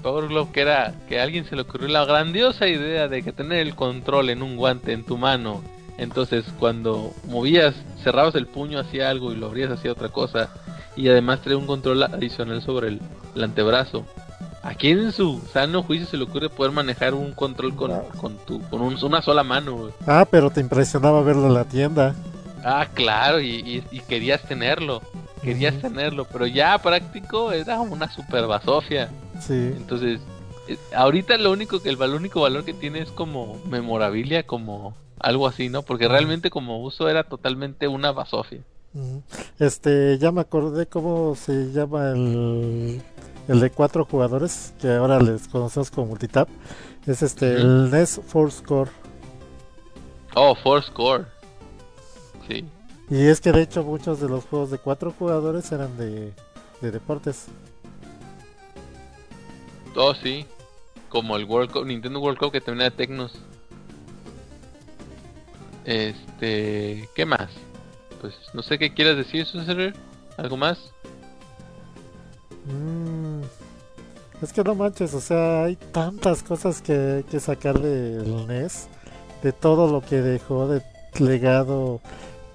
Power Glove que era que a alguien se le ocurrió la grandiosa idea de que tener el control en un guante en tu mano. Entonces, cuando movías, cerrabas el puño hacia algo y lo abrías hacia otra cosa. Y además traía un control adicional sobre el, el antebrazo. ¿A quién en su sano juicio se le ocurre poder manejar un control con, Ah. con, tu, con un- una sola mano? Ah, pero te impresionaba verlo en la tienda. Ah, claro, y, y- y querías tenerlo. Querías tenerlo, pero ya práctico era una super basofia. Sí. Entonces, eh, ahorita lo único que el, val- único valor que tiene es como memorabilia, como algo así, ¿no? Porque realmente como uso era totalmente una basofia. Este, ya me acordé cómo se llama el, el de cuatro jugadores, que ahora les conocemos como multitap. Es este, el NES Force Core. Oh, Force Core. Sí. Y es que de hecho muchos de los juegos de cuatro jugadores eran de, de deportes. Oh, sí. Como el World Cup, Nintendo World Cup que también era Tecnos. Este, ¿qué más? Pues no sé qué quieras decir, Suser. ¿Algo más? Mm, es que no manches, o sea, hay tantas cosas que, que sacar del NES, de todo lo que dejó de legado,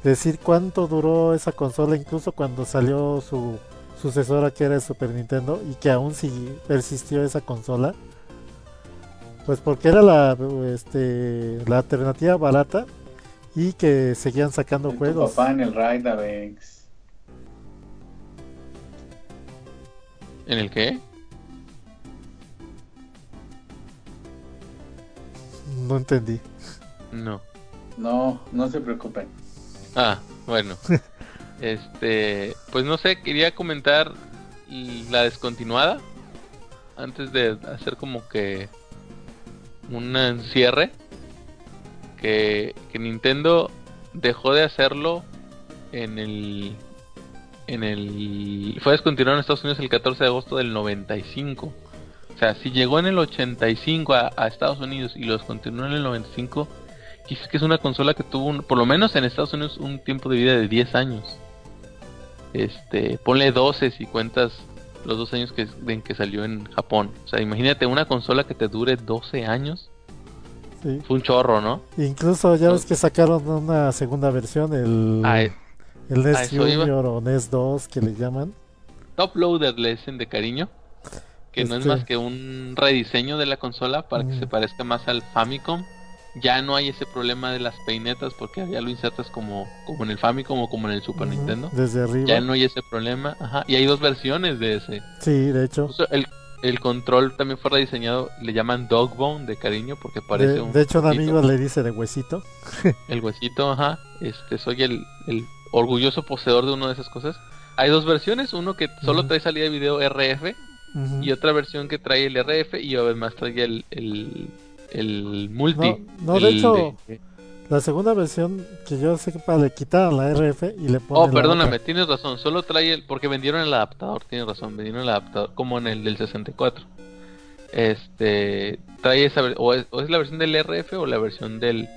decir cuánto duró esa consola, incluso cuando salió su sucesora que era el Super Nintendo y que aún sí persistió esa consola. Pues porque era la, este, la alternativa barata y que seguían sacando Tu juegos. papá en el Ride Avex. ¿En el qué? No entendí. No. No, no se preocupen. Ah, bueno. este, pues no sé, quería comentar la descontinuada antes de hacer como que un cierre que, Nintendo dejó de hacerlo en el en el fue descontinuado en Estados Unidos el 14 de agosto del 95. O sea, si llegó en el 85 a, a Estados Unidos y lo descontinuó en el 95, Quizás que es una consola que tuvo, un- por lo menos en Estados Unidos, un tiempo de vida de 10 años. Este, ponle 12 si cuentas los dos años que, en que salió en Japón. O sea, imagínate una consola que te dure 12 años. Sí. Fue un chorro, ¿no? Incluso ya ves que sacaron una segunda versión, el, A, el NES iba. Junior o NES 2 que le llaman. Top Loader le dicen de cariño. Que no es Este- más que un rediseño de la consola para que Mm. se parezca más al Famicom. Ya no hay ese problema de las peinetas porque ya lo insertas como, como en el Famicom o como en el Super Nintendo. Desde arriba. Ya no hay ese problema. Ajá. Y hay dos versiones de ese. Sí, de hecho. Incluso el, el control también fue rediseñado. Le llaman Dogbone de cariño porque parece De, un. de hecho, un amigo le dice de huesito. El huesito, ajá. Este, soy el, el orgulloso poseedor de una de esas cosas. Hay dos versiones. Uno que solo trae salida de video RF. Y otra versión que trae el RF. Y además trae el, el, el multi. No, no, de hecho, La segunda versión que yo sé que para le quitaron la RF y le ponen Oh, perdóname, tienes razón. Solo trae el. Porque vendieron el adaptador, tienes razón. Vendieron el adaptador, como en el del 64. Este. Trae esa. O es, o es la versión del RF o la versión del,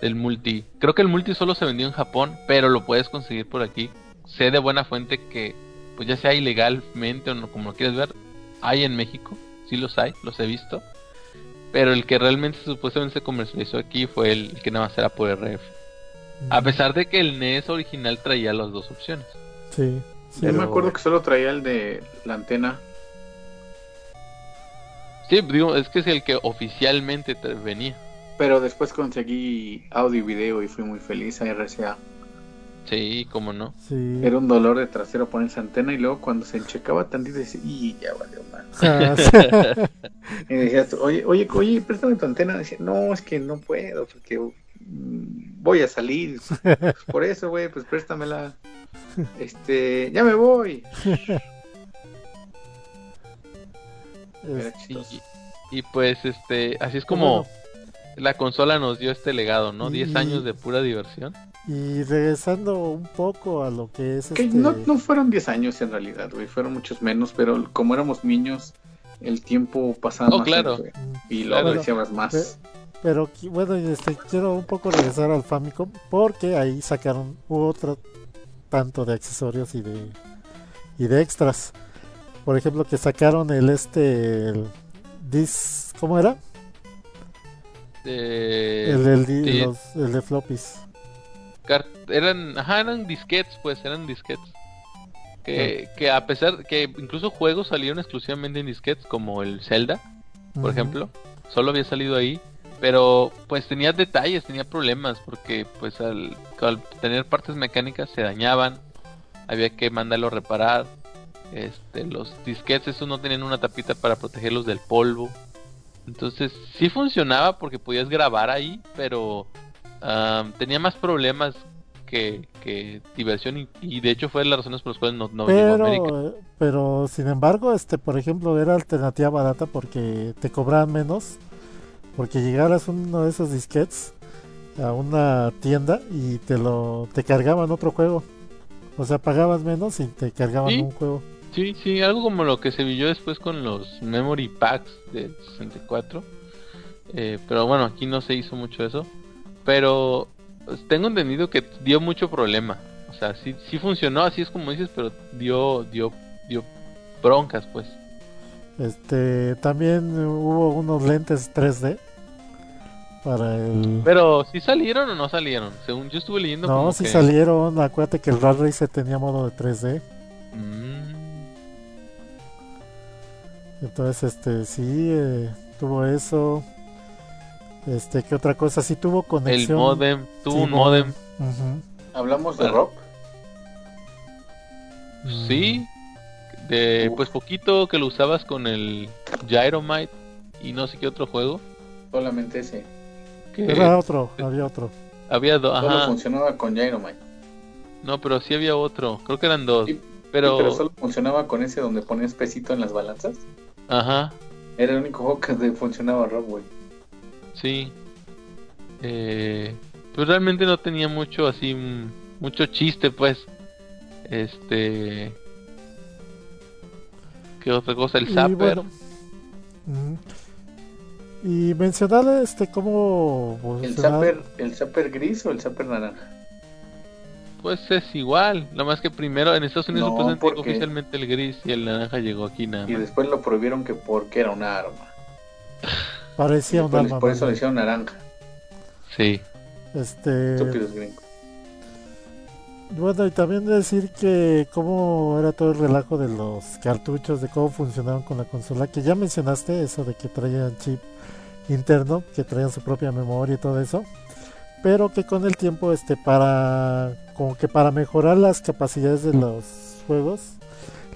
del multi. Creo que el multi solo se vendió en Japón, pero lo puedes conseguir por aquí. Sé de buena fuente que, pues ya sea ilegalmente o no, como lo quieras ver, hay en México. Sí los hay, los he visto. Pero el que realmente supuestamente se comercializó aquí fue el, el que nada más era por RF. A pesar de que el NES original traía las dos opciones. Sí, sí. Yo me acuerdo que solo traía el de la antena. Sí, digo, es que es el que oficialmente te venía. Pero después conseguí audio y video y fui muy feliz a RCA. Sí, cómo no. Sí. Era un dolor de trasero poner esa antena y luego cuando se enchecaba tantito decía, y ya valió mal. Ah. Y decías, oye, oye, oye, préstame tu antena. Decía, no, es que no puedo porque mm, voy a salir. Pues por eso, güey, pues préstamela. Este, ya me voy. Y, y pues, este, así es como Bueno. la consola nos dio este legado, ¿no? 10 Y- años de pura diversión. Y regresando un poco a lo que es Que este... no, no fueron 10 años en realidad, güey, fueron muchos menos, pero como éramos niños, el tiempo pasaba Oh, más claro. y lo Claro. apreciabas más. Pero qui- bueno, y este, quiero un poco regresar al Famicom porque ahí sacaron otro tanto de accesorios y de y de extras. Por ejemplo, que sacaron el este el dis ¿cómo era? Eh, el, los- el de floppies. Eran, ajá, eran disquetes, pues, eran disquetes. Que, que a pesar que incluso juegos salieron exclusivamente en disquetes, como el Zelda, por ejemplo, solo había salido ahí, pero pues tenía detalles, tenía problemas, porque pues al, al tener partes mecánicas se dañaban, había que mandarlo a reparar, este, los disquetes esos no tenían una tapita para protegerlos del polvo, entonces sí funcionaba porque podías grabar ahí, pero am, tenía más problemas que, que diversión y, y de hecho fue las razones por las cuales no, no llegó a América. Pero, pero sin embargo, este, por ejemplo, era alternativa barata porque te cobraban menos, porque llegaras uno de esos disquetes a una tienda y te lo te cargaban otro juego. O sea, pagabas menos y te cargaban Sí. un juego. Sí, sí, algo como lo que se vio después con los memory packs de 64. Eh, pero bueno, aquí no se hizo mucho eso. Pero tengo entendido que dio mucho problema. O sea, sí, sí funcionó, así es como dices, pero dio, dio, dio broncas, pues. Este, también hubo unos lentes 3D para el Pero sí salieron o no salieron. Según yo estuve leyendo No, si que... salieron, acuérdate que el Rad Racer tenía modo de 3D. Mm, Entonces, este, sí, eh, tuvo eso. Este, ¿qué otra cosa? Sí tuvo el conexión. modem, tuvo Sí, un modem. Hablamos de rock. Sí, de Uf. pues poquito que lo usabas con el Gyromite y no sé qué otro juego. Solamente ese. Que Era otro, había otro. había dos, Solo funcionaba con Dynamite. No, pero sí había otro. Creo que eran dos. Sí, pero, Pero... solo funcionaba con ese donde ponías pesito en las balanzas. ajá, Era el único juego que funcionaba rock, güey. Sí. Eh, pues realmente no tenía mucho así, mm, mucho chiste, pues. Este. ¿Qué otra cosa? El Y Zapper. bueno, ujú. Y mencionarle este cómo ¿El zapper, ¿El zapper gris o el zapper naranja? Pues es igual. Nada más que primero en Estados Unidos No, porque- oficialmente el gris y el naranja llegó aquí nada Y después lo prohibieron que porque era una arma. parecía un alma. por eso le hicieron naranja. Sí. Este, Estúpidos gringos. Bueno, y también decir que cómo era todo el relajo de los cartuchos, de cómo funcionaban con la consola, que ya mencionaste eso de que traían chip interno, que traían su propia memoria y todo eso, pero que con el tiempo, este, para, como que para mejorar las capacidades de los juegos,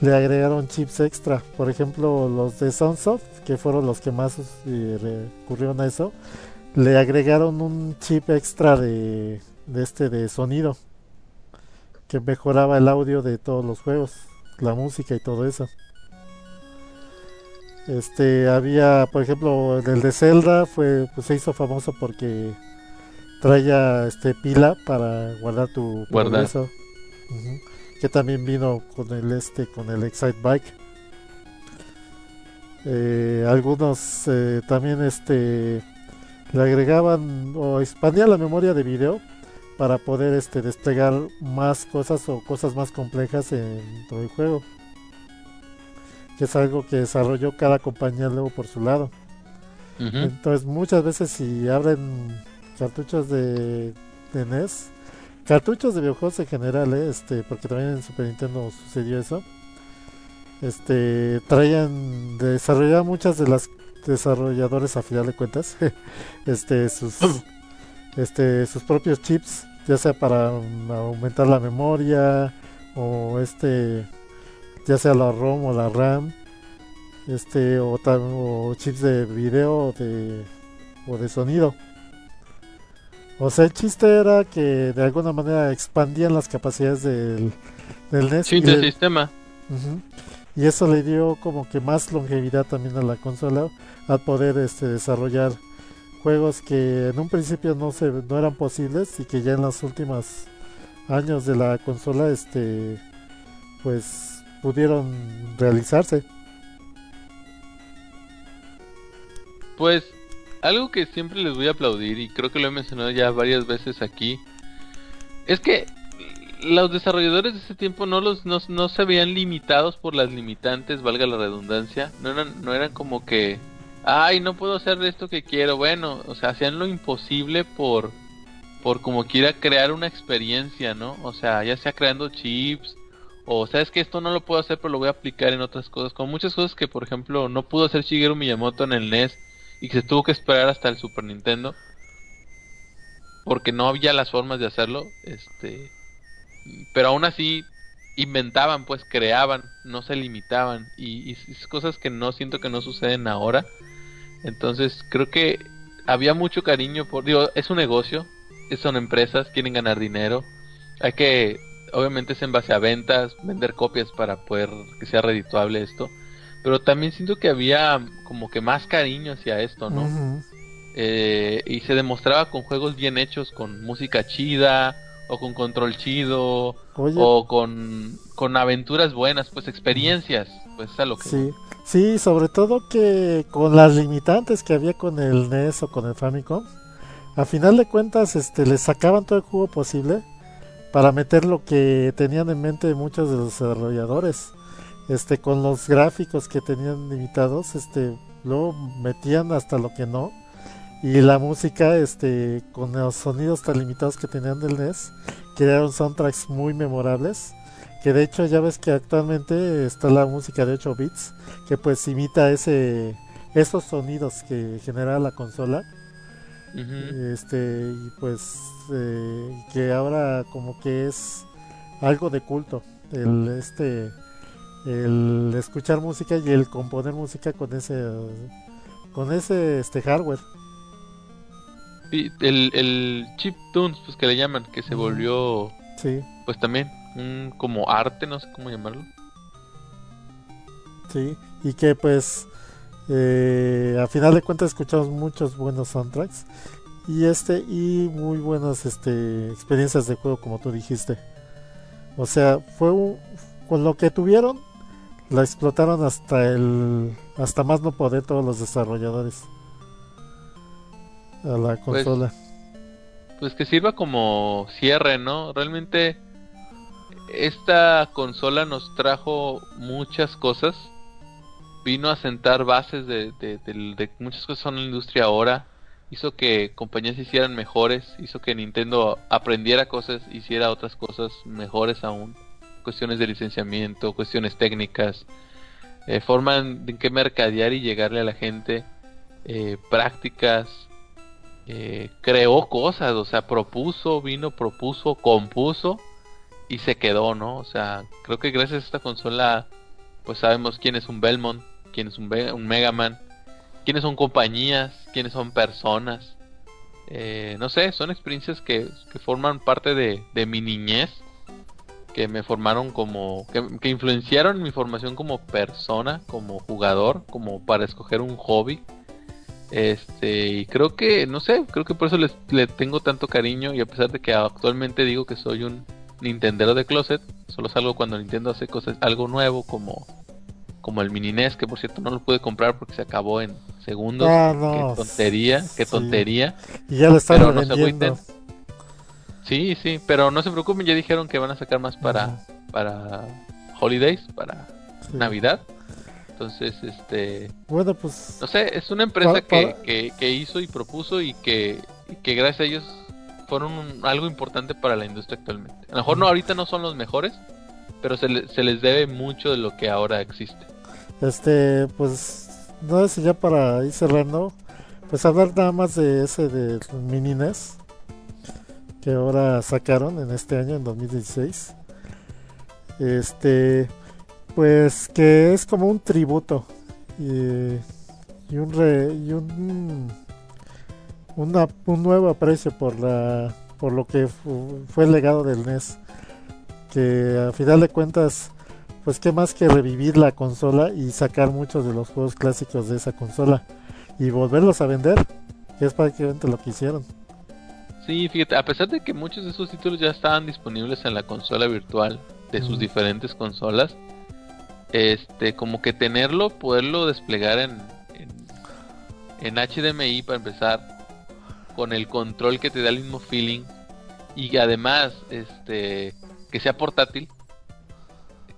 le agregaron chips extra. Por ejemplo, los de Sunsoft, que fueron los que más eh, recurrieron a eso, le agregaron un chip extra de, de este de sonido que mejoraba el audio de todos los juegos, la música y todo eso. Este había, por ejemplo, el de Zelda fue pues se hizo famoso porque traía este pila para guardar tu Guardar. progreso. Que también vino con el este con el Excite Bike. Eh, algunos eh, también este le agregaban o expandían la memoria de video para poder este desplegar más cosas o cosas más complejas en todo el juego que es algo que desarrolló cada compañía luego por su lado entonces muchas veces si abren cartuchos de, de NES cartuchos de videojuegos en general ¿eh? este porque también en Super Nintendo sucedió eso este traían desarrollaban muchas de las desarrolladores a final de cuentas este sus este sus propios chips ya sea para aumentar la memoria o este ya sea la ROM o la RAM este o, o chips de video o de, o de sonido. O sea el chiste era que de alguna manera expandían las capacidades del, del NES sí, del sistema y eso le dio como que más longevidad también a la consola al poder este desarrollar juegos que en un principio no se no eran posibles y que ya en los últimos años de la consola este pues pudieron realizarse. Pues algo que siempre les voy a aplaudir y creo que lo he mencionado ya varias veces aquí es que los desarrolladores de ese tiempo no los no, no, se veían limitados por las limitantes, valga la redundancia. No eran, no eran como que, ay, no puedo hacer esto que quiero. Bueno, o sea, hacían lo imposible por, por como quiera crear una experiencia, ¿no? O sea, ya sea creando chips, o sabes que esto no lo puedo hacer, pero lo voy a aplicar en otras cosas. Como muchas cosas que, por ejemplo, no pudo hacer Shigeru Miyamoto en el NES y que se tuvo que esperar hasta el Super Nintendo. Porque no había las formas de hacerlo. Este pero aún así inventaban, pues creaban, no se limitaban y, y es cosas que no siento que no suceden ahora. Entonces creo que había mucho cariño por, digo, es un negocio, son empresas, quieren ganar dinero, hay que, obviamente es en base a ventas, vender copias para poder que sea redituable esto, pero también siento que había como que más cariño hacia esto, ¿no? eh, y se demostraba con juegos bien hechos, con música chida, o con control chido o con, con aventuras buenas, pues experiencias, pues es a lo que... Sí. sí, sobre todo que con las limitantes que había con el NES o con el Famicom, a final de cuentas este le sacaban todo el jugo posible para meter lo que tenían en mente muchos de los desarrolladores. Este con los gráficos que tenían limitados, este luego metían hasta lo que no y la música este con los sonidos tan limitados que tenían del NES crearon soundtracks muy memorables que de hecho ya ves que actualmente está la música de 8 bits que pues imita ese esos sonidos que genera la consola. Este y pues eh, que ahora como que es algo de culto el este el escuchar música y el componer música con ese con ese este hardware el, el chip tunes, pues que le llaman, que se volvió, sí. pues también un como arte, no sé cómo llamarlo. Sí, y que pues eh, a final de cuentas escuchamos muchos buenos soundtracks y este y muy buenas este experiencias de juego como tú dijiste. O sea, fue un, con lo que tuvieron la explotaron hasta el hasta más no poder todos los desarrolladores a la pues, consola. Pues, que sirva como cierre, ¿no? Realmente esta consola nos trajo muchas cosas. Vino a sentar bases de, de, muchas cosas en la industria ahora. Hizo que compañías se hicieran mejores. Hizo que Nintendo aprendiera cosas, hiciera otras cosas mejores aún. Cuestiones de licenciamiento, cuestiones técnicas. Eh, forman en qué mercadear y llegarle a la gente. Eh, prácticas, eh, creó cosas, o sea, propuso, vino, propuso, compuso y se quedó, ¿no? O sea, creo que gracias a esta consola, pues sabemos quién es un Belmont, quién es un, un Mega Man, quiénes son compañías, quiénes son personas. Eh, no sé, son experiencias que, que forman parte de, de, mi niñez, que me formaron como, que, que influenciaron mi formación como persona, como jugador, como para escoger un hobby este, y creo que, no sé, creo que por eso les, le tengo tanto cariño y a pesar de que actualmente digo que soy un Nintendero de closet, solo salgo cuando Nintendo hace cosas, algo nuevo como, como el mini NES, que por cierto no lo pude comprar porque se acabó en segundos. Ah, qué tontería, qué tontería. Y ya lo están pero Sí, sí, pero no se preocupen, ya dijeron que van a sacar más para, para Holidays, para Navidad. Entonces, este. Bueno, pues. No sé, es una empresa que, que, hizo y propuso y que, que gracias a ellos fueron algo importante para la industria actualmente. A lo mejor no, ahorita no son los mejores, pero se, se les debe mucho de lo que ahora existe. Este, pues no sé ya para ir cerrando, pues hablar nada más de ese de mini NES que ahora sacaron en este año, en 2016. Este, pues que es como un tributo y, y un re, y un una, un nuevo aprecio por la por lo que fue el legado del NES que a final de cuentas pues qué más que revivir la consola y sacar muchos de los juegos clásicos de esa consola y volverlos a vender que es prácticamente lo que hicieron. Sí fíjate a pesar de que muchos de esos títulos ya estaban disponibles en la consola virtual de sus diferentes consolas este como que tenerlo poderlo desplegar en, en HDMI para empezar con el control que te da el mismo feeling y además este que sea portátil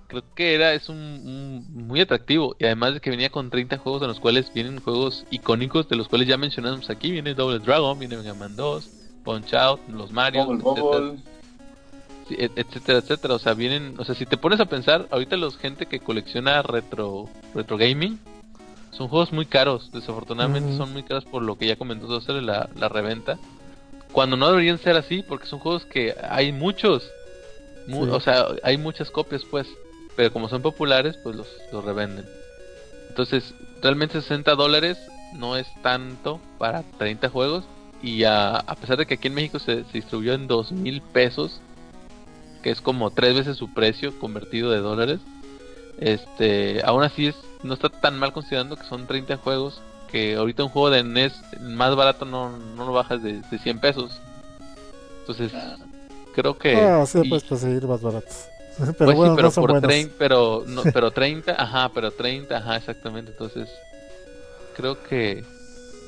creo que era es un, muy atractivo. Y además de que venía con 30 juegos en los cuales vienen juegos icónicos de los cuales ya mencionamos aquí viene Double Dragon viene Mega Man 2 Punch Out los Mario etcétera, etcétera etcétera o sea vienen o sea si te pones a pensar ahorita los gente que colecciona retro retro gaming son juegos muy caros, desafortunadamente son muy caros por lo que ya comentó hacer la, la reventa. Cuando no deberían ser así, porque son juegos que hay muchos, o sea, hay muchas copias pues, pero como son populares, pues los, los revenden. Entonces, realmente 60 dólares no es tanto para 30 juegos y a, a pesar de que aquí en México se, se distribuyó en 2 mil pesos, que es como tres veces su precio convertido de dólares, este, aún así es no está tan mal considerando que son 30 juegos. Que ahorita un juego de NES más barato no, no lo bajas de, de 100 pesos. Entonces, creo que. Ah, sí, puedes conseguir más baratos. pero pues bueno, sí, pero por 30, pero, no, pero 30, ajá, pero 30, ajá, exactamente. Entonces, creo que.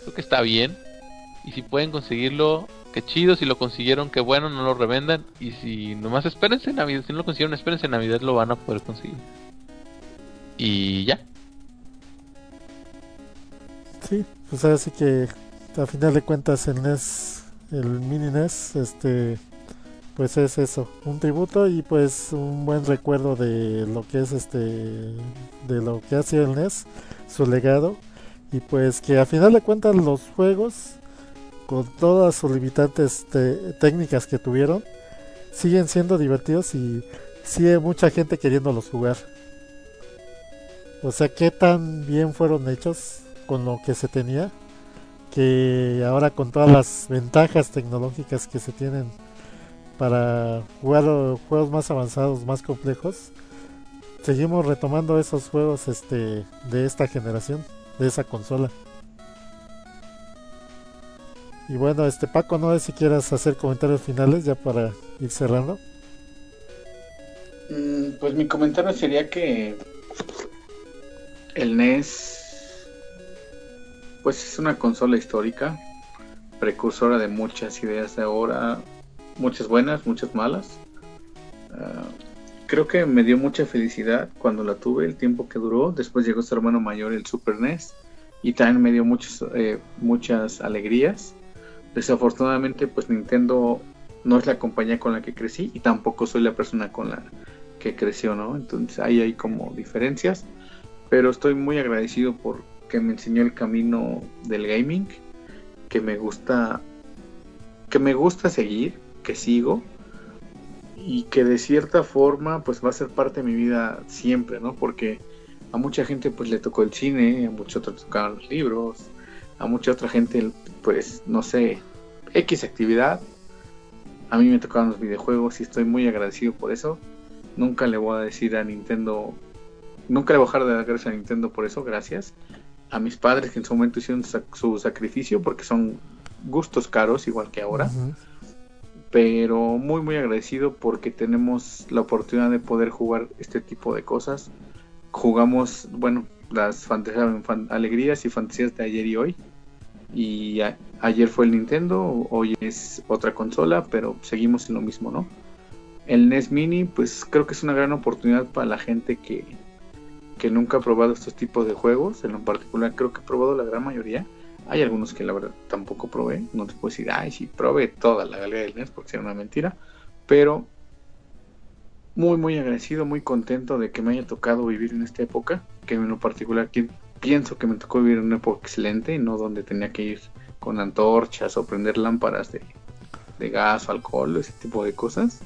Creo que está bien. Y si pueden conseguirlo, qué chido. Si lo consiguieron, qué bueno, no lo revendan. Y si nomás espérense en Navidad, si no lo consiguieron, espérense en Navidad, lo van a poder conseguir. Y ya. Sí, pues así que a final de cuentas el NES, el mini NES, este, pues es eso, un tributo y pues un buen recuerdo de lo que es este, de lo que ha sido el NES, su legado y pues que a final de cuentas los juegos con todas sus limitantes técnicas que tuvieron siguen siendo divertidos y sigue mucha gente queriéndolos jugar. O sea, qué tan bien fueron hechos con lo que se tenía, que ahora con todas las ventajas tecnológicas que se tienen para jugar juegos más avanzados, más complejos, seguimos retomando esos juegos este de esta generación, de esa consola. Y bueno, este Paco, no sé si quieras hacer comentarios finales ya para ir cerrando. Mm, pues mi comentario sería que el NES pues es una consola histórica, precursora de muchas ideas de ahora, muchas buenas, muchas malas. Ah, creo que me dio mucha felicidad cuando la tuve, el tiempo que duró. Después llegó su hermano mayor, el Super NES, y también me dio muchas, eh, muchas alegrías. Desafortunadamente, pues Nintendo no es la compañía con la que crecí y tampoco soy la persona con la que creció, ¿no? Entonces ahí hay como diferencias, pero estoy muy agradecido por que me enseñó el camino del gaming, que me gusta, que me gusta seguir, que sigo y que de cierta forma pues va a ser parte de mi vida siempre, ¿no? Porque a mucha gente pues le tocó el cine, a muchos otros tocaron los libros, a mucha otra gente pues no sé, X actividad. A mí me tocaron los videojuegos y estoy muy agradecido por eso. Nunca le voy a decir a Nintendo, nunca le voy a dejar de dar gracias a Nintendo por eso, gracias a mis padres que en su momento hicieron su sacrificio porque son gustos caros igual que ahora. Pero muy muy agradecido porque tenemos la oportunidad de poder jugar este tipo de cosas. Jugamos, bueno, las fantasías, alegrías y fantasías de ayer y hoy. Y ayer fue el Nintendo, hoy es otra consola, pero seguimos en lo mismo, ¿no? El NES Mini, pues creo que es una gran oportunidad para la gente que, que nunca he probado estos tipos de juegos, en lo particular creo que he probado la gran mayoría. Hay algunos que la verdad tampoco probé, no te puedo decir, ay, sí, probé toda la galería del NES porque era una mentira, pero muy, muy agradecido, muy contento de que me haya tocado vivir en esta época, que en lo particular pienso que me tocó vivir en una época excelente y no donde tenía que ir con antorchas o prender lámparas de, de gas o alcohol, ese tipo de cosas.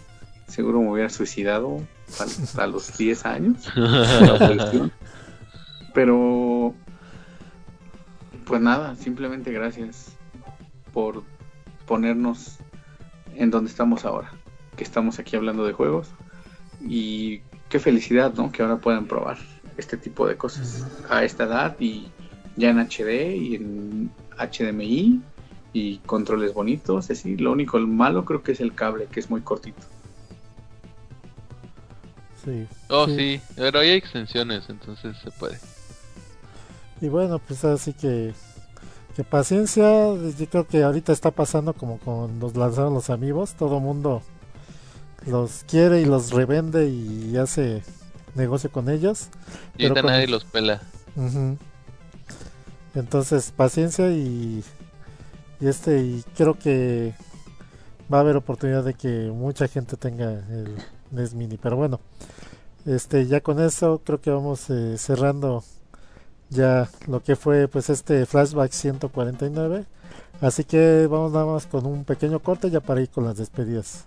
Seguro me hubiera suicidado hasta los 10 años. Pero, pues nada, simplemente gracias por ponernos en donde estamos ahora, que estamos aquí hablando de juegos. Y qué felicidad, ¿no? Que ahora puedan probar este tipo de cosas a esta edad y ya en HD y en HDMI y controles bonitos, así. Lo único malo creo que es el cable, que es muy cortito. Sí. Oh, sí. pero hay extensiones, entonces se puede. Y bueno, pues así que que paciencia, yo creo que ahorita está pasando como con los lanzaron los amigos, todo mundo los quiere y los revende y hace negocio con ellos. Y ahorita nadie los pela. Entonces, paciencia y, y este y creo que va a haber oportunidad de que mucha gente tenga el NES Mini, pero bueno, este ya con eso creo que vamos eh, cerrando ya lo que fue pues este flashback 149 así que vamos nada más con un pequeño corte ya para ir con las despedidas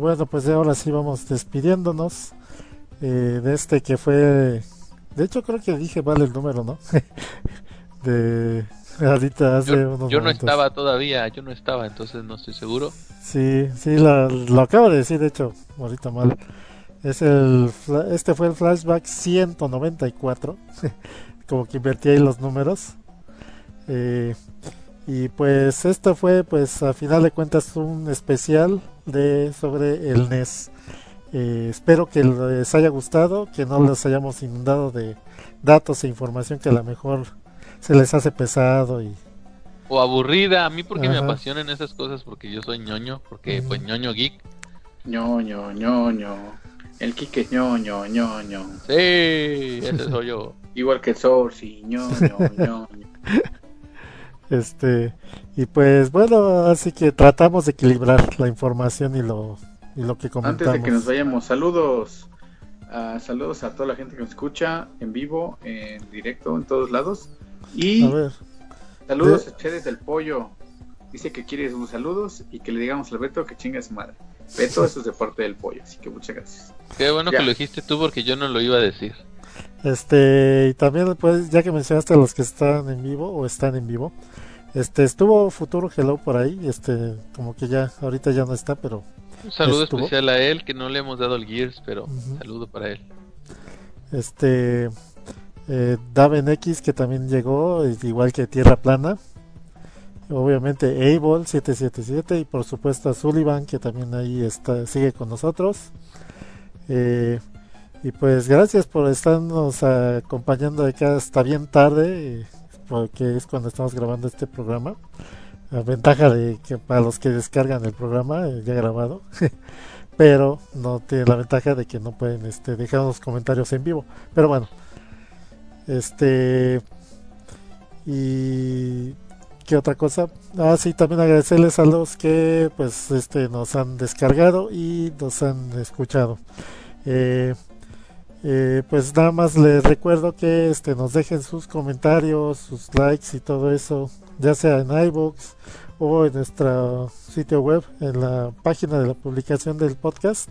Bueno, pues ahora sí vamos despidiéndonos eh, de este que fue... De hecho creo que dije mal el número, ¿no? de ahorita hace yo, unos yo no estaba todavía, yo no estaba, entonces no estoy seguro. Sí, sí, lo, lo acabo de decir, de hecho, ahorita mal. Es el, este fue el flashback 194, como que invertí ahí los números. Eh, y pues esto fue, pues a final de cuentas, un especial de sobre el NES. Eh, espero que les haya gustado, que no les hayamos inundado de datos e información que a lo mejor se les hace pesado y o aburrida. A mí porque me apasionan esas cosas porque yo soy ñoño, porque pues ñoño geek. ñoño, ñoño. El Kike ñoño, ñoño. Sí, ese soy yo. Igual que Source y ñoño, ñoño. Este, y pues bueno, así que tratamos de equilibrar la información y lo, y lo que comentamos. Antes de que nos vayamos, saludos. Uh, saludos a toda la gente que nos escucha en vivo, en directo, en todos lados. Y a ver, saludos de... a Chedes del Pollo. Dice que quiere sus saludos y que le digamos al Beto que chinga su madre. Beto, eso es de parte del pollo, así que muchas gracias. Qué bueno ya. que lo dijiste tú porque yo no lo iba a decir. Este, y también pues ya que mencionaste a los que están en vivo o están en vivo, este estuvo Futuro Hello por ahí, este como que ya ahorita ya no está, pero un saludo estuvo. especial a él que no le hemos dado el Gears, pero uh -huh. saludo para él. Este eh, Daven X que también llegó, igual que Tierra Plana. Obviamente Able 777 y por supuesto a Sullivan que también ahí está sigue con nosotros. Eh, y pues gracias por estarnos acompañando acá hasta bien tarde, porque es cuando estamos grabando este programa. La ventaja de que para los que descargan el programa eh, ya grabado, pero no tiene la ventaja de que no pueden este, dejar los comentarios en vivo. Pero bueno, este y qué otra cosa. Ah, sí, también agradecerles a los que pues este nos han descargado y nos han escuchado. Eh, eh, pues nada más les recuerdo que este nos dejen sus comentarios, sus likes y todo eso, ya sea en iBooks o en nuestro sitio web, en la página de la publicación del podcast.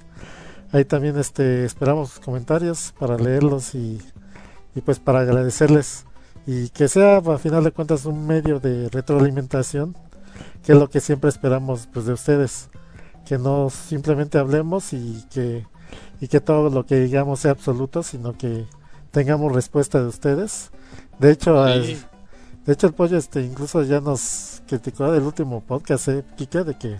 Ahí también este esperamos sus comentarios para leerlos y, y pues para agradecerles. y que sea a final de cuentas un medio de retroalimentación que es lo que siempre esperamos pues de ustedes que no simplemente hablemos y que y que todo lo que digamos sea absoluto sino que tengamos respuesta de ustedes de hecho de hecho el pollo este incluso ya nos criticó del último podcast ¿eh, Kike de que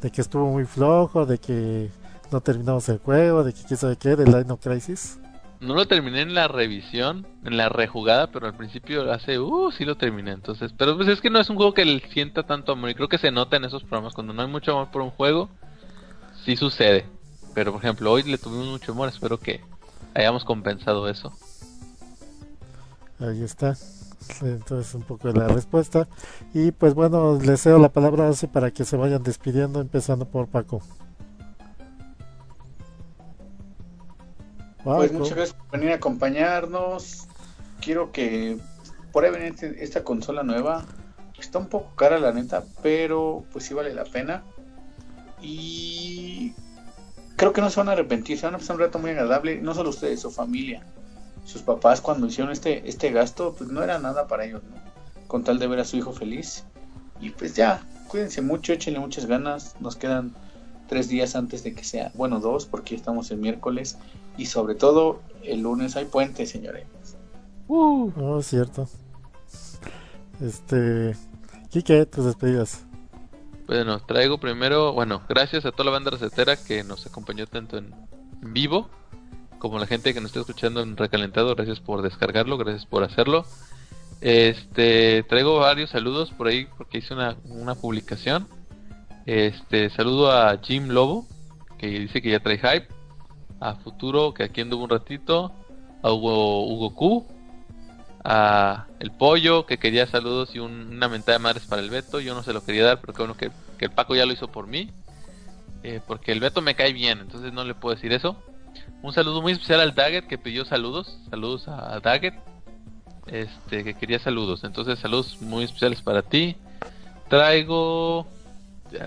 de que estuvo muy flojo de que no terminamos el juego de que quién sabe qué del Dino Crisis no lo terminé en la revisión, en la rejugada, pero al principio hace, uh, sí lo terminé. Entonces, pero pues es que no es un juego que le sienta tanto amor. Y creo que se nota en esos programas. Cuando no hay mucho amor por un juego, sí sucede. Pero por ejemplo, hoy le tuvimos mucho amor. Espero que hayamos compensado eso. Ahí está. Entonces, un poco de la respuesta. Y pues bueno, les cedo la palabra así para que se vayan despidiendo, empezando por Paco. pues muchas gracias por venir a acompañarnos. Quiero que por ahí venir este, esta consola nueva. Está un poco cara la neta, pero pues sí vale la pena. Y creo que no se van a arrepentir, se van a pasar un rato muy agradable, no solo ustedes, su familia. Sus papás cuando hicieron este, este gasto, pues no era nada para ellos, ¿no? Con tal de ver a su hijo feliz. Y pues ya, cuídense mucho, échenle muchas ganas. Nos quedan tres días antes de que sea, bueno, dos, porque estamos el miércoles y sobre todo el lunes hay puente, señores. Uh, oh, cierto. Este, Kike, tus despedidas. Bueno, traigo primero, bueno, gracias a toda la banda recetera que nos acompañó tanto en vivo como la gente que nos está escuchando en recalentado, gracias por descargarlo, gracias por hacerlo. Este, traigo varios saludos por ahí porque hice una, una publicación. Este, saludo a Jim Lobo, que dice que ya trae hype a Futuro, que aquí anduvo un ratito, a Hugo, Hugo Q, a El Pollo, que quería saludos y una mentada de madres para el Beto. Yo no se lo quería dar, pero bueno que, el Paco ya lo hizo por mí. Eh, porque el Beto me cae bien, entonces no le puedo decir eso. Un saludo muy especial al Daggett que pidió saludos. Saludos a, Daggett. Este, que quería saludos. Entonces, saludos muy especiales para ti. Traigo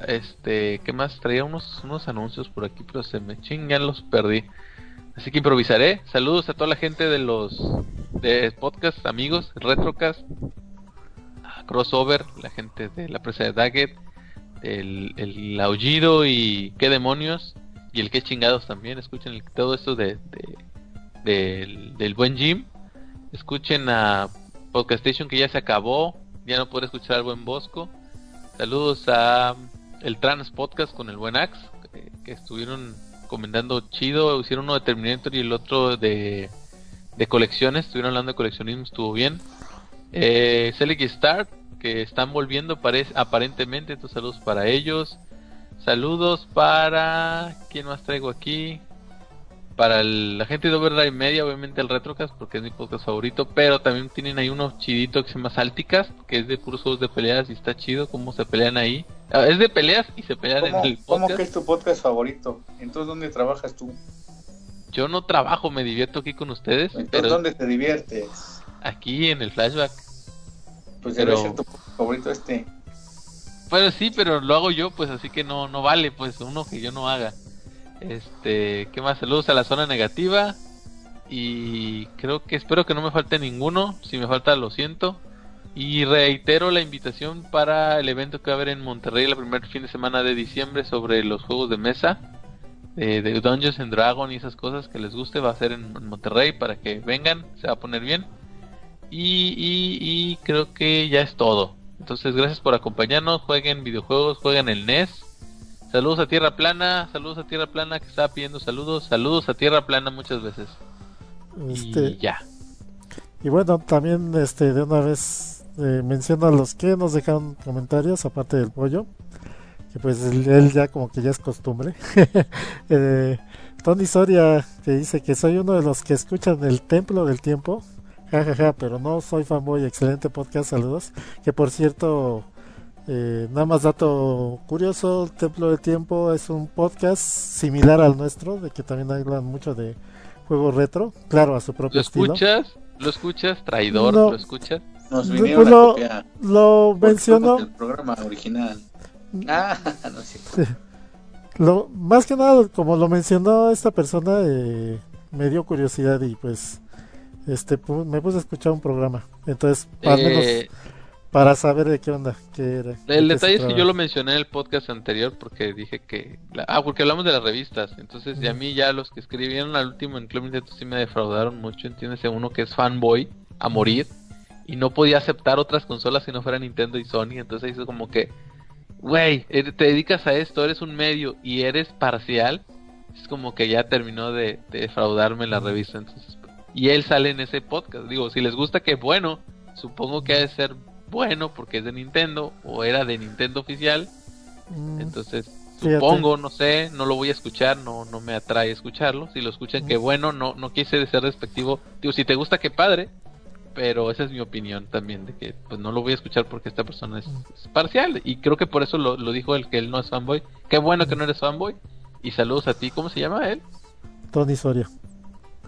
este, ¿qué más? Traía unos, unos anuncios por aquí, pero se me chingan, los perdí. Así que improvisaré. Saludos a toda la gente de los de podcast, amigos, Retrocast, Crossover, la gente de la presa de Daggett, el, el aullido y qué demonios, y el qué chingados también. Escuchen todo esto de, del, del buen Jim. Escuchen a Podcastation que ya se acabó, ya no puedo escuchar al buen Bosco. Saludos a el Trans Podcast con el buen Axe, que, estuvieron comentando chido, hicieron uno de Terminator y el otro de, de colecciones, estuvieron hablando de coleccionismo, estuvo bien. Eh, Star, que están volviendo aparentemente, entonces saludos para ellos. Saludos para... ¿Quién más traigo aquí? para la gente de Overdrive Media, obviamente el Retrocast, porque es mi podcast favorito, pero también tienen ahí uno chidito que se llama Salticast, que es de puros juegos de peleas y está chido cómo se pelean ahí. Ah, es de peleas y se pelean en el podcast. ¿Cómo que es tu podcast favorito? Entonces, ¿dónde trabajas tú? Yo no trabajo, me divierto aquí con ustedes. Entonces, pero ¿dónde te diviertes? Aquí en el flashback. Pues debe ser tu favorito este. Pues sí, pero lo hago yo, pues así que no, no vale, pues uno que yo no haga. Este, ¿qué más? Saludos a la zona negativa. Y creo que espero que no me falte ninguno. Si me falta, lo siento. Y reitero la invitación para el evento que va a haber en Monterrey el primer fin de semana de diciembre sobre los juegos de mesa. De Dungeons and Dragons y esas cosas que les guste. Va a ser en, Monterrey para que vengan. Se va a poner bien. Y, y, y creo que ya es todo. Entonces, gracias por acompañarnos. Jueguen videojuegos, jueguen el NES Saludos a Tierra Plana, saludos a Tierra Plana que estaba pidiendo saludos, saludos a Tierra Plana muchas veces. Este, y ya. Y bueno, también este de una vez eh, menciono a los que nos dejaron comentarios, aparte del pollo, que pues él, ya como que ya es costumbre. eh, Tony Soria que dice que soy uno de los que escuchan el Templo del Tiempo, jajaja, pero no soy fanboy, excelente podcast, saludos. Que por cierto, eh, nada más dato curioso, Templo del Tiempo es un podcast similar al nuestro, de que también hablan mucho de juegos retro, claro, a su propio ¿Lo estilo. escuchas? ¿Lo escuchas? ¿Traidor? ¿Lo escuchas? Nos vinieron lo, lo mencionó. El programa original. Ah, no sé. Lo, más que nada, como lo mencionó esta persona, eh, me dio curiosidad y pues este me puse a escuchar un programa. Entonces, al menos Eh, para saber de qué onda, qué era. el qué detalle es que yo lo mencioné en el podcast anterior porque dije que... la- ah, porque hablamos de las revistas. Entonces, y a mí ya los que escribieron al último en Club Nintendo sí me defraudaron mucho. Entiéndese uno que es fanboy a morir y no podía aceptar otras consolas si no fuera Nintendo y Sony. Entonces hizo como que, güey, eh, te dedicas a esto, eres un medio y eres parcial. Es como que ya terminó de, de defraudarme la revista. Entonces, y él sale en ese podcast. Digo, si les gusta que bueno, supongo que ha de ser bueno porque es de Nintendo o era de Nintendo oficial. Mm, Entonces, Fíjate. supongo, no sé, no lo voy a escuchar, no, no me atrae escucharlo. Si lo escuchan, que bueno, no, no quise ser despectivo. Digo, si te gusta, que padre. Pero esa es mi opinión también, de que pues no lo voy a escuchar porque esta persona es, es parcial. Y creo que por eso lo, lo dijo el que él no es fanboy. Qué bueno que no eres fanboy. Y saludos a ti, ¿cómo se llama él? Tony Soria.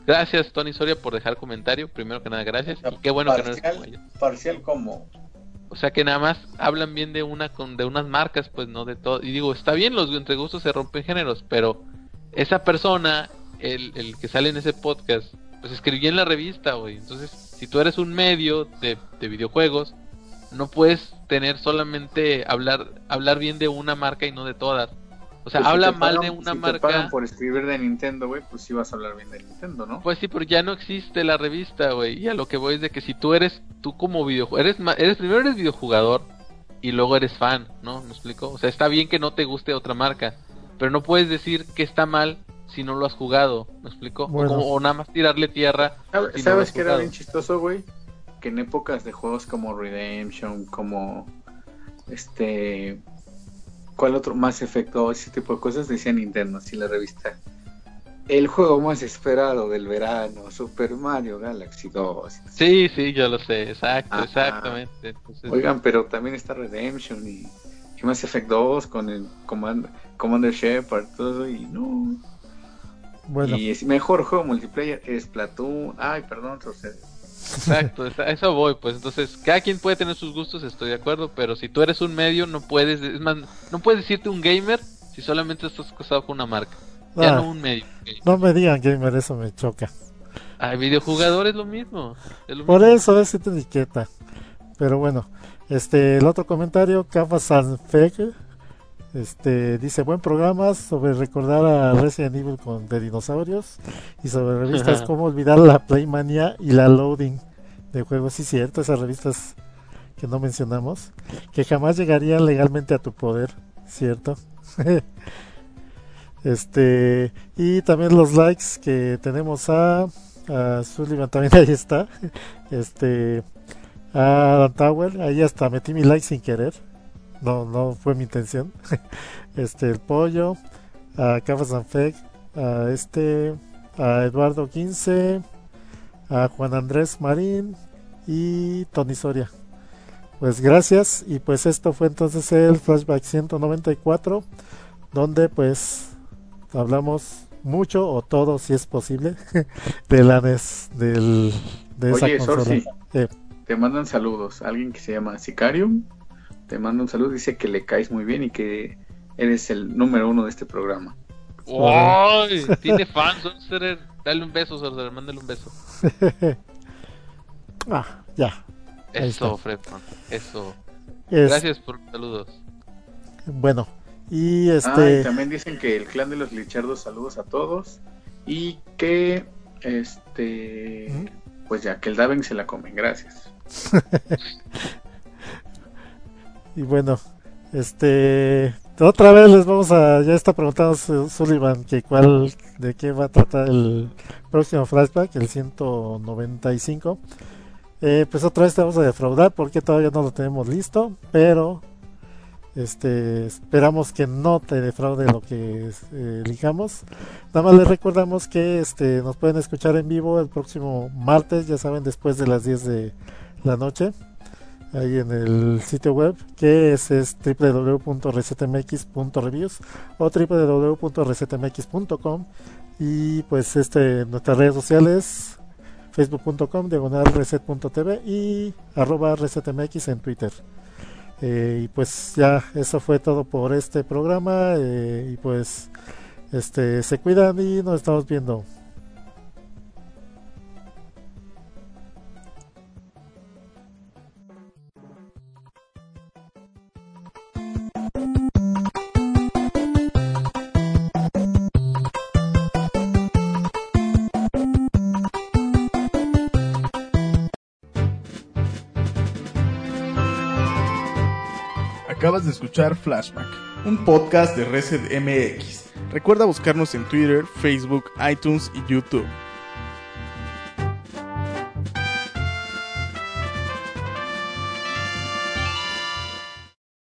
Gracias, Tony Soria, por dejar comentario. Primero que nada, gracias. Y qué bueno que no eres como parcial, ellos. parcial como O sea que nada más hablan bien de una con de unas marcas, pues no de todo. Y digo, está bien, los entre gustos se rompen géneros, pero esa persona, el, el que sale en ese podcast, pues escribía en la revista, güey. Entonces, si tú eres un medio de, de videojuegos, no puedes tener solamente hablar hablar bien de una marca y no de todas. O sea, Pues habla te mal pagan- de una si te marca. pagan por escribir de Nintendo, güey, pues sí vas a hablar bien de Nintendo, ¿no? Pues sí, pero ya no existe la revista, güey. Y a lo que voy es de que si tú eres, tú como videojugador, eres, eres primero eres videojugador y luego eres fan, ¿no? ¿Me explico? O sea, está bien que no te guste otra marca, pero no puedes decir que está mal si no lo has jugado, ¿me explico? O Bueno. como- O, nada más tirarle tierra. ¿Sabes, si no lo ¿sabes has qué era bien chistoso, güey? Que en épocas de juegos como Redemption, como este. ¿Cuál otro? Más efecto, ese tipo de cosas decía Nintendo, así la revista. El juego más esperado del verano, Super Mario Galaxy 2. Sí, sí, yo lo sé, exacto, Ajá. exactamente. Entonces, Oigan, pero también está Redemption y, y Mass Effect 2 con el Command, Commander Shepard, todo y no. Bueno, Y es mejor juego multiplayer es Platoon. Ay, perdón, Torced. Exacto, a eso voy, pues entonces cada quien puede tener sus gustos, estoy de acuerdo, pero si tú eres un medio no puedes, es más, no puedes decirte un gamer si solamente estás casado con una marca, ya Ah. no un medio. gamer. no me digan gamer, eso me choca. Ay, videojugador es lo mismo. es lo Por mismo. eso es etiqueta. Pero bueno, este, el otro comentario, Cafa Sanfeg, este, dice buen programa sobre recordar a Resident Evil con de dinosaurios y sobre revistas como olvidar la Playmania y la Loading de juegos. Sí, cierto, esas revistas que no mencionamos, que jamás llegarían legalmente a tu poder, cierto. este, y también los likes que tenemos a, a Sullivan, también ahí está. Este, a Adam Tower, ahí hasta metí mi like sin querer. No, no fue mi intención. Este, el pollo, a Cafa Sanfec, a este, a Eduardo 15, a Juan Andrés Marín y Tony Soria. Pues gracias y pues esto fue entonces el flashback 194 donde pues hablamos mucho o todo si es posible de la NES del, de esa Oye, consola. Sorsi, Eh. te mandan saludos. Alguien que se llama Sicarium te manda un saludo. Dice que le caes muy bien y que eres el número uno de este programa. ¡Ay! Tiene fans, Sorcerer. Dale un beso, Sorcerer, mándale un beso. Ah, ya. Eso. Fredman, eso. Es- Gracias por los saludos. Bueno, y Ah, este y también dicen que el clan de los Lichardos saludos a todos y que este Ujú. pues ya que el Daven se la comen, gracias. y bueno, este otra vez les vamos a ya está preguntando Su- Sullivan que cuál de qué va a tratar el próximo flashback, el 195. Eh, pues otra vez te vamos a defraudar porque todavía no lo tenemos listo, pero este esperamos que no te defraude lo que eh, elijamos. Nada más les recordamos que este nos pueden escuchar en vivo el próximo martes, ya saben, después de las 10 de la noche, ahí en el sitio web, que es, es www.resetmx.reviews o www.resetmx.com y pues este nuestras redes sociales facebook.com diagonal reset.tv y arroba resetmx en Twitter. Eh, y pues ya eso fue todo por este programa eh, y pues este se cuidan y nos estamos viendo. Acabas de escuchar Flashback, un podcast de Reset MX. Recuerda buscarnos en Twitter, Facebook, iTunes y YouTube.